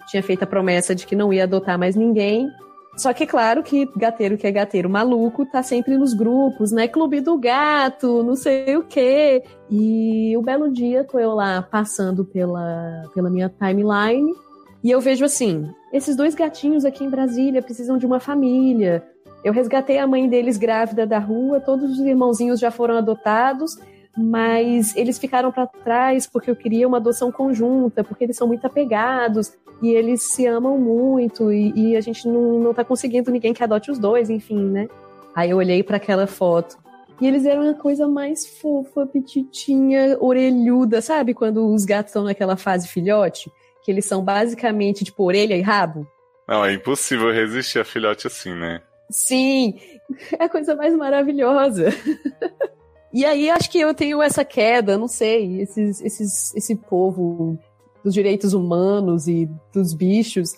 tinha feito a promessa de que não ia adotar mais ninguém. Só que, claro, que gateiro que é gateiro maluco tá sempre nos grupos, né? Clube do gato, não sei o quê. E o um belo dia tô eu lá passando pela, pela minha timeline e eu vejo assim: esses dois gatinhos aqui em Brasília precisam de uma família. Eu resgatei a mãe deles grávida da rua, todos os irmãozinhos já foram adotados mas eles ficaram para trás porque eu queria uma adoção conjunta, porque eles são muito apegados e eles se amam muito e, e a gente não, não tá conseguindo ninguém que adote os dois, enfim, né? Aí eu olhei para aquela foto e eles eram a coisa mais fofa, petitinha, orelhuda, sabe? Quando os gatos estão naquela fase filhote, que eles são basicamente tipo orelha e rabo. Não, é impossível resistir a filhote assim, né? Sim, é a coisa mais maravilhosa. E aí acho que eu tenho essa queda, não sei, esses, esses, esse povo dos direitos humanos e dos bichos.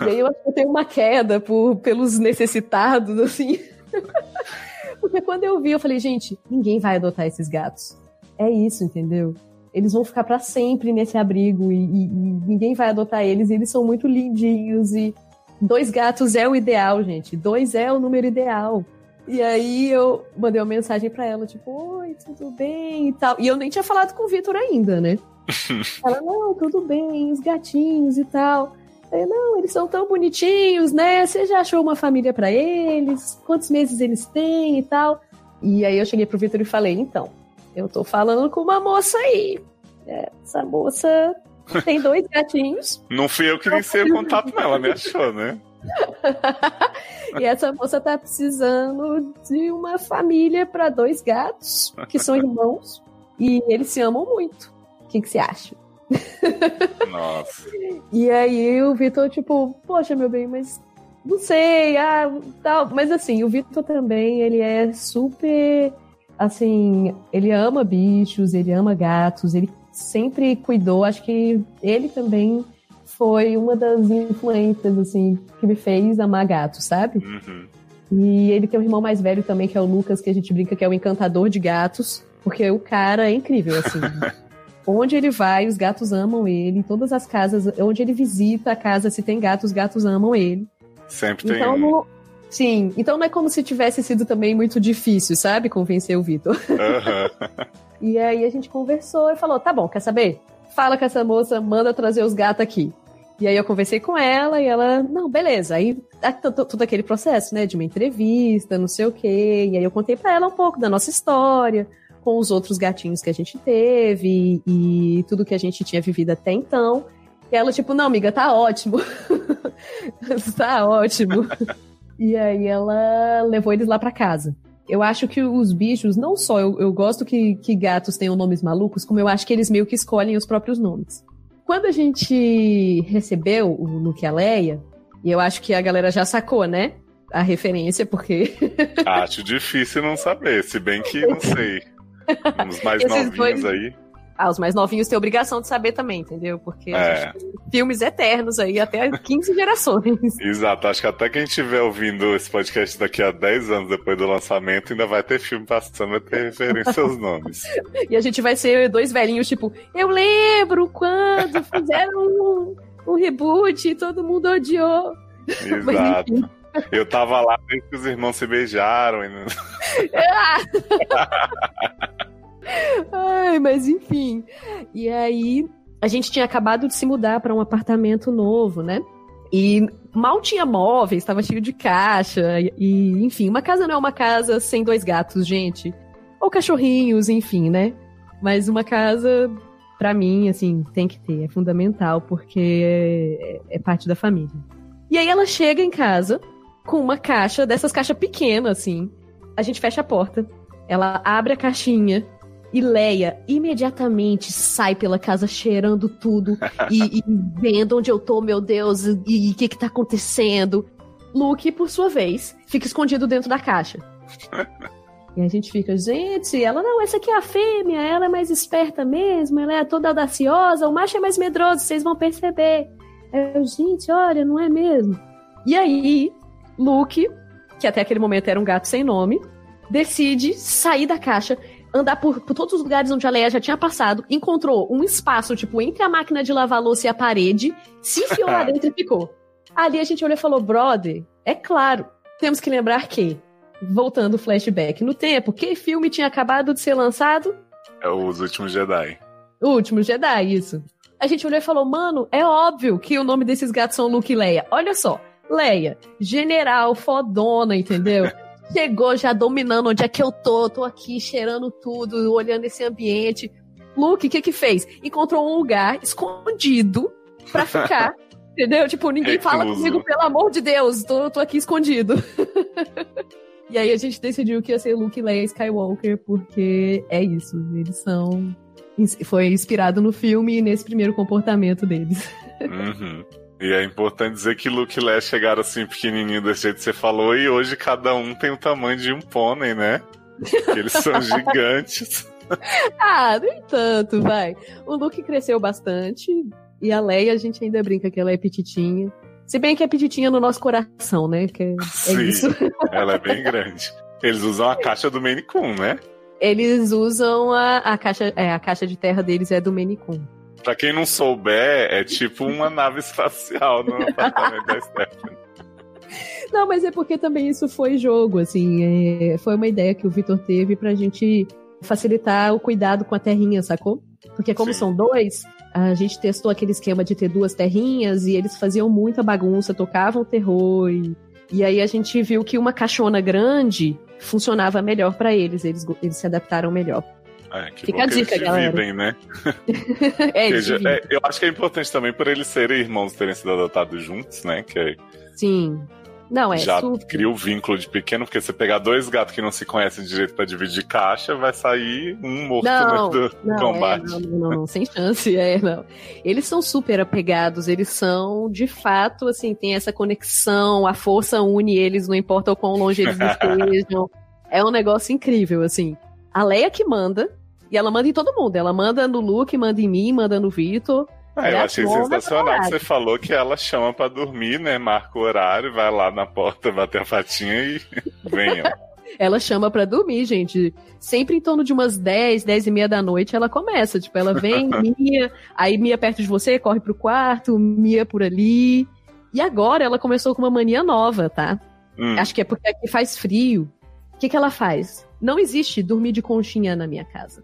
e aí eu acho que eu tenho uma queda por, pelos necessitados, assim. Porque quando eu vi, eu falei, gente, ninguém vai adotar esses gatos. É isso, entendeu? Eles vão ficar para sempre nesse abrigo e, e, e, ninguém vai adotar eles. E eles são muito lindinhos e dois gatos é o ideal, gente. Dois é o número ideal. E aí eu mandei uma mensagem para ela, tipo, oi, tudo bem e tal. E eu nem tinha falado com o Vitor ainda, né? ela, não, tudo bem, os gatinhos e tal. Eu, não, eles são tão bonitinhos, né? Você já achou uma família para eles? Quantos meses eles têm e tal? E aí eu cheguei pro Vitor e falei, então, eu tô falando com uma moça aí. Essa moça tem dois gatinhos. Não fui eu que iniciei o contato, não, ela me achou, né? e essa moça tá precisando de uma família para dois gatos, que são irmãos, e eles se amam muito. O que, que você acha? Nossa. E aí o Vitor, tipo, poxa, meu bem, mas não sei, ah, tal. Mas assim, o Vitor também, ele é super. Assim, ele ama bichos, ele ama gatos, ele sempre cuidou. Acho que ele também foi uma das influências, assim, que me fez amar gato, sabe? Uhum. E ele tem um irmão mais velho também, que é o Lucas, que a gente brinca que é o encantador de gatos, porque o cara é incrível, assim. Onde ele vai, os gatos amam ele. Em todas as casas, onde ele visita a casa, se tem gatos, os gatos amam ele. Sempre tem. Então, no... Sim, então não é como se tivesse sido também muito difícil, sabe? Convencer o Vitor. Uhum. e aí a gente conversou e falou: tá bom, quer saber? Fala com essa moça, manda trazer os gatos aqui. E aí eu conversei com ela e ela, não, beleza. Aí todo aquele processo, né, de uma entrevista, não sei o quê. E aí eu contei para ela um pouco da nossa história, com os outros gatinhos que a gente teve e, e tudo que a gente tinha vivido até então. E ela, tipo, não, amiga, tá ótimo. tá ótimo. e aí ela levou eles lá para casa. Eu acho que os bichos, não só eu, eu gosto que, que gatos tenham nomes malucos, como eu acho que eles meio que escolhem os próprios nomes. Quando a gente recebeu o Luke e a Leia, e eu acho que a galera já sacou, né? A referência, porque. acho difícil não saber, se bem que não sei. Os mais novinhos dois... aí. Ah, os mais novinhos têm obrigação de saber também, entendeu? Porque é. filmes eternos aí, até 15 gerações. Exato, acho que até quem estiver ouvindo esse podcast daqui a 10 anos depois do lançamento, ainda vai ter filme passando, vai ter referência aos nomes. e a gente vai ser dois velhinhos, tipo, eu lembro quando fizeram um, um reboot e todo mundo odiou. Exato. Eu tava lá desde que os irmãos se beijaram. E... Ai, mas enfim. E aí, a gente tinha acabado de se mudar para um apartamento novo, né? E mal tinha móveis, estava cheio de caixa. E, enfim, uma casa não é uma casa sem dois gatos, gente. Ou cachorrinhos, enfim, né? Mas uma casa, para mim, assim, tem que ter, é fundamental, porque é, é parte da família. E aí ela chega em casa com uma caixa, dessas caixas pequenas, assim. A gente fecha a porta. Ela abre a caixinha e Leia imediatamente sai pela casa cheirando tudo e, e vendo onde eu tô, meu Deus, e o que que tá acontecendo. Luke, por sua vez, fica escondido dentro da caixa. E a gente fica, gente, ela não, essa aqui é a fêmea, ela é mais esperta mesmo, ela é toda audaciosa, o macho é mais medroso, vocês vão perceber. Eu, gente, olha, não é mesmo? E aí, Luke, que até aquele momento era um gato sem nome, decide sair da caixa andar por, por, todos os lugares onde a Leia já tinha passado, encontrou um espaço, tipo, entre a máquina de lavar louça e a parede, se enfiou lá dentro e ficou. Ali a gente olhou e falou, brother, é claro, temos que lembrar que, voltando o flashback no tempo, que filme tinha acabado de ser lançado? É Os Últimos Jedi. O Último Jedi, isso. A gente olhou e falou, mano, é óbvio que o nome desses gatos são Luke e Leia. Olha só, Leia, general, fodona, entendeu? chegou já dominando onde é que eu tô, tô aqui cheirando tudo, olhando esse ambiente. Luke, o que que fez? Encontrou um lugar escondido pra ficar. entendeu? Tipo, ninguém Recluso. fala comigo, pelo amor de Deus, tô, tô aqui escondido. e aí a gente decidiu que ia ser Luke e Leia Skywalker, porque é isso, eles são. Foi inspirado no filme e nesse primeiro comportamento deles. Uhum. E é importante dizer que Luke e Leia chegaram assim pequenininho desse jeito que você falou, e hoje cada um tem o tamanho de um pônei, né? Porque eles são gigantes. ah, nem tanto, vai. O Luke cresceu bastante, e a Leia a gente ainda brinca que ela é petitinha. Se bem que é petitinha no nosso coração, né? Que é, é Sim, isso. ela é bem grande. Eles usam a caixa do Maine Coon, né? Eles usam a, a caixa, é, a caixa de terra deles é do Maine Coon. Pra quem não souber, é tipo uma nave espacial no apartamento da Stephanie. Não, mas é porque também isso foi jogo, assim. É, foi uma ideia que o Vitor teve pra gente facilitar o cuidado com a terrinha, sacou? Porque como Sim. são dois, a gente testou aquele esquema de ter duas terrinhas e eles faziam muita bagunça, tocavam terror. E, e aí a gente viu que uma caixona grande funcionava melhor para eles, eles, eles se adaptaram melhor. É, Fica a dica, galera. Dividem, né? é, já, é, eu acho que é importante também por eles serem irmãos, terem sido adotados juntos, né? Que é... Sim. Não, é Já super. cria o vínculo de pequeno, porque você pegar dois gatos que não se conhecem direito para dividir caixa, vai sair um morto não, do não, combate. É, não, não, não, sem chance, é, não. Eles são super apegados, eles são, de fato, assim, tem essa conexão, a força une eles, não importa o quão longe eles estejam. é um negócio incrível, assim. A Leia que manda, e ela manda em todo mundo. Ela manda no Luke, manda em mim, manda no Vitor. Ah, eu achei sensacional que você falou que ela chama para dormir, né? Marca o horário, vai lá na porta, bater a fatinha e venham. ela chama pra dormir, gente. Sempre em torno de umas 10, 10 e meia da noite ela começa. Tipo, ela vem, Mia, aí Mia perto de você, corre pro quarto, Mia por ali. E agora ela começou com uma mania nova, tá? Hum. Acho que é porque aqui faz frio. O que, que ela faz? Não existe dormir de conchinha na minha casa.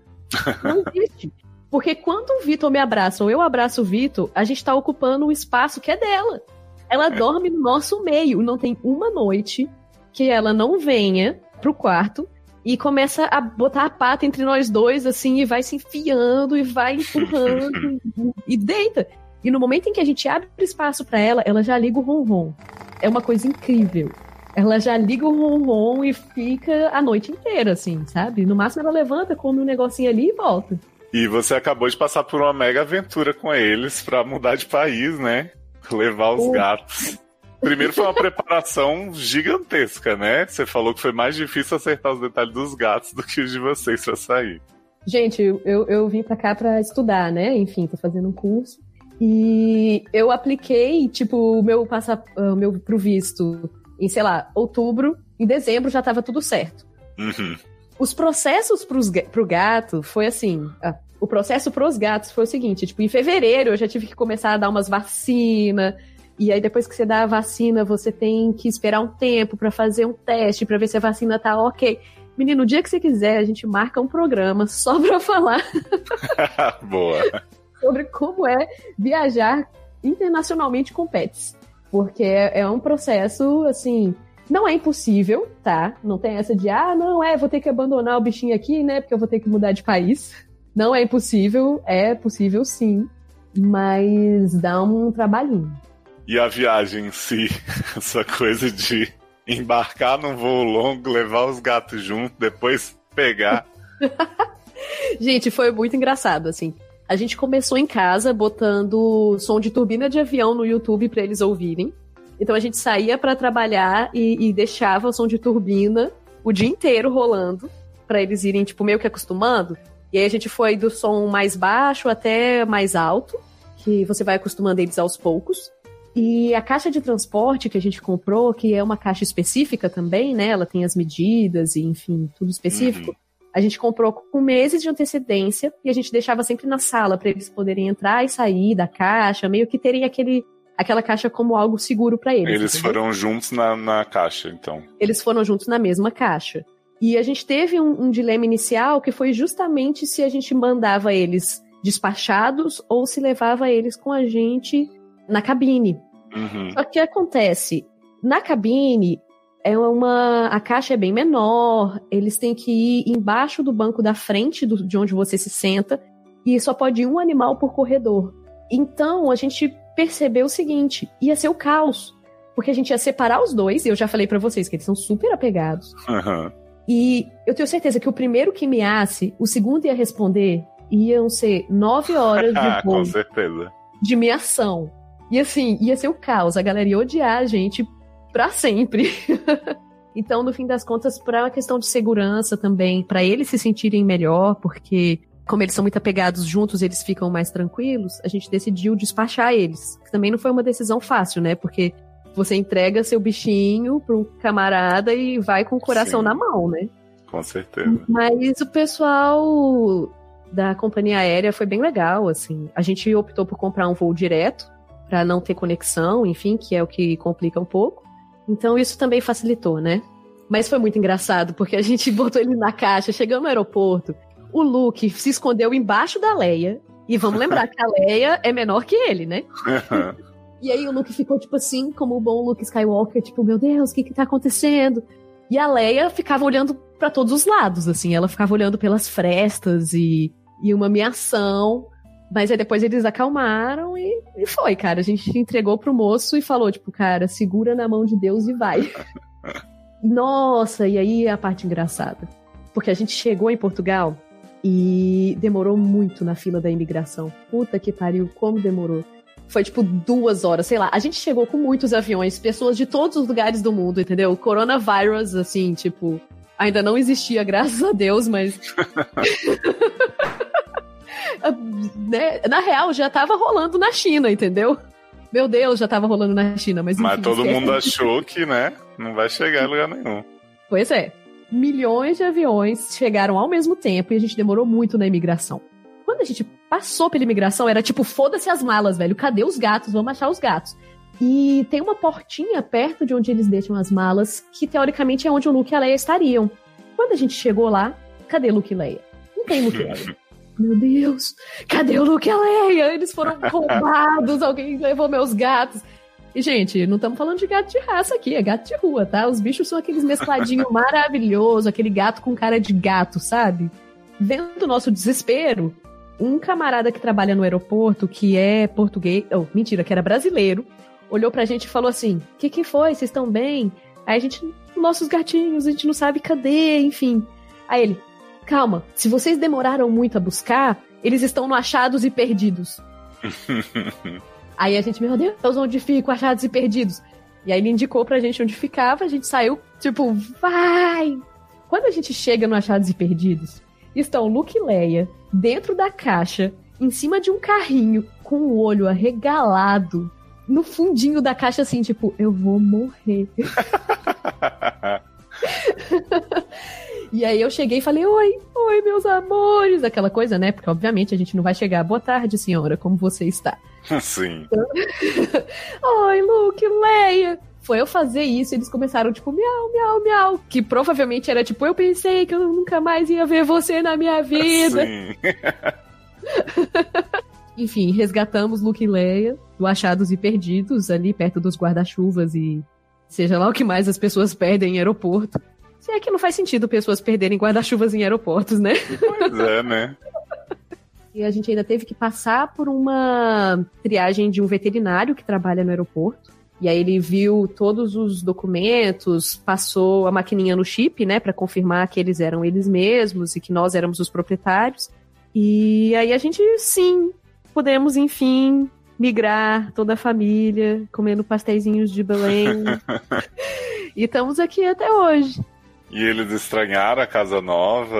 Não existe. Porque quando o Vitor me abraça ou eu abraço o Vitor, a gente tá ocupando um espaço que é dela. Ela é. dorme no nosso meio. Não tem uma noite que ela não venha pro quarto e começa a botar a pata entre nós dois, assim, e vai se enfiando e vai empurrando e deita. E no momento em que a gente abre espaço para ela, ela já liga o ronron. É uma coisa incrível. Ela já liga o ronron e fica a noite inteira, assim, sabe? No máximo ela levanta, come um negocinho ali e volta. E você acabou de passar por uma mega aventura com eles para mudar de país, né? Levar os gatos. Primeiro foi uma preparação gigantesca, né? Você falou que foi mais difícil acertar os detalhes dos gatos do que os de vocês pra sair. Gente, eu, eu vim pra cá pra estudar, né? Enfim, tô fazendo um curso. E eu apliquei, tipo, o meu, passa, o meu pro visto em, sei lá, outubro. Em dezembro já tava tudo certo. Uhum. Os processos pros, pro gato foi assim. Ah, o processo pros gatos foi o seguinte: tipo, em fevereiro eu já tive que começar a dar umas vacinas. E aí, depois que você dá a vacina, você tem que esperar um tempo para fazer um teste, para ver se a vacina tá ok. Menino, o dia que você quiser, a gente marca um programa só pra falar. Boa sobre como é viajar internacionalmente com pets. Porque é, é um processo, assim, não é impossível, tá? Não tem essa de, ah, não, é, vou ter que abandonar o bichinho aqui, né? Porque eu vou ter que mudar de país. Não é impossível, é possível sim, mas dá um trabalhinho. E a viagem em si, essa coisa de embarcar num voo longo, levar os gatos junto, depois pegar. Gente, foi muito engraçado, assim. A gente começou em casa botando som de turbina de avião no YouTube para eles ouvirem. Então a gente saía para trabalhar e, e, deixava o som de turbina o dia inteiro rolando para eles irem tipo meio que acostumando. E aí a gente foi do som mais baixo até mais alto, que você vai acostumando eles aos poucos. E a caixa de transporte que a gente comprou, que é uma caixa específica também, né? Ela tem as medidas e enfim, tudo específico. Uhum. A gente comprou com meses de antecedência e a gente deixava sempre na sala para eles poderem entrar e sair da caixa, meio que terem aquele aquela caixa como algo seguro para eles. Eles entendeu? foram juntos na, na caixa, então. Eles foram juntos na mesma caixa. E a gente teve um, um dilema inicial que foi justamente se a gente mandava eles despachados ou se levava eles com a gente na cabine. Uhum. Só que acontece, na cabine, é uma. A caixa é bem menor, eles têm que ir embaixo do banco da frente do, de onde você se senta, e só pode ir um animal por corredor. Então a gente percebeu o seguinte: ia ser o caos. Porque a gente ia separar os dois, e eu já falei para vocês que eles são super apegados. Uhum. E eu tenho certeza que o primeiro que measse, o segundo ia responder, iam ser nove horas de Com certeza. de meação. E assim, ia ser o caos. A galera ia odiar a gente para sempre. então, no fim das contas, para uma questão de segurança também, para eles se sentirem melhor, porque como eles são muito apegados juntos, eles ficam mais tranquilos, a gente decidiu despachar eles. Que também não foi uma decisão fácil, né? Porque você entrega seu bichinho para um camarada e vai com o coração Sim. na mão, né? Com certeza. Mas o pessoal da companhia aérea foi bem legal, assim. A gente optou por comprar um voo direto para não ter conexão, enfim, que é o que complica um pouco. Então isso também facilitou, né? Mas foi muito engraçado, porque a gente botou ele na caixa, chegando no aeroporto, o Luke se escondeu embaixo da Leia. E vamos lembrar que a Leia é menor que ele, né? e aí o Luke ficou, tipo assim, como o bom Luke Skywalker, tipo, meu Deus, o que que tá acontecendo? E a Leia ficava olhando para todos os lados, assim, ela ficava olhando pelas frestas e, e uma ameação. Mas aí depois eles acalmaram e, e foi, cara. A gente entregou pro moço e falou, tipo, cara, segura na mão de Deus e vai. Nossa, e aí é a parte engraçada. Porque a gente chegou em Portugal e demorou muito na fila da imigração. Puta que pariu, como demorou. Foi tipo duas horas, sei lá. A gente chegou com muitos aviões, pessoas de todos os lugares do mundo, entendeu? Coronavírus, assim, tipo, ainda não existia, graças a Deus, mas. né? Na real, já tava rolando na China, entendeu? Meu Deus, já tava rolando na China, mas. Enfim, mas todo mundo achou que, né? Não vai chegar em lugar nenhum. Pois é. milhões de aviões chegaram ao mesmo tempo e a gente demorou muito na imigração. Quando a gente passou pela imigração, era tipo, foda-se as malas, velho. Cadê os gatos? Vamos achar os gatos. E tem uma portinha perto de onde eles deixam as malas, que teoricamente é onde o Luke e a Leia estariam. Quando a gente chegou lá, cadê Luke e Leia? Não tem Luke e Leia. Meu Deus, cadê o Luke e a Leia? Eles foram roubados, alguém levou meus gatos. E, gente, não estamos falando de gato de raça aqui, é gato de rua, tá? Os bichos são aqueles mescladinhos maravilhosos, aquele gato com cara de gato, sabe? Vendo o nosso desespero, um camarada que trabalha no aeroporto, que é português, oh, mentira, que era brasileiro, olhou pra gente e falou assim: O que, que foi? Vocês estão bem? Aí a gente, nossos gatinhos, a gente não sabe cadê, enfim. Aí ele, calma, se vocês demoraram muito a buscar, eles estão no achados e perdidos. aí a gente, meu Deus, onde ficam achados e perdidos? E aí ele indicou pra gente onde ficava, a gente saiu, tipo, vai! Quando a gente chega no Achados e Perdidos, estão Luke e Leia dentro da caixa, em cima de um carrinho, com o olho arregalado, no fundinho da caixa, assim, tipo, eu vou morrer. E aí eu cheguei e falei, oi, oi, meus amores, aquela coisa, né? Porque obviamente a gente não vai chegar, boa tarde, senhora, como você está? Sim. oi, Luke, Leia. Foi eu fazer isso, eles começaram, tipo, miau, miau, miau. Que provavelmente era tipo, eu pensei que eu nunca mais ia ver você na minha vida. Sim. Enfim, resgatamos Luke e Leia do Achados e Perdidos, ali perto dos guarda-chuvas e seja lá o que mais as pessoas perdem em aeroporto. Se é que não faz sentido pessoas perderem guarda-chuvas em aeroportos, né? Pois é, né? e a gente ainda teve que passar por uma triagem de um veterinário que trabalha no aeroporto. E aí ele viu todos os documentos, passou a maquininha no chip, né, para confirmar que eles eram eles mesmos e que nós éramos os proprietários. E aí a gente, sim, pudemos, enfim, migrar toda a família, comendo pastéisinhos de Belém. e estamos aqui até hoje. E eles estranharam a casa nova,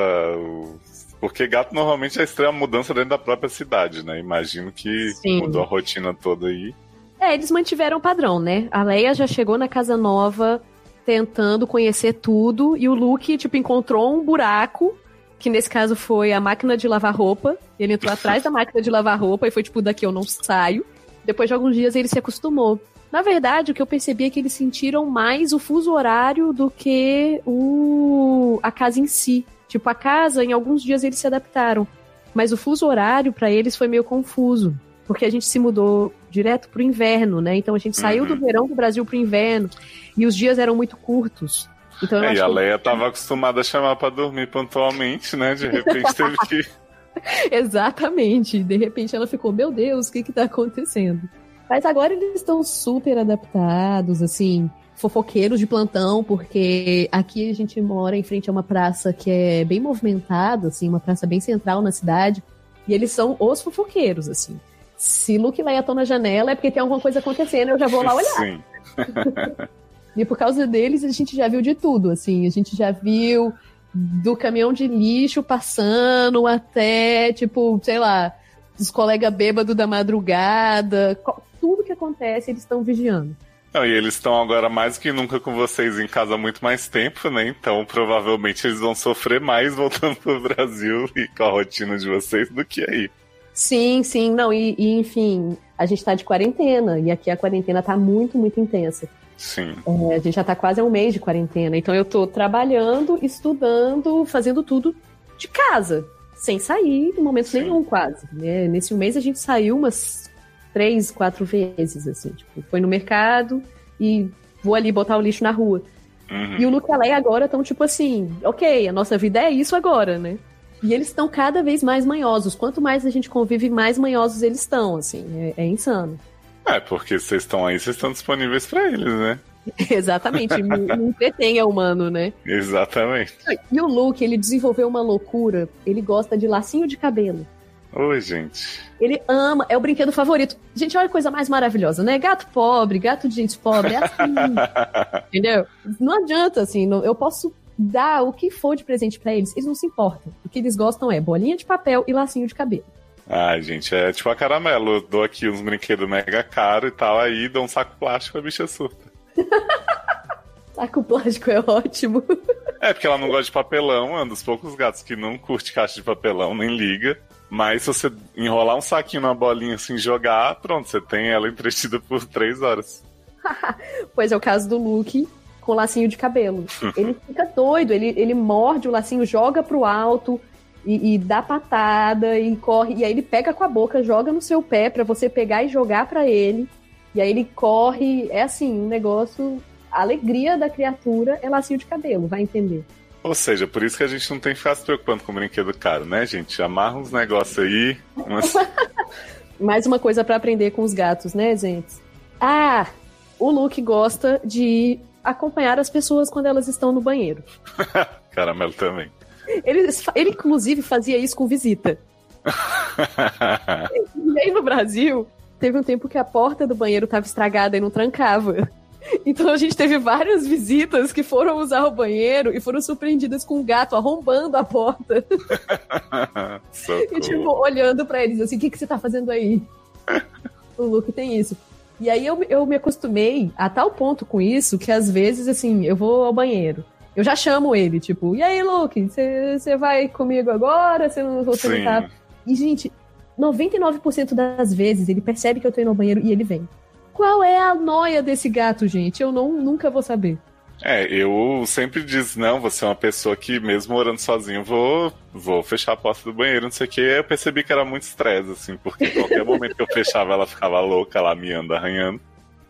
porque gato normalmente é estranha mudança dentro da própria cidade, né? Imagino que Sim. mudou a rotina toda aí. É, eles mantiveram o padrão, né? A Leia já chegou na casa nova tentando conhecer tudo e o Luke, tipo, encontrou um buraco, que nesse caso foi a máquina de lavar roupa. Ele entrou atrás da máquina de lavar roupa e foi tipo, daqui eu não saio. Depois de alguns dias ele se acostumou. Na verdade, o que eu percebi é que eles sentiram mais o fuso horário do que o a casa em si. Tipo, a casa, em alguns dias eles se adaptaram. Mas o fuso horário para eles foi meio confuso. Porque a gente se mudou direto pro inverno, né? Então a gente saiu do uhum. verão do Brasil pro inverno. E os dias eram muito curtos. Então, é, e a Leia estava que... acostumada a chamar para dormir pontualmente, né? De repente teve que. Exatamente. De repente ela ficou, meu Deus, o que que tá acontecendo? Mas agora eles estão super adaptados, assim, fofoqueiros de plantão, porque aqui a gente mora em frente a uma praça que é bem movimentada, assim, uma praça bem central na cidade, e eles são os fofoqueiros, assim. Se Luke e Leia estão na janela é porque tem alguma coisa acontecendo, eu já vou lá olhar. Sim. e por causa deles a gente já viu de tudo, assim, a gente já viu do caminhão de lixo passando até, tipo, sei lá, os colegas bêbados da madrugada, acontece, eles estão vigiando. Não, e eles estão agora mais que nunca com vocês em casa há muito mais tempo, né? Então provavelmente eles vão sofrer mais voltando pro Brasil e com a rotina de vocês do que aí. Sim, sim, não, e, e enfim, a gente tá de quarentena, e aqui a quarentena tá muito, muito intensa. Sim. É, a gente já tá quase há um mês de quarentena, então eu tô trabalhando, estudando, fazendo tudo de casa, sem sair em momento sim. nenhum, quase. Né? Nesse mês a gente saiu umas três, quatro vezes, assim. Tipo, foi no mercado e vou ali botar o lixo na rua. Uhum. E o Luke e a Leia agora estão tipo assim, ok, a nossa vida é isso agora, né? E eles estão cada vez mais manhosos. Quanto mais a gente convive, mais manhosos eles estão, assim. É, é insano. É, porque vocês estão aí, vocês estão disponíveis para eles, né? Exatamente, não entretém é humano, né? Exatamente. E o Luke, ele desenvolveu uma loucura, ele gosta de lacinho de cabelo. Oi, gente. Ele ama, é o brinquedo favorito. Gente, olha que coisa mais maravilhosa, né? Gato pobre, gato de gente pobre, é assim. entendeu? Não adianta, assim, não, eu posso dar o que for de presente para eles, eles não se importam. O que eles gostam é bolinha de papel e lacinho de cabelo. Ai, gente, é tipo a caramelo. Eu dou aqui uns brinquedos mega caros e tal, aí dou um saco plástico, a bicha surta. saco plástico é ótimo. É, porque ela não gosta de papelão, é um dos poucos gatos que não curte caixa de papelão, nem liga. Mas se você enrolar um saquinho na bolinha assim jogar, pronto, você tem ela entretida por três horas. pois é o caso do Luke com lacinho de cabelo. ele fica doido, ele, ele morde o lacinho, joga pro alto e, e, dá patada e corre. E aí ele pega com a boca, joga no seu pé para você pegar e jogar para ele. E aí ele corre. É assim, um negócio. A alegria da criatura é lacinho de cabelo, vai entender. Ou seja, por isso que a gente não tem que ficar se preocupando com brinquedo caro, né, gente? Amarra uns negócios aí. Umas... Mais uma coisa para aprender com os gatos, né, gente? Ah, o Luke gosta de acompanhar as pessoas quando elas estão no banheiro. Caramelo também. Ele, ele, inclusive, fazia isso com visita. e aí no Brasil, teve um tempo que a porta do banheiro estava estragada e não trancava. Então a gente teve várias visitas que foram usar o banheiro e foram surpreendidas com um gato arrombando a porta. e tipo, olhando para eles assim, o que, que você tá fazendo aí? o Luke tem isso. E aí eu, eu me acostumei a tal ponto com isso que às vezes, assim, eu vou ao banheiro. Eu já chamo ele, tipo, e aí, Luke, você vai comigo agora? Você não, você não tá. E, gente, 99% das vezes ele percebe que eu tô indo ao banheiro e ele vem. Qual é a noia desse gato, gente? Eu não, nunca vou saber. É, eu sempre disse, não, você é uma pessoa que, mesmo morando sozinho, vou, vou fechar a porta do banheiro, não sei o que. Eu percebi que era muito estresse, assim, porque qualquer momento que eu fechava, ela ficava louca lá, miando, arranhando.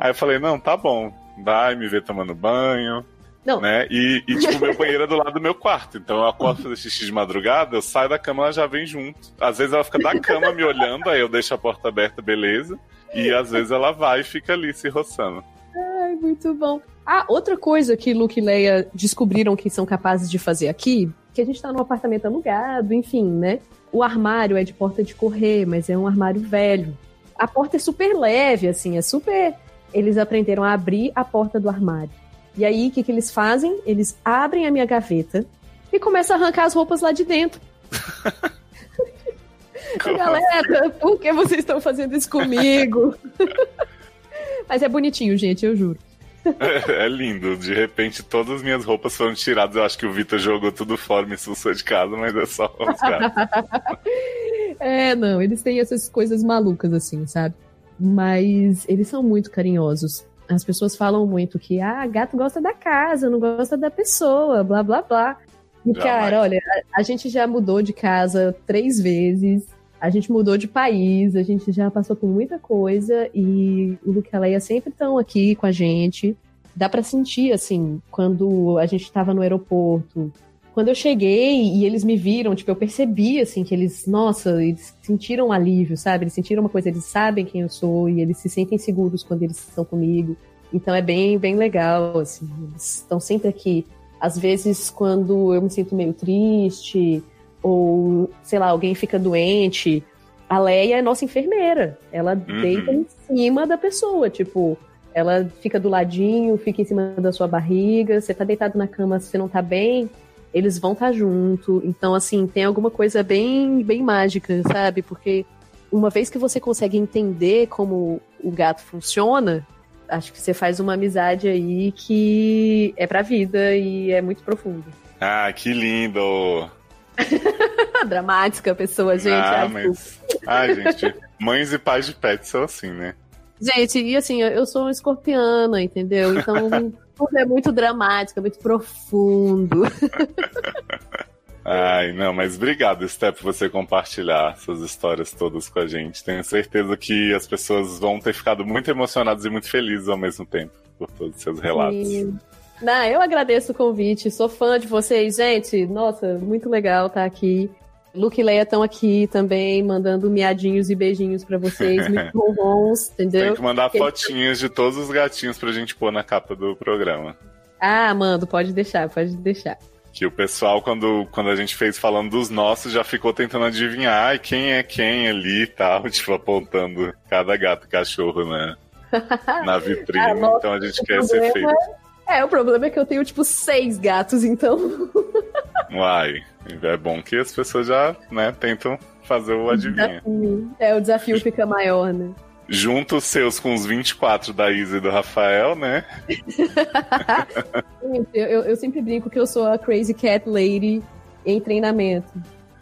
Aí eu falei, não, tá bom, vai me ver tomando banho. Não. Né? E, e, tipo, meu banheiro é do lado do meu quarto. Então eu acordo fazer xixi de madrugada, eu saio da cama, ela já vem junto. Às vezes ela fica da cama me olhando, aí eu deixo a porta aberta, beleza. E às vezes ela vai e fica ali se roçando. Ai, muito bom. Ah, outra coisa que Luke e Leia descobriram que são capazes de fazer aqui, que a gente tá num apartamento alugado, enfim, né? O armário é de porta de correr, mas é um armário velho. A porta é super leve, assim, é super. Eles aprenderam a abrir a porta do armário. E aí, o que, que eles fazem? Eles abrem a minha gaveta e começam a arrancar as roupas lá de dentro. Galera, por que vocês estão fazendo isso comigo? Mas é bonitinho, gente, eu juro. É, é, lindo. De repente, todas as minhas roupas foram tiradas. Eu acho que o Vitor jogou tudo fora e me expulsou de casa, mas é só É, não, eles têm essas coisas malucas, assim, sabe? Mas eles são muito carinhosos. As pessoas falam muito que, ah, gato gosta da casa, não gosta da pessoa, blá, blá, blá. E, cara, olha, a, a gente já mudou de casa três vezes. A gente mudou de país, a gente já passou por muita coisa e o Luke e a Leia sempre estão aqui com a gente. Dá para sentir, assim, quando a gente estava no aeroporto. Quando eu cheguei e eles me viram, tipo, eu percebi, assim, que eles, nossa, eles sentiram um alívio, sabe? Eles sentiram uma coisa, eles sabem quem eu sou e eles se sentem seguros quando eles estão comigo. Então é bem, bem legal, assim, eles estão sempre aqui. Às vezes, quando eu me sinto meio triste, ou, sei lá, alguém fica doente, a Leia é nossa enfermeira. Ela uhum. deita em cima da pessoa, tipo, ela fica do ladinho, fica em cima da sua barriga, você tá deitado na cama, você não tá bem, eles vão estar tá junto. Então, assim, tem alguma coisa bem, bem mágica, sabe? Porque uma vez que você consegue entender como o gato funciona, acho que você faz uma amizade aí que é pra vida e é muito profundo. Ah, que lindo! Dramática pessoa, gente. Ah, mas... Ai, gente, mães e pais de pets são assim, né? Gente, e assim, eu sou uma escorpiana, entendeu? Então tudo é muito dramático, é muito profundo. Ai, não, mas obrigado, Steph, por você compartilhar essas histórias todas com a gente. Tenho certeza que as pessoas vão ter ficado muito emocionadas e muito felizes ao mesmo tempo por todos os seus relatos. Sim. Não, eu agradeço o convite, sou fã de vocês, gente. Nossa, muito legal estar aqui. Luke e Leia estão aqui também, mandando miadinhos e beijinos para vocês, muito bons, entendeu? Tem que mandar fotinhas de todos os gatinhos pra gente pôr na capa do programa. Ah, mando, pode deixar, pode deixar. Que o pessoal, quando, quando a gente fez falando dos nossos, já ficou tentando adivinhar ai, quem é quem ali e tal, tipo, apontando cada gato e cachorro, né? Na vitrine. ah, então a gente quer ser feito. É, o problema é que eu tenho, tipo, seis gatos, então. Uai, é bom que as pessoas já, né, tentam fazer o adivinho. É, o desafio fica maior, né? Junta os seus com os 24 da Isa e do Rafael, né? eu, eu sempre brinco que eu sou a Crazy Cat Lady em treinamento.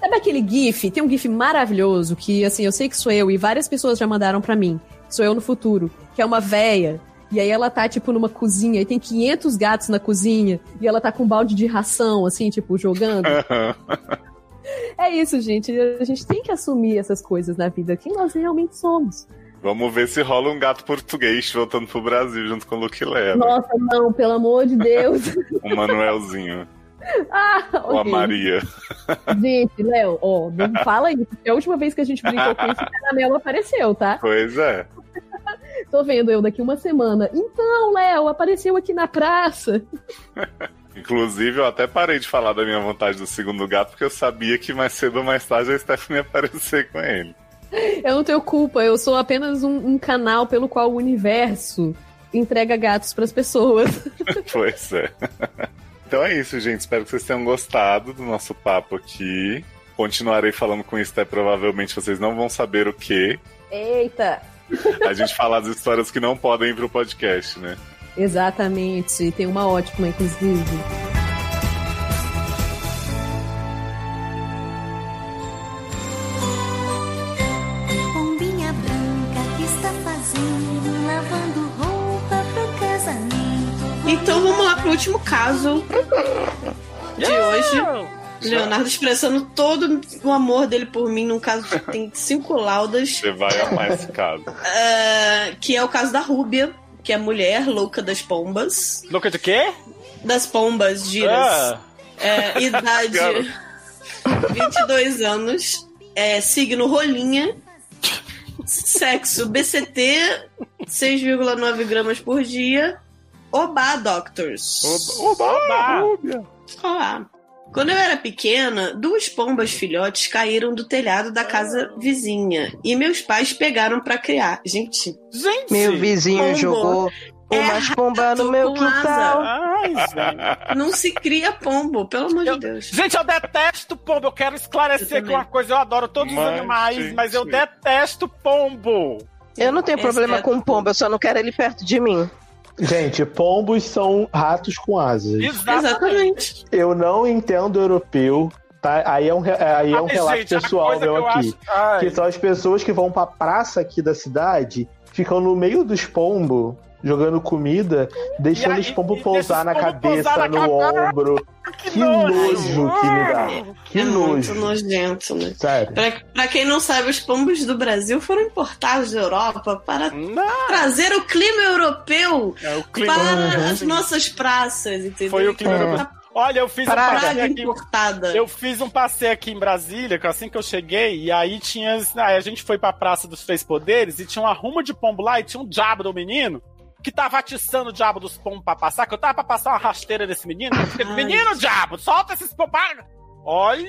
Sabe aquele GIF? Tem um GIF maravilhoso que, assim, eu sei que sou eu e várias pessoas já mandaram para mim. Sou eu no futuro. Que é uma véia. E aí ela tá, tipo, numa cozinha e tem 500 gatos na cozinha. E ela tá com um balde de ração, assim, tipo, jogando. é isso, gente. A gente tem que assumir essas coisas na vida. Quem nós realmente somos. Vamos ver se rola um gato português voltando pro Brasil junto com o Luke Leva. Nossa, não, pelo amor de Deus. o Manuelzinho. Ah, okay. Ou a Maria. Gente, Léo, ó, não fala isso, porque a última vez que a gente brincou com esse caramelo apareceu, tá? Pois é. Tô vendo eu daqui uma semana. Então, Léo, apareceu aqui na praça. Inclusive, eu até parei de falar da minha vontade do segundo gato, porque eu sabia que mais cedo ou mais tarde a Stephanie ia aparecer com ele. Eu não tenho culpa, eu sou apenas um, um canal pelo qual o universo entrega gatos para as pessoas. pois é. Então é isso, gente. Espero que vocês tenham gostado do nosso papo aqui. Continuarei falando com isso, até provavelmente vocês não vão saber o que. Eita! A gente falar das histórias que não podem ir pro podcast, né? Exatamente. Tem uma ótima, inclusive. Então vamos lá pro último caso de hoje. Leonardo expressando todo o amor dele por mim num caso que tem cinco laudas. Você vai amar esse caso. Uh, que é o caso da Rúbia, que é a mulher louca das pombas. Louca de quê? Das pombas, giras. Ah. É, idade 22 anos. É, signo rolinha. Sexo BCT, 6,9 gramas por dia. Oba Doctors. Oba, oba, oba. Olá. Quando eu era pequena, duas pombas filhotes caíram do telhado da casa vizinha e meus pais pegaram para criar. Gente, gente, meu vizinho pombo jogou é umas pombas no meu quintal. Ai, não se cria pombo, pelo amor eu, de Deus. Gente, eu detesto pombo. Eu quero esclarecer aqui uma coisa. Eu adoro todos mas, os animais, gente. mas eu detesto pombo. Eu não tenho Esse problema é com pombo, eu só não quero ele perto de mim. Gente, pombos são ratos com asas. Exatamente. Eu não entendo europeu. Tá? Aí é um, aí é um Ai, relato gente, pessoal meu aqui. Acho... Que são as pessoas que vão pra praça aqui da cidade, ficam no meio dos pombos jogando comida, deixando aí, os pombos pousar na cabeça, pousar na no cabeça. ombro. Que, que nojo que me dá. Que é nojo. Muito nojento, né? Sério. Pra, pra, quem não sabe, os pombos do Brasil foram importados da Europa para não. trazer o clima europeu é, o clima para uhum. as nossas praças, entendeu? Foi o clima é. europeu. Olha, eu fiz Praga um passeio aqui. Importada. Eu fiz um passeio aqui em Brasília, que assim que eu cheguei, e aí tinha. Aí a gente foi pra Praça dos Três Poderes e tinha uma ruma de pombo lá e tinha um diabo do menino que tava atiçando o diabo dos pombos pra passar, que eu tava pra passar uma rasteira desse menino. menino, diabo, solta esses pombos. Olha!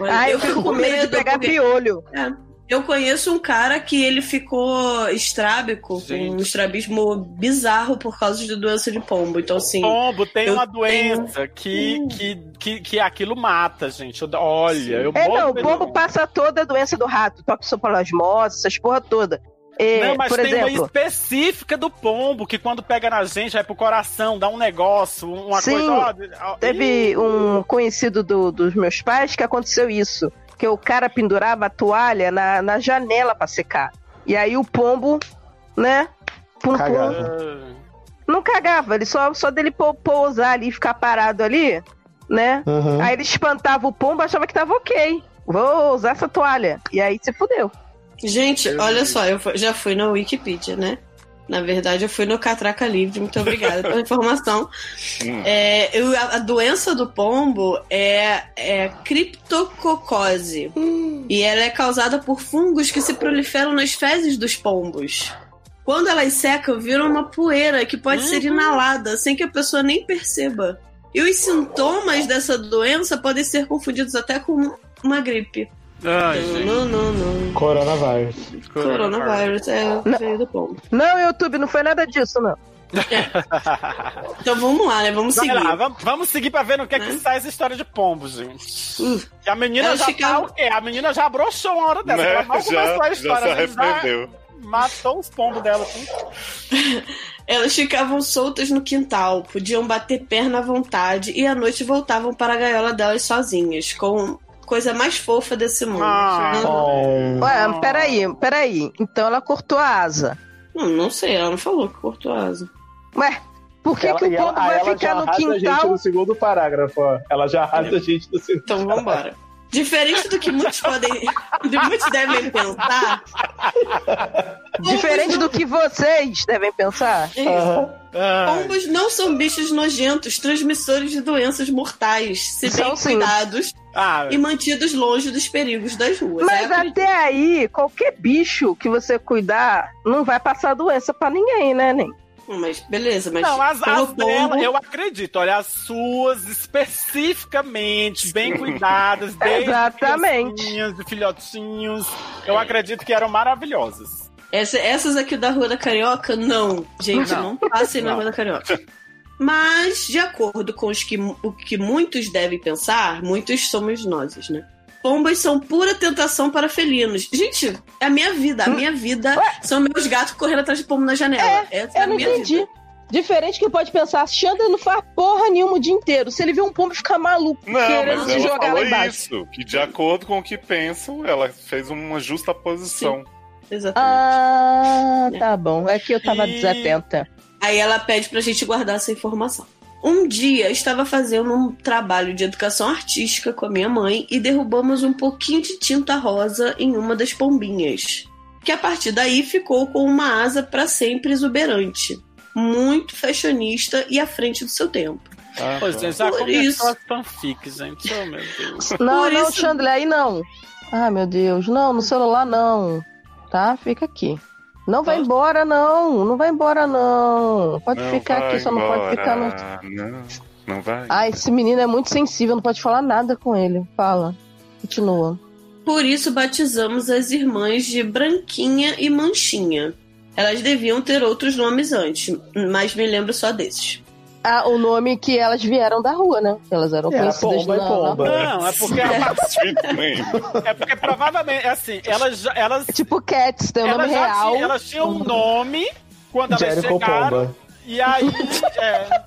Ai, eu fico com medo de pegar porque... piolho. É. Eu conheço um cara que ele ficou estrábico, Gente. com um estrabismo bizarro por causa de doença de pombo. Então, assim. Pombo tem uma doença tenho... que, hum. que, que, que aquilo mata, gente. Olha, eu É, não, o pombo passa toda a doença do rato, toxoplasmose, essas porra toda. É, não, mas tem exemplo, uma específica do pombo que quando pega na gente vai pro coração, dá um negócio, uma sim, coisa. Teve um conhecido do, dos meus pais que aconteceu isso. Que o cara pendurava a toalha na, na janela para secar. E aí o pombo, né? Pum, pum, não cagava, ele só, só dele pousar ali e ficar parado ali, né? Uhum. Aí ele espantava o pombo, achava que tava ok. Vou usar essa toalha. E aí se fudeu. Gente, olha só, eu já fui na Wikipedia, né? Na verdade, eu fui no Catraca Livre. Muito obrigada pela informação. É, eu, a, a, doença do pombo é, é criptococose. Hum. E ela é causada por fungos que se proliferam nas fezes dos pombos. Quando elas secam, viram uma poeira que pode ser uhum. inalada sem que a pessoa nem perceba. E os sintomas dessa doença podem ser confundidos até com uma gripe. Ai, não, não, não, Coronavírus. Coronavírus, é veio do pombo. Não, YouTube, não foi nada disso, não. É. Então vamos lá, né? Vamos seguir. Lá, vamos, vamos, seguir pra ver no que é que né? sai essa história de pombo, gente. Uh, e a menina já ficava... tá o quê? A menina já broxou uma hora dessa. Né? Ela mal já, começou a história. Já se arrependeu. matou os pombos dela. Elas ficavam soltas no quintal, podiam bater perna à vontade e à noite voltavam para a gaiola delas sozinhas, com coisa mais fofa desse mundo. Ah, hum. Ué, peraí, peraí. Então ela cortou a asa. Hum, não sei, ela não falou que cortou a asa. Ué, por que, ela, que o pombo vai ficar no quintal? A gente no segundo parágrafo, ó. Ela já arrasa a gente no segundo Então vambora. Diferente do que muitos podem. de muitos devem pensar. Diferente do que vocês devem pensar. Uhum. Pombos não são bichos nojentos, transmissores de doenças mortais, se bem cuidados ah, e mantidos longe dos perigos das ruas. Mas é até aí, qualquer bicho que você cuidar não vai passar doença para ninguém, né, nem? Mas beleza, mas. Não, as, as dela, eu acredito. Olha, as suas especificamente, bem cuidadas, Exatamente. de filhotinhos. Eu acredito que eram maravilhosas. Essa, essas aqui da Rua da Carioca, não. Gente, não, não passem na Rua da Carioca. Mas, de acordo com os que, o que muitos devem pensar, muitos somos nós, né? Pombas são pura tentação para felinos. Gente, é a minha vida. A minha vida Ué? são meus gatos correndo atrás de pombo na janela. É, Essa é eu não entendi. Vida. Diferente que pode pensar, Xander não faz porra nenhuma o dia inteiro. Se ele vê um pombo ficar maluco, não, querendo se jogar lá embaixo. Isso, que de acordo com o que pensam, ela fez uma justa posição. Sim. Exatamente. Ah, tá bom. É que eu tava e... desatenta. Aí ela pede pra gente guardar essa informação. Um dia estava fazendo um trabalho de educação artística com a minha mãe e derrubamos um pouquinho de tinta rosa em uma das pombinhas, que a partir daí ficou com uma asa para sempre exuberante, muito fashionista e à frente do seu tempo. Ah, pois é, já Por isso... as fanfics, gente. Oh, meu Deus. Não, Por não, isso... Chandler, aí não. Ah, meu Deus. Não, no celular não. Tá? Fica aqui. Não vai embora, não. Não vai embora, não. Pode não ficar aqui, só não pode ficar no. Não, não vai. Ah, esse menino é muito sensível, não pode falar nada com ele. Fala. Continua. Por isso batizamos as irmãs de Branquinha e Manchinha. Elas deviam ter outros nomes antes, mas me lembro só desses. Ah, o nome que elas vieram da rua, né? Elas eram é, conhecidas pomba, na, pomba. Não, é porque é porque provavelmente, assim, elas elas tipo Cats, tem o nome real. Tinha, elas tinham um nome quando elas Jericho chegaram. Pomba. E aí, é,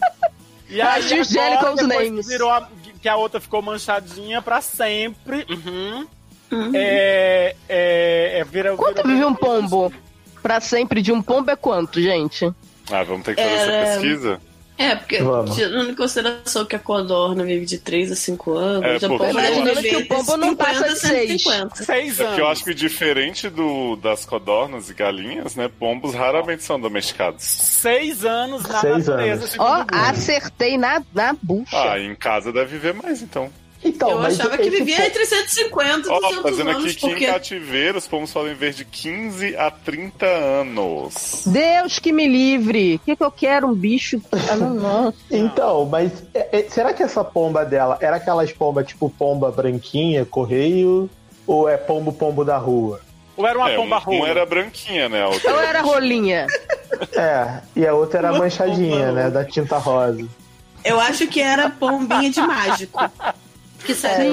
e aí os Jericho's names. Virou a, que a outra ficou manchadinha pra sempre. Uhum. Uhum. É, é, é, vira, quanto vive um pombo? Pra sempre de um pombo é quanto, gente? Ah, vamos ter que fazer essa pesquisa? É, porque tirando em consideração que a codorna vive de 3 a 5 anos, é, a pomba imaginando que o pombo não passa de 6. 6 anos. É eu acho que diferente do, das codornas e galinhas, né, pombos raramente são domesticados. 6 anos na Seis natureza. Ó, oh, acertei na, na bucha. Ah, em casa deve viver mais, então. Então, eu achava que vivia entre 150 e 200 oh, fazendo anos. aqui que porque... em cativeiro os pomos podem viver de 15 a 30 anos. Deus que me livre! O que, que eu quero? Um bicho? Ah, não, não. então, mas é, é, será que essa pomba dela era aquelas pombas tipo pomba branquinha, correio? Ou é pombo-pombo da rua? Ou era uma é, pomba rola? Uma era branquinha, né? Outra Ou era rolinha. é, e a outra era manchadinha, né? Da tinta rosa. Eu acho que era pombinha de mágico. Que serve é,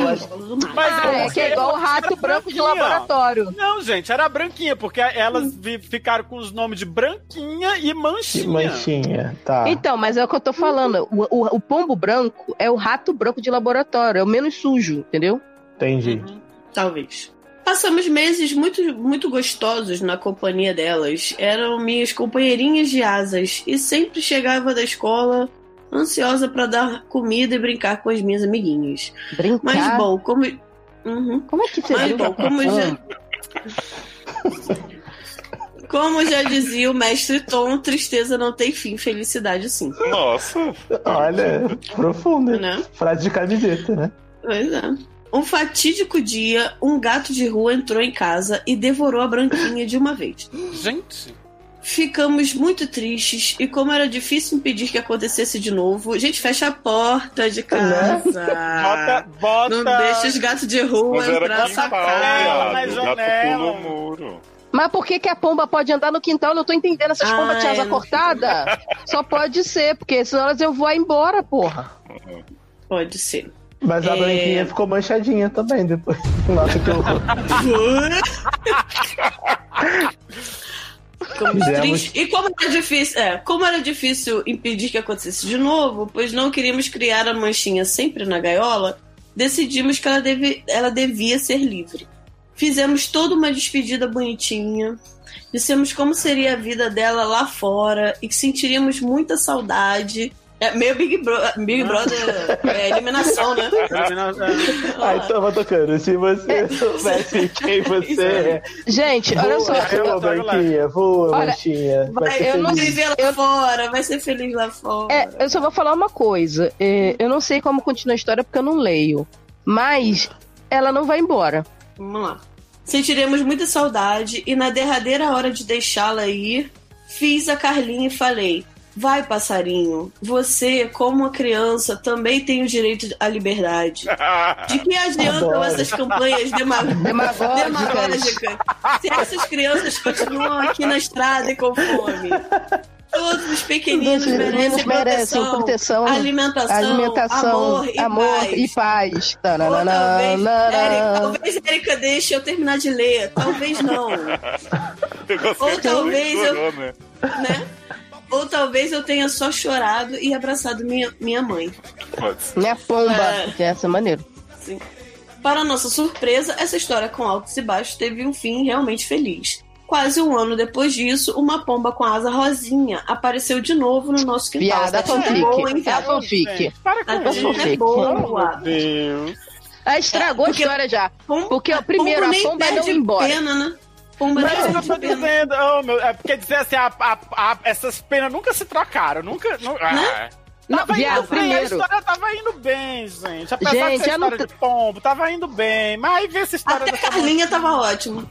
Mas ah, é, que é igual o rato branco de laboratório. Não, gente, era branquinha, porque elas ficaram com os nomes de branquinha e manchinha. Manchinha, tá. Então, mas é o que eu tô falando. O, o, o pombo branco é o rato branco de laboratório, é o menos sujo, entendeu? Entendi. Uhum. Talvez. Passamos meses muito, muito gostosos na companhia delas. Eram minhas companheirinhas de asas e sempre chegava da escola ansiosa para dar comida e brincar com as minhas amiguinhas. Brincar? Mas bom, como. Uhum. Como é que você Mas bom, como já. Como já dizia o mestre Tom, tristeza não tem fim, felicidade sim. Nossa! Olha, profunda. Né? Frase de camiseta, né? Pois é. Um fatídico dia, um gato de rua entrou em casa e devorou a branquinha de uma vez. Gente! Ficamos muito tristes e como era difícil impedir que acontecesse de novo, a gente fecha a porta de casa. bota, bota. Não deixa os gatos de rua entrar na sua casa. Na janela. muro. Mas por que, que a pomba pode andar no quintal? Eu não tô entendendo. Essas Ai, pombas tinham asa cortada? Só pode ser, porque senão elas eu vou embora, porra. Pode ser. Mas a é... branquinha ficou manchadinha também depois. Nossa, que horror. Ficamos tristes. E como era difícil, é, como era difícil impedir que acontecesse de novo, pois não queríamos criar a manchinha sempre na gaiola, decidimos que ela, deve, ela devia ser livre. Fizemos toda uma despedida bonitinha. Dissemos como seria a vida dela lá fora e que sentiríamos muita saudade é meio Big, Bro Big Brother é eliminação, né? Ai, tava tocando. Se você soubesse quem você é. Gente, olha só. Voa, Branquinha, voa, Manchinha. Vai, eu não viver lá eu... fora, vai ser feliz lá fora. É, eu só vou falar uma coisa. É, eu não sei como continua a história porque eu não leio. Mas ela não vai embora. Vamos lá. Sentiremos muita saudade e na derradeira hora de deixá-la ir, fiz a Carlinha e falei: Vai, passarinho, você, como uma criança, também tem o direito à liberdade. De que adiantam Adoro. essas campanhas demagógicas. demagógicas se essas crianças continuam aqui na estrada e com fome? Todos os pequeninos merecem, merecem proteção, proteção, alimentação, alimentação amor, e paz. E talvez, Erika deixe eu terminar de ler, talvez não. Ou talvez eu. Né? Ou talvez eu tenha só chorado e abraçado minha, minha mãe. Minha pomba, é... dessa maneira. Sim. Para nossa surpresa, essa história com altos e baixos teve um fim realmente feliz. Quase um ano depois disso, uma pomba com asa rosinha apareceu de novo no nosso quintal. Piada fanfic. Boa, hein, é fanfic. Para com a fanfic. É boa. Meu Deus. Ah, estragou é, a história já. Porque, o primeiro, a pomba não ia embora. Pena, né? Pomba Mas eu tô dizendo, oh, meu, é porque dizer assim, a, a, a, essas penas nunca se trocaram, nunca. Não, ah, Tava não, indo bem, primeiro. a história tava indo bem, gente. Apesar gente, de ser história não... de pombo, tava indo bem. Mas aí vê essa história Até a Carlinha tava ótima.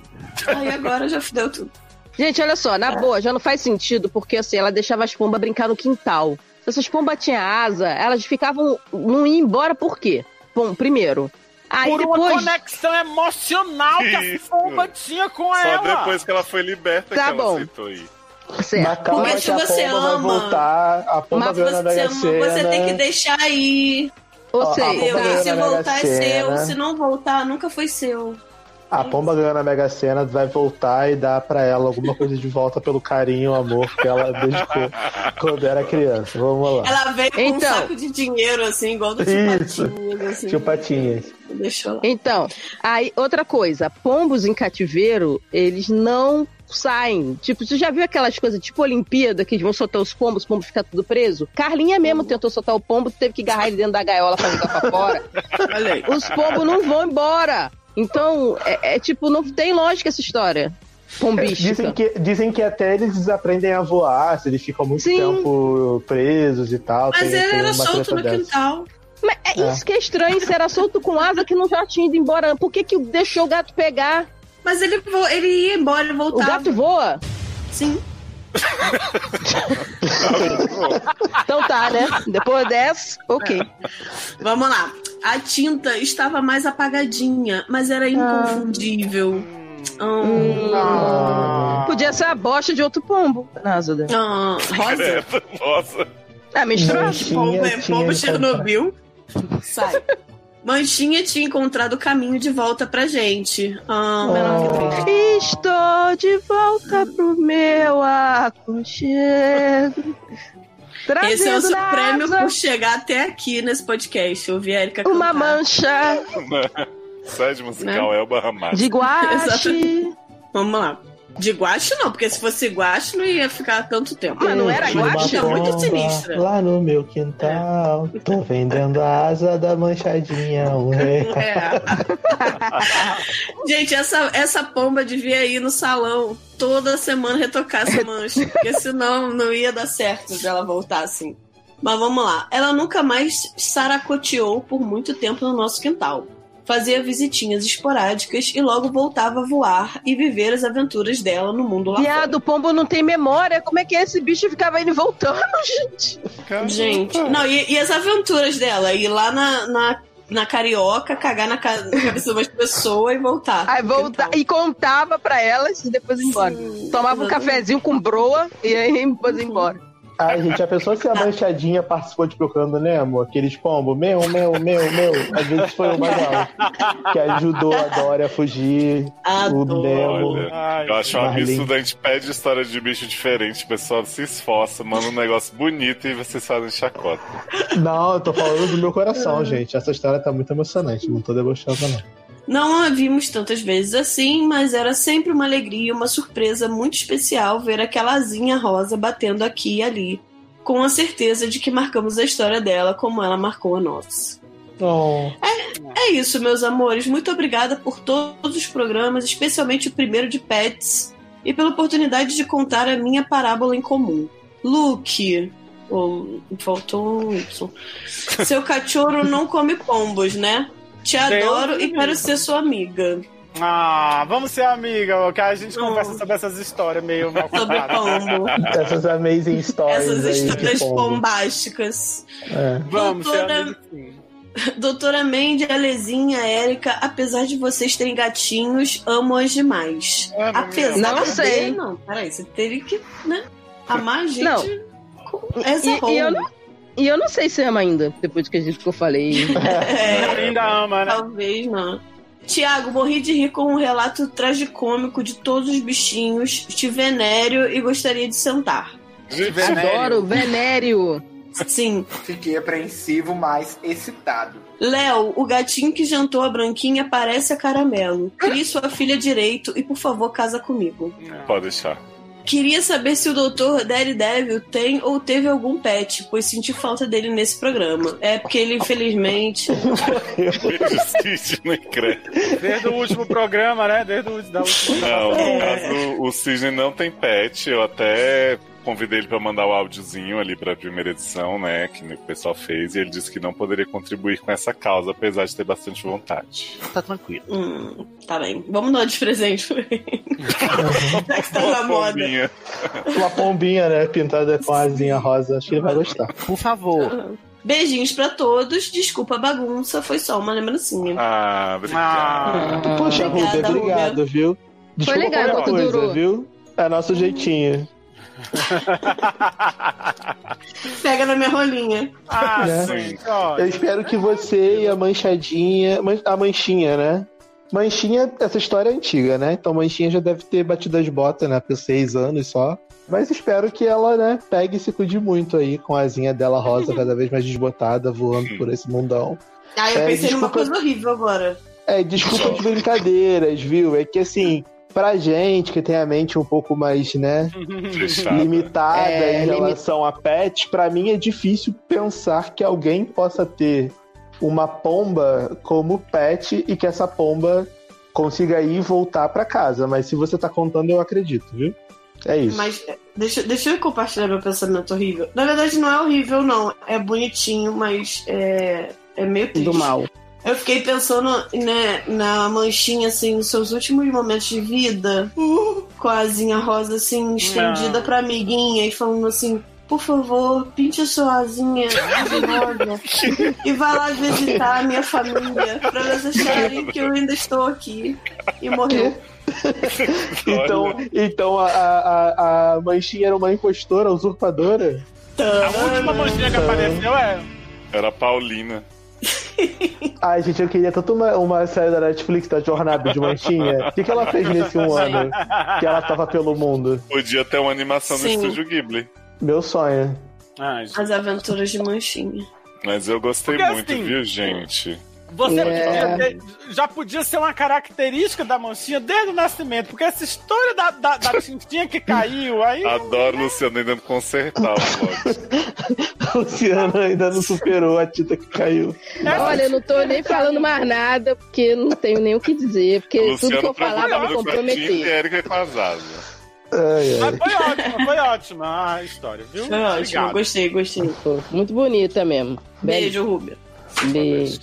Aí agora já fudeu tudo. Gente, olha só, na boa, já não faz sentido, porque assim, ela deixava as pombas brincar no quintal. Se essas pombas tinham asa, elas ficavam. não iam embora por quê? Bom, primeiro, Aí Por depois... uma conexão emocional que a Pomba tinha com Só ela. Só depois que ela foi liberta tá que bom. ela aceitou ir. Certo. Porque se você ama, voltar, a pomba mas você, ama, você tem que deixar ir. Ou seja, se voltar é seu, se não voltar, nunca foi seu. A pomba ganhando a Mega Sena vai voltar e dar pra ela alguma coisa de volta pelo carinho e amor que ela dedicou quando era criança. Vamos lá. Ela veio com então, um saco de dinheiro, assim, igual do tio Patinhas. Assim. Tio Patinhas. Deixou lá. Então, aí, outra coisa. Pombos em cativeiro, eles não saem. Tipo, você já viu aquelas coisas tipo Olimpíada que vão soltar os pombos, o pombo fica tudo preso? Carlinha mesmo uhum. tentou soltar o pombo, teve que agarrar ele dentro da gaiola pra jogar pra fora. Olha aí. Os pombos não vão embora. Então, é, é, tipo, não tem lógica essa história. Pombística. Dizem que, dizem que até eles aprendem a voar, se eles ficam muito Sim. tempo presos e tal. Mas tem, ele tem era solto no dessa. quintal. Mas é, é, isso que é estranho, se era solto com asa que não já tinha ido embora. Por que, que deixou o gato pegar? Mas ele, ele ia embora e voltava. O gato voa? Sim. Então tá, né? Depois dessa, ok. Vamos lá. A tinta estava mais apagadinha, mas era inconfundível. Ah. Hum. Ah. Podia ser a bosta de outro pombo. Nossa, ah, rosa? Nossa. É misturado. Pombo, é pombo Chernobyl. Sai. Manchinha tinha encontrado o caminho de volta pra gente. Ah, oh. Estou de volta pro meu aconchego. Esse é o seu prêmio por chegar até aqui nesse podcast. Eu vi a Erika Uma cantar. mancha. Sede musical né? Elba Ramalho. De guache. Vamos lá. De guache não, porque se fosse guache não ia ficar tanto tempo. Mas não era guache? É muito sinistra. Lá no meu quintal, é. tô vendendo a asa da manchadinha. É. Gente, essa, essa pomba devia ir no salão toda semana retocar essa mancha, porque senão não ia dar certo ela voltar assim. Mas vamos lá. Ela nunca mais saracoteou por muito tempo no nosso quintal fazia visitinhas esporádicas e logo voltava a voar e viver as aventuras dela no mundo lá Viado, o pombo não tem memória. Como é que esse bicho ficava indo e voltando, gente? Caramba. Gente, não, e, e, as aventuras dela? Ir lá na, na, na carioca, cagar na, ca na cabeça de umas pessoas e voltar. Aí voltar e contava pra elas e depois ir embora. Sim, Tomava exatamente. um cafezinho com broa e aí depois ir embora. Ai, gente, a pessoa se a manchadinha participou de Procurando Nemo, aqueles pombo, meu, meu, meu, meu. Às vezes foi o mais alto. Que ajudou a Dora a fugir. Adoro. O Nemo. Olha, eu acho um absurdo, a gente pede história de bicho diferente, o pessoal se esforça, manda um negócio bonito e vocês fazem chacota. Não, eu tô falando do meu coração, gente. Essa história tá muito emocionante, não tô debochando, não. Não a vimos tantas vezes assim, mas era sempre uma alegria e uma surpresa muito especial ver aquela asinha rosa batendo aqui e ali, com a certeza de que marcamos a história dela como ela marcou a nossa. Oh. É, é isso, meus amores. Muito obrigada por todos os programas, especialmente o primeiro de Pets, e pela oportunidade de contar a minha parábola em comum. Luke, oh, faltou um Y. Seu cachorro não come pombos, né? Te adoro Deus e quero ser sua amiga. Ah, vamos ser amiga, que a gente conversa sobre essas histórias meio mal Sobre pombo. Essas amazing stories. Essas histórias bombásticas. É. Vamos Doutora... ser amiga, Doutora Mandy, Alezinha, Érica, apesar de vocês terem gatinhos, amo-as demais. É, apesar não sei. De... Não, peraí, você teve que, né? Amar a gente. Não. Essa e, e eu não e eu não sei se ama ainda, depois que a gente que eu falei. É, ainda ama, né? Talvez não. Tiago, morri de rir com um relato tragicômico de todos os bichinhos. Te venério e gostaria de sentar. Adoro, venério. Sim. Fiquei apreensivo, mas excitado. Léo, o gatinho que jantou a branquinha parece a caramelo. Crie sua filha direito e, por favor, casa comigo. Pode deixar. Queria saber se o Dr. Daredevil tem ou teve algum pet, pois senti falta dele nesse programa. É porque ele, infelizmente. Desde o último programa, né? Desde o da última. Não, no é. caso, o Cisne não tem pet. Eu até convidei ele para mandar o áudiozinho ali para a primeira edição, né, que o pessoal fez, e ele disse que não poderia contribuir com essa causa, apesar de ter bastante vontade. Tá tranquilo. Hum, tá bem. Vamos dar de presente pra ele. Já que tá na moda. Pombinha. Uma pombinha, né, pintada com asinha rosa. Acho que ele vai gostar. Por favor. Beijinhos pra todos. Desculpa a bagunça, foi só uma lembrancinha. Ah, obrigado. Ah, Poxa, Rubia, obrigado, viu? Desculpa foi legal, coisa, durou. viu? É nosso jeitinho. Pega na minha rolinha. Ah, né? sim. Eu espero que você e a manchadinha. A manchinha, né? Manchinha, essa história é antiga, né? Então Manchinha já deve ter batido as botas, né? Por seis anos só. Mas espero que ela, né, pegue e se cuide muito aí com a asinha dela rosa cada vez mais desbotada, voando por esse mundão. Ah, eu é, pensei desculpa... numa coisa horrível agora. É, desculpa de brincadeiras, viu? É que assim, pra gente que tem a mente um pouco mais, né, limitada é, em relação a pet, para mim é difícil pensar que alguém possa ter uma pomba como pet e que essa pomba consiga ir e voltar para casa. Mas se você tá contando, eu acredito, viu? É isso. Mas deixa, deixa eu compartilhar meu pensamento horrível. Na verdade, não é horrível, não. É bonitinho, mas é, é meio triste. Do mal. Eu fiquei pensando né, na manchinha, assim, nos seus últimos momentos de vida, uh, com a asinha rosa, assim, estendida Não. pra amiguinha e falando assim: por favor, pinte a sua asinha de rosa e vá lá visitar a minha família pra elas acharem que eu ainda estou aqui. E morreu. então, então a, a, a manchinha era uma impostora, usurpadora? A última manchinha que apareceu é. Era a Paulina. Ai, gente, eu queria tanto uma, uma série da Netflix da Jornada de Manchinha. O que, que ela fez nesse um ano que ela tava pelo mundo? Podia ter uma animação Sim. no estúdio Ghibli. Meu sonho. As aventuras de Manchinha. Mas eu gostei Porque, muito, assim, viu, gente? Você é. ter, já podia ser uma característica da Manchinha desde o nascimento, porque essa história da, da, da tintinha que caiu aí. Adoro o Luciano ainda consertar o plot. Luciano ainda não superou a tinta que caiu. Olha, eu não tô nem falando mais nada, porque não tenho nem o que dizer, porque Luciano tudo que eu falar vai me comprometer. Erika é. Ai, ai. Mas foi ótima, foi ótima a história, viu? Foi ótimo, gostei, gostei. Muito bonita mesmo. Beijo, Rubia. Beijo.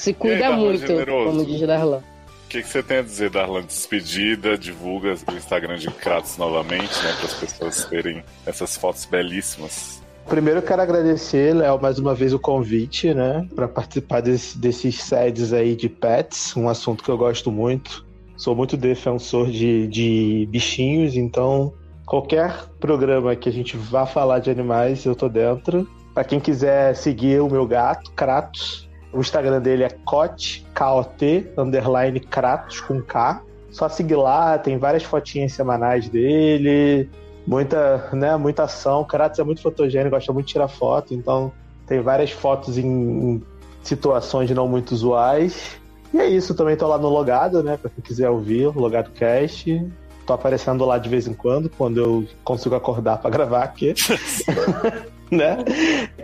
Se cuida aí, muito, como diz Darlan. O que, que, você tem a dizer, Darlan? Despedida, divulga o Instagram de Kratos novamente, né? Para as pessoas terem essas fotos belíssimas. Primeiro eu quero agradecer, Léo, mais uma vez o convite, né? Para participar desse, desses sedes aí de pets, um assunto que eu gosto muito. Sou muito defensor de, de bichinhos, então Qualquer programa que a gente vá falar de animais, eu tô dentro. Pra quem quiser seguir o meu gato, Kratos, o Instagram dele é cot, K-O-T, underline Kratos, com K. Só seguir lá, tem várias fotinhas semanais dele, muita, né, muita ação. Kratos é muito fotogênico, gosta muito de tirar foto, então tem várias fotos em, em situações não muito usuais. E é isso, também tô lá no Logado, né, pra quem quiser ouvir, Logado Cast. Tô aparecendo lá de vez em quando, quando eu consigo acordar para gravar aqui. né?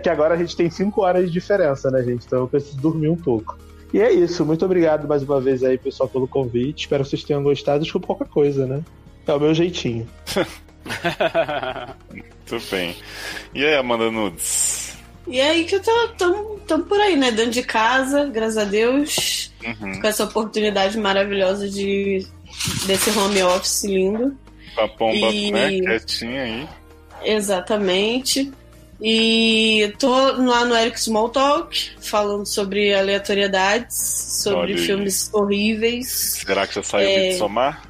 Que agora a gente tem cinco horas de diferença, né, gente? Então eu preciso dormir um pouco. E é isso. Muito obrigado mais uma vez aí, pessoal, pelo convite. Espero que vocês tenham gostado. Desculpa qualquer coisa, né? É o meu jeitinho. Muito bem. E aí, Amanda Nudes? E aí que eu tô, tô, tô por aí, né? Dentro de casa, graças a Deus. Uhum. Com essa oportunidade maravilhosa de desse home office lindo. A pomba, e... né, quietinha aí. Exatamente. E tô lá no Eric Small Talk, falando sobre aleatoriedades, sobre filmes horríveis. Será que já saiu é... o somar?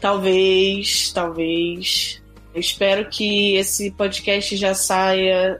Talvez, talvez. Eu espero que esse podcast já saia,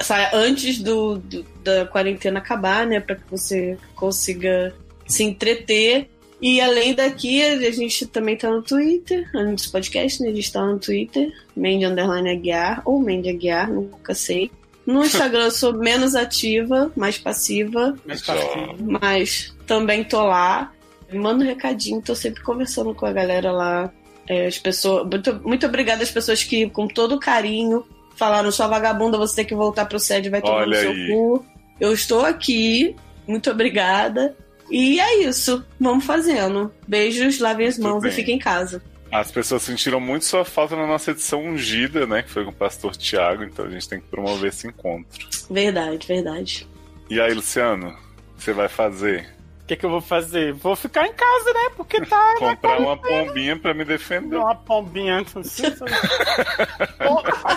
saia antes do, do da quarentena acabar, né? Para que você consiga se entreter e além daqui, a gente também tá no Twitter, além dos podcasts, né? A gente tá no Twitter, Mandy Underline Aguiar, ou Mandy Aguiar, nunca sei. No Instagram eu sou menos ativa, mais passiva. Mais passiva. Mas também tô lá. Mando um recadinho, tô sempre conversando com a galera lá. É, as pessoas. Muito, muito obrigada às pessoas que, com todo carinho, falaram: sua vagabunda, você tem que voltar pro sede, vai tomar Olha no seu aí. cu. Eu estou aqui, muito obrigada. E é isso. Vamos fazendo. Beijos, lavem as mãos e fiquem em casa. As pessoas sentiram muito sua falta na nossa edição ungida, né? Que foi com o pastor Tiago, então a gente tem que promover esse encontro. Verdade, verdade. E aí, Luciano, o que você vai fazer? O que, que eu vou fazer? Vou ficar em casa, né? Porque tá. Comprar uma pombinha pra me defender. Uma pombinha.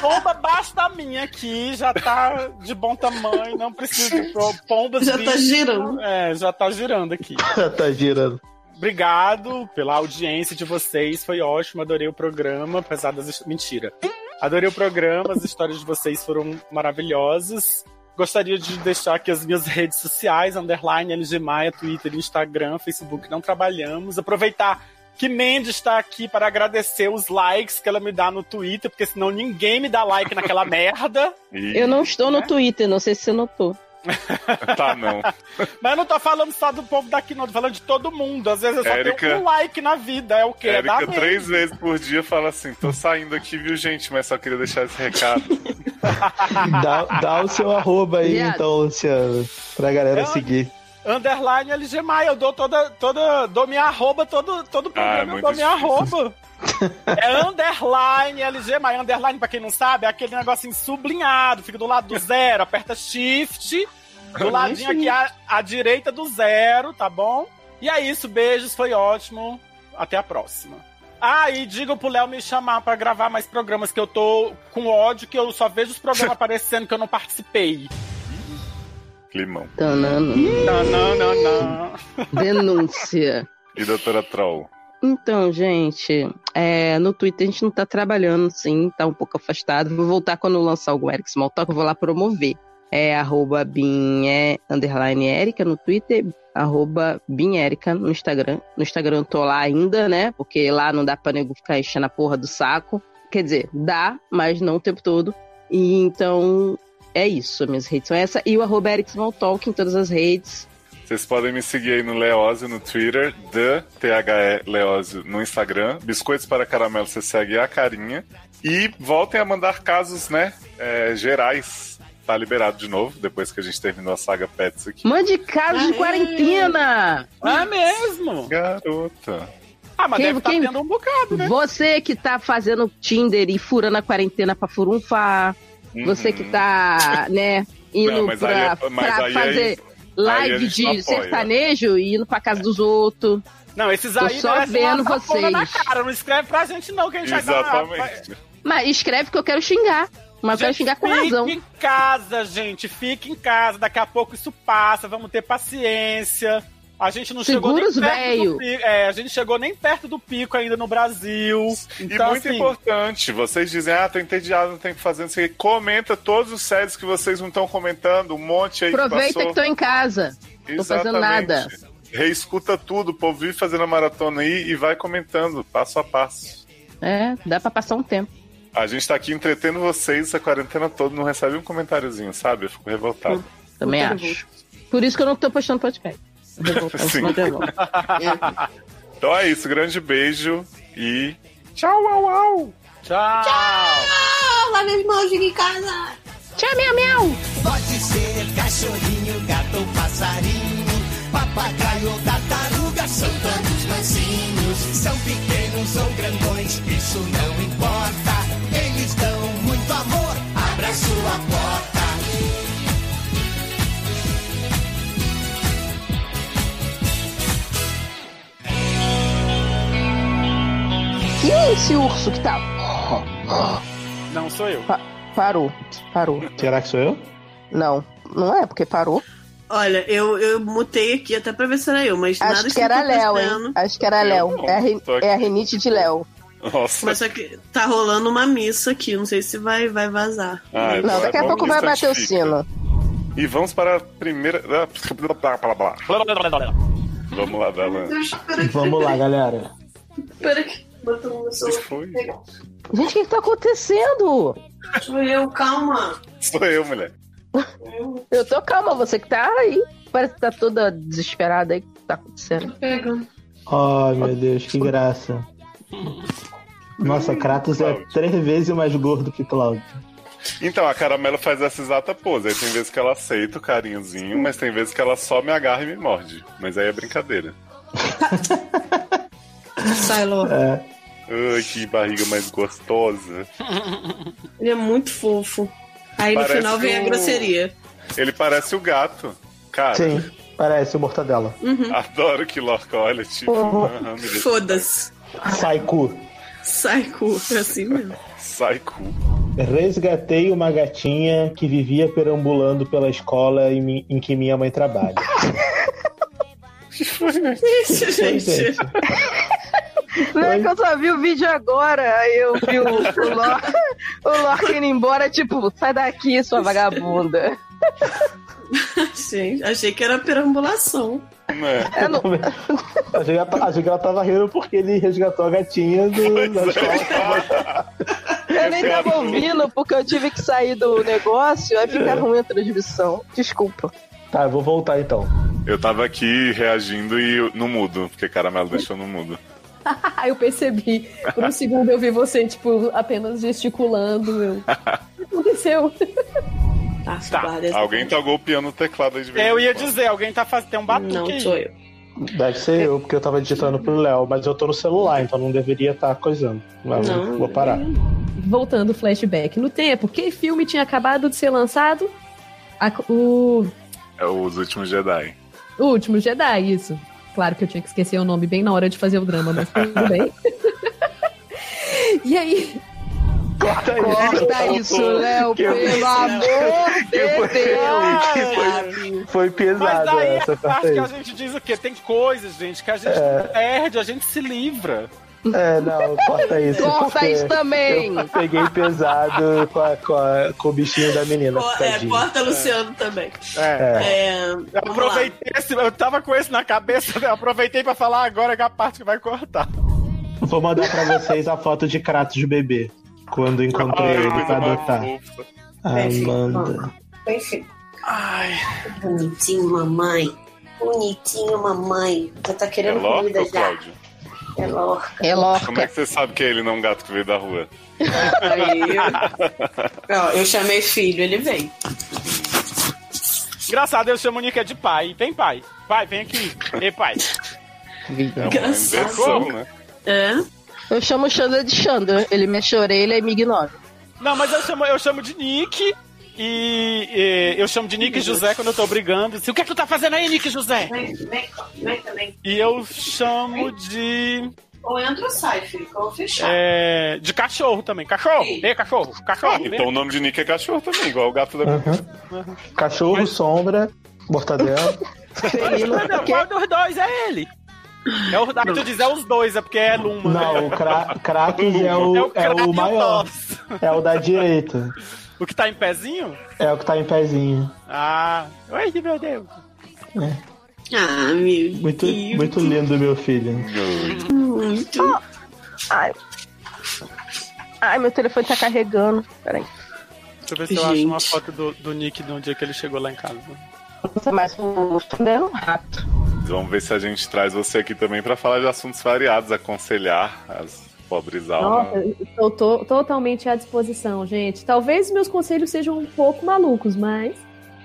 Pomba abaixo da minha aqui, já tá de bom tamanho, não precisa de pombas. Já tá girando. É, já tá girando aqui. Já tá girando. Obrigado pela audiência de vocês, foi ótimo, adorei o programa, apesar das. Mentira. Adorei o programa, as histórias de vocês foram maravilhosas. Gostaria de deixar aqui as minhas redes sociais, underline LG Maia, Twitter, Instagram, Facebook, não trabalhamos. Aproveitar que Mandy está aqui para agradecer os likes que ela me dá no Twitter, porque senão ninguém me dá like naquela merda. Eu não estou no Twitter, não sei se você notou. tá, não. Mas eu não tô falando só do povo daqui, não. Tô falando de todo mundo. Às vezes eu só Érica, tenho um like na vida. É o quê? Érica, três vezes por dia fala assim: tô saindo aqui, viu, gente? Mas só queria deixar esse recado. dá, dá, o seu arroba aí, yeah. então, Luciano, pra galera eu, seguir. Underline LG Maia, eu dou toda, toda, dou minha arroba, todo, todo programa ah, eu dou minha arroba. É underline LG Maia. Underline, pra quem não sabe, é aquele negocinho sublinhado, fica do lado do zero, aperta shift, do ladinho aqui à, à direita do zero, tá bom? E é isso, beijos, foi ótimo. Até a próxima. Ah, e diga pro Léo me chamar para gravar mais programas, que eu tô com ódio, que eu só vejo os programas aparecendo que eu não participei. Climão. Tanana. Tanana. Denúncia. E doutora Troll? Então, gente, é, no Twitter a gente não tá trabalhando, sim, tá um pouco afastado. Vou voltar quando lançar o Eric Small Talk, eu vou lá promover. É arroba underline Erika no Twitter, arroba Binérica no Instagram. No Instagram eu tô lá ainda, né? Porque lá não dá pra nego ficar enchendo a porra do saco. Quer dizer, dá, mas não o tempo todo. E então é isso. Minhas redes são essa. E o arroba Eric Talk em todas as redes. Vocês podem me seguir aí no Leózio no Twitter, The THE Leózio no Instagram. Biscoitos para Caramelo, você segue a carinha. E voltem a mandar casos, né, é, gerais tá liberado de novo, depois que a gente terminou a saga Pets aqui. Mande casos de quarentena! Ah, mesmo? Garota. Ah, mas quem, deve tá quem, tendo um bocado, né? Você que tá fazendo Tinder e furando a quarentena pra furunfar. Uhum. Você que tá, né, indo Não, pra, é, pra é fazer live de sertanejo e indo pra casa dos outros. Não, esses aí Tô só vendo vocês. Na cara. Não escreve pra gente não, que a gente Exatamente. vai dar... Mas escreve que eu quero xingar. Mas vai xingar com razão. Fique em casa, gente. Fique em casa. Daqui a pouco isso passa. Vamos ter paciência. A gente não Seguros chegou nem perto do pico. É, a gente chegou nem perto do pico ainda no Brasil. Então, e muito assim, importante, vocês dizem, ah, tô entediado, não tem o que fazer, não sei. Comenta todos os séries que vocês não estão comentando, um monte aí Aproveita que que tô em casa. Tô fazendo Exatamente. nada. Reescuta tudo, o povo vive fazendo a maratona aí e vai comentando, passo a passo. É, dá pra passar um tempo. A gente tá aqui entretendo vocês essa quarentena toda, não recebe um comentáriozinho, sabe? Eu fico revoltado. Também Muito acho. Por isso que eu não tô postando podcast. Sim. Então é isso, grande beijo e tchau, au, au. Tchau. Ah, lave as mãos, fica em casa. Tchau, miau, miau. Pode ser cachorrinho, gato ou passarinho, papagaio ou tartaruga, são todos mansinhos. São pequenos ou grandões, isso não importa. Eles dão muito amor, abra sua porta. Quem é esse urso que tá. Não sou eu. Pa- parou. Parou. Será que sou eu? Não. Não é, porque parou. Olha, eu, eu mutei aqui até pra ver se era eu, mas nada Acho que era Léo, hein? Acho que era Léo. É a, aqui. é a rinite de Léo. Nossa. Mas só que tá rolando uma missa aqui, não sei se vai, vai vazar. Ai, Não, daqui a pouco vai bater o sino. E vamos para a primeira. ah. Vamos lá, Dalan. Vamos lá, galera. Pera que no? Gente, o que, que tá acontecendo? Sou eu, calma. Sou eu, mulher. Eu tô calma, você que tá aí. Parece que tá toda desesperada aí. O que tá acontecendo? Pega. Oh, meu Deus, que graça. Nossa, Kratos é três vezes mais gordo que Cláudio. Então, a Caramelo faz essa exata pose. Aí tem vezes que ela aceita o carinhozinho, mas tem vezes que ela só me agarra e me morde. Mas aí é brincadeira. Sai, Lô. É. Ai, que barriga mais gostosa. Ele é muito fofo. Aí no Parece final vem a o- grosseria. Ele parece o gato. Cara, Sim, parece o Mortadela. adoro que Lorca olha, tipo. Uhum. deixa- Foda-se. Sai cu. Sai, cu. É assim mesmo. Sai cu. Resgatei uma gatinha que vivia perambulando pela escola em, mi- em que minha mãe trabalha. Isso, gente. Não é que eu só vi o vídeo agora, aí eu vi o, o, Lor, o Lorca indo embora, tipo, sai daqui, sua vagabunda. Gente, achei que era perambulação. É, não- Achei que, ela, achei que ela tava rindo porque ele resgatou a gatinha do, da escola. eu nem tava ouvindo porque eu tive que sair do negócio, aí fica ruim a transmissão. Desculpa. Tá, eu vou voltar então. Eu tava aqui reagindo e no mudo, porque Caramelo deixou no mudo. Eu percebi. Por um segundo eu vi você, tipo, apenas gesticulando. Eu... O que aconteceu? Tá, Tá, várias- Alguém tá golpeando o teclado aí de vez Eu ia dizer, alguém tá fazendo. Tem um batuque Não, sou eu. Deve ser eu, porque eu tava digitando pro Léo, mas eu tô no celular, então não deveria estar coisando. Mas Não. vou parar. Voltando flashback no tempo, que filme tinha acabado de ser lançado? A- o, É os últimos Jedi. o Último Jedi, isso. Claro que eu tinha que esquecer o nome bem na hora de fazer o drama, mas tudo bem. e aí, Corta Corta isso, Léo, Que eu- pelo amor de foi- Deus. foi, foi Mas pesado daí essa a parte parte que a gente diz o quê? Tem coisas, gente, que a gente É. perde, a gente se livra. É, não, corta isso. Corta isso também. Eu peguei pesado com, a- com, a- com o bichinho da menina. Co- É, corta Luciano também. É. É, Eu vamos lá. aproveitei esse, eu tava com esse na cabeça, eu aproveitei pra falar agora que é a parte que vai cortar. Vou mandar pra vocês a foto de Kratos bebê. Quando encontrei Ai, ele pra adotar. Amanda. Enfim. Ai. Bonitinho, mamãe. Bonitinho, mamãe. Já tá É querendo Lorca comida já. Cláudio? É Lorca. É Como é Lorca. que você sabe que ele não é um gato que veio da rua? Aí, Ó, eu chamei filho, ele veio. Engraçado, eu chamo o Nika de pai. Vem, pai. Pai, vem aqui. Ei, pai. É Engraçado. né? É? Eu chamo o Xander de Xander. Ele mexe a orelha e me ignora. Não, mas eu chamo, eu chamo de Nick. E, e eu chamo de Nick José quando eu tô brigando. Assim, o que é que tu tá fazendo aí, Nick José? Vem, vem, vem também. E eu chamo de. Ou entra ou sai, eu vou fechar. é, de cachorro também. Cachorro! Ei, cachorro! Cachorro! vem Então o nome de Nick é cachorro também, igual o gato da Uhum. Cachorro, sombra, mortadela. Celino, Qual dos dois é ele? É o, que tu diz é os dois, é porque é Luma. Não, né? o Kratos é o, é o, é o maior. É o da direita. O que tá em pezinho? É o que tá em pezinho. Ah, ai meu Deus. É. Ah, meu muito, Deus. Muito lindo, meu filho. Muito. Oh. Ai. Ai, meu telefone tá carregando. Peraí. Deixa eu ver se Gente. eu acho uma foto do, do Nick no dia que ele chegou lá em casa. Nossa, mas o é um rato. Vamos ver se a gente traz você aqui também para falar de assuntos variados, aconselhar as pobres almas. Nossa, estou to totalmente à disposição, gente. Talvez meus conselhos sejam um pouco malucos, mas.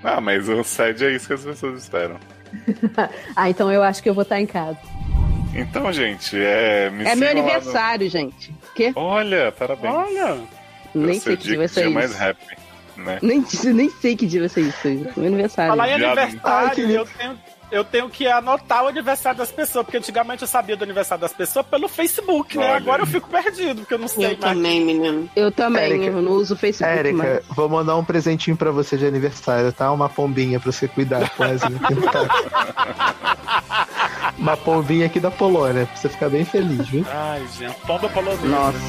Ah, mas o SED é isso que as pessoas esperam. ah, então eu acho que eu vou estar em casa. Então, gente, é. é meu aniversário, no... gente. Que? Olha, parabéns. Olha. Nem sei que dia vai ser isso. mais happy, né? Nem, nem sei que dia vai ser isso. Meu aniversário. Falar em aniversário, Ai, eu tenho eu tenho que anotar o aniversário das pessoas, porque antigamente eu sabia do aniversário das pessoas pelo Facebook, né? Olha. Agora eu fico perdido, porque eu não sei eu mais. Também, menino. Eu também, Érica, eu não uso o Facebook. Érica, mais. vou mandar um presentinho pra você de aniversário, tá? Uma pombinha pra você cuidar com Uma pombinha aqui da Polônia, pra você ficar bem feliz, viu? Ai, gente, pomba polonesa. Nossa.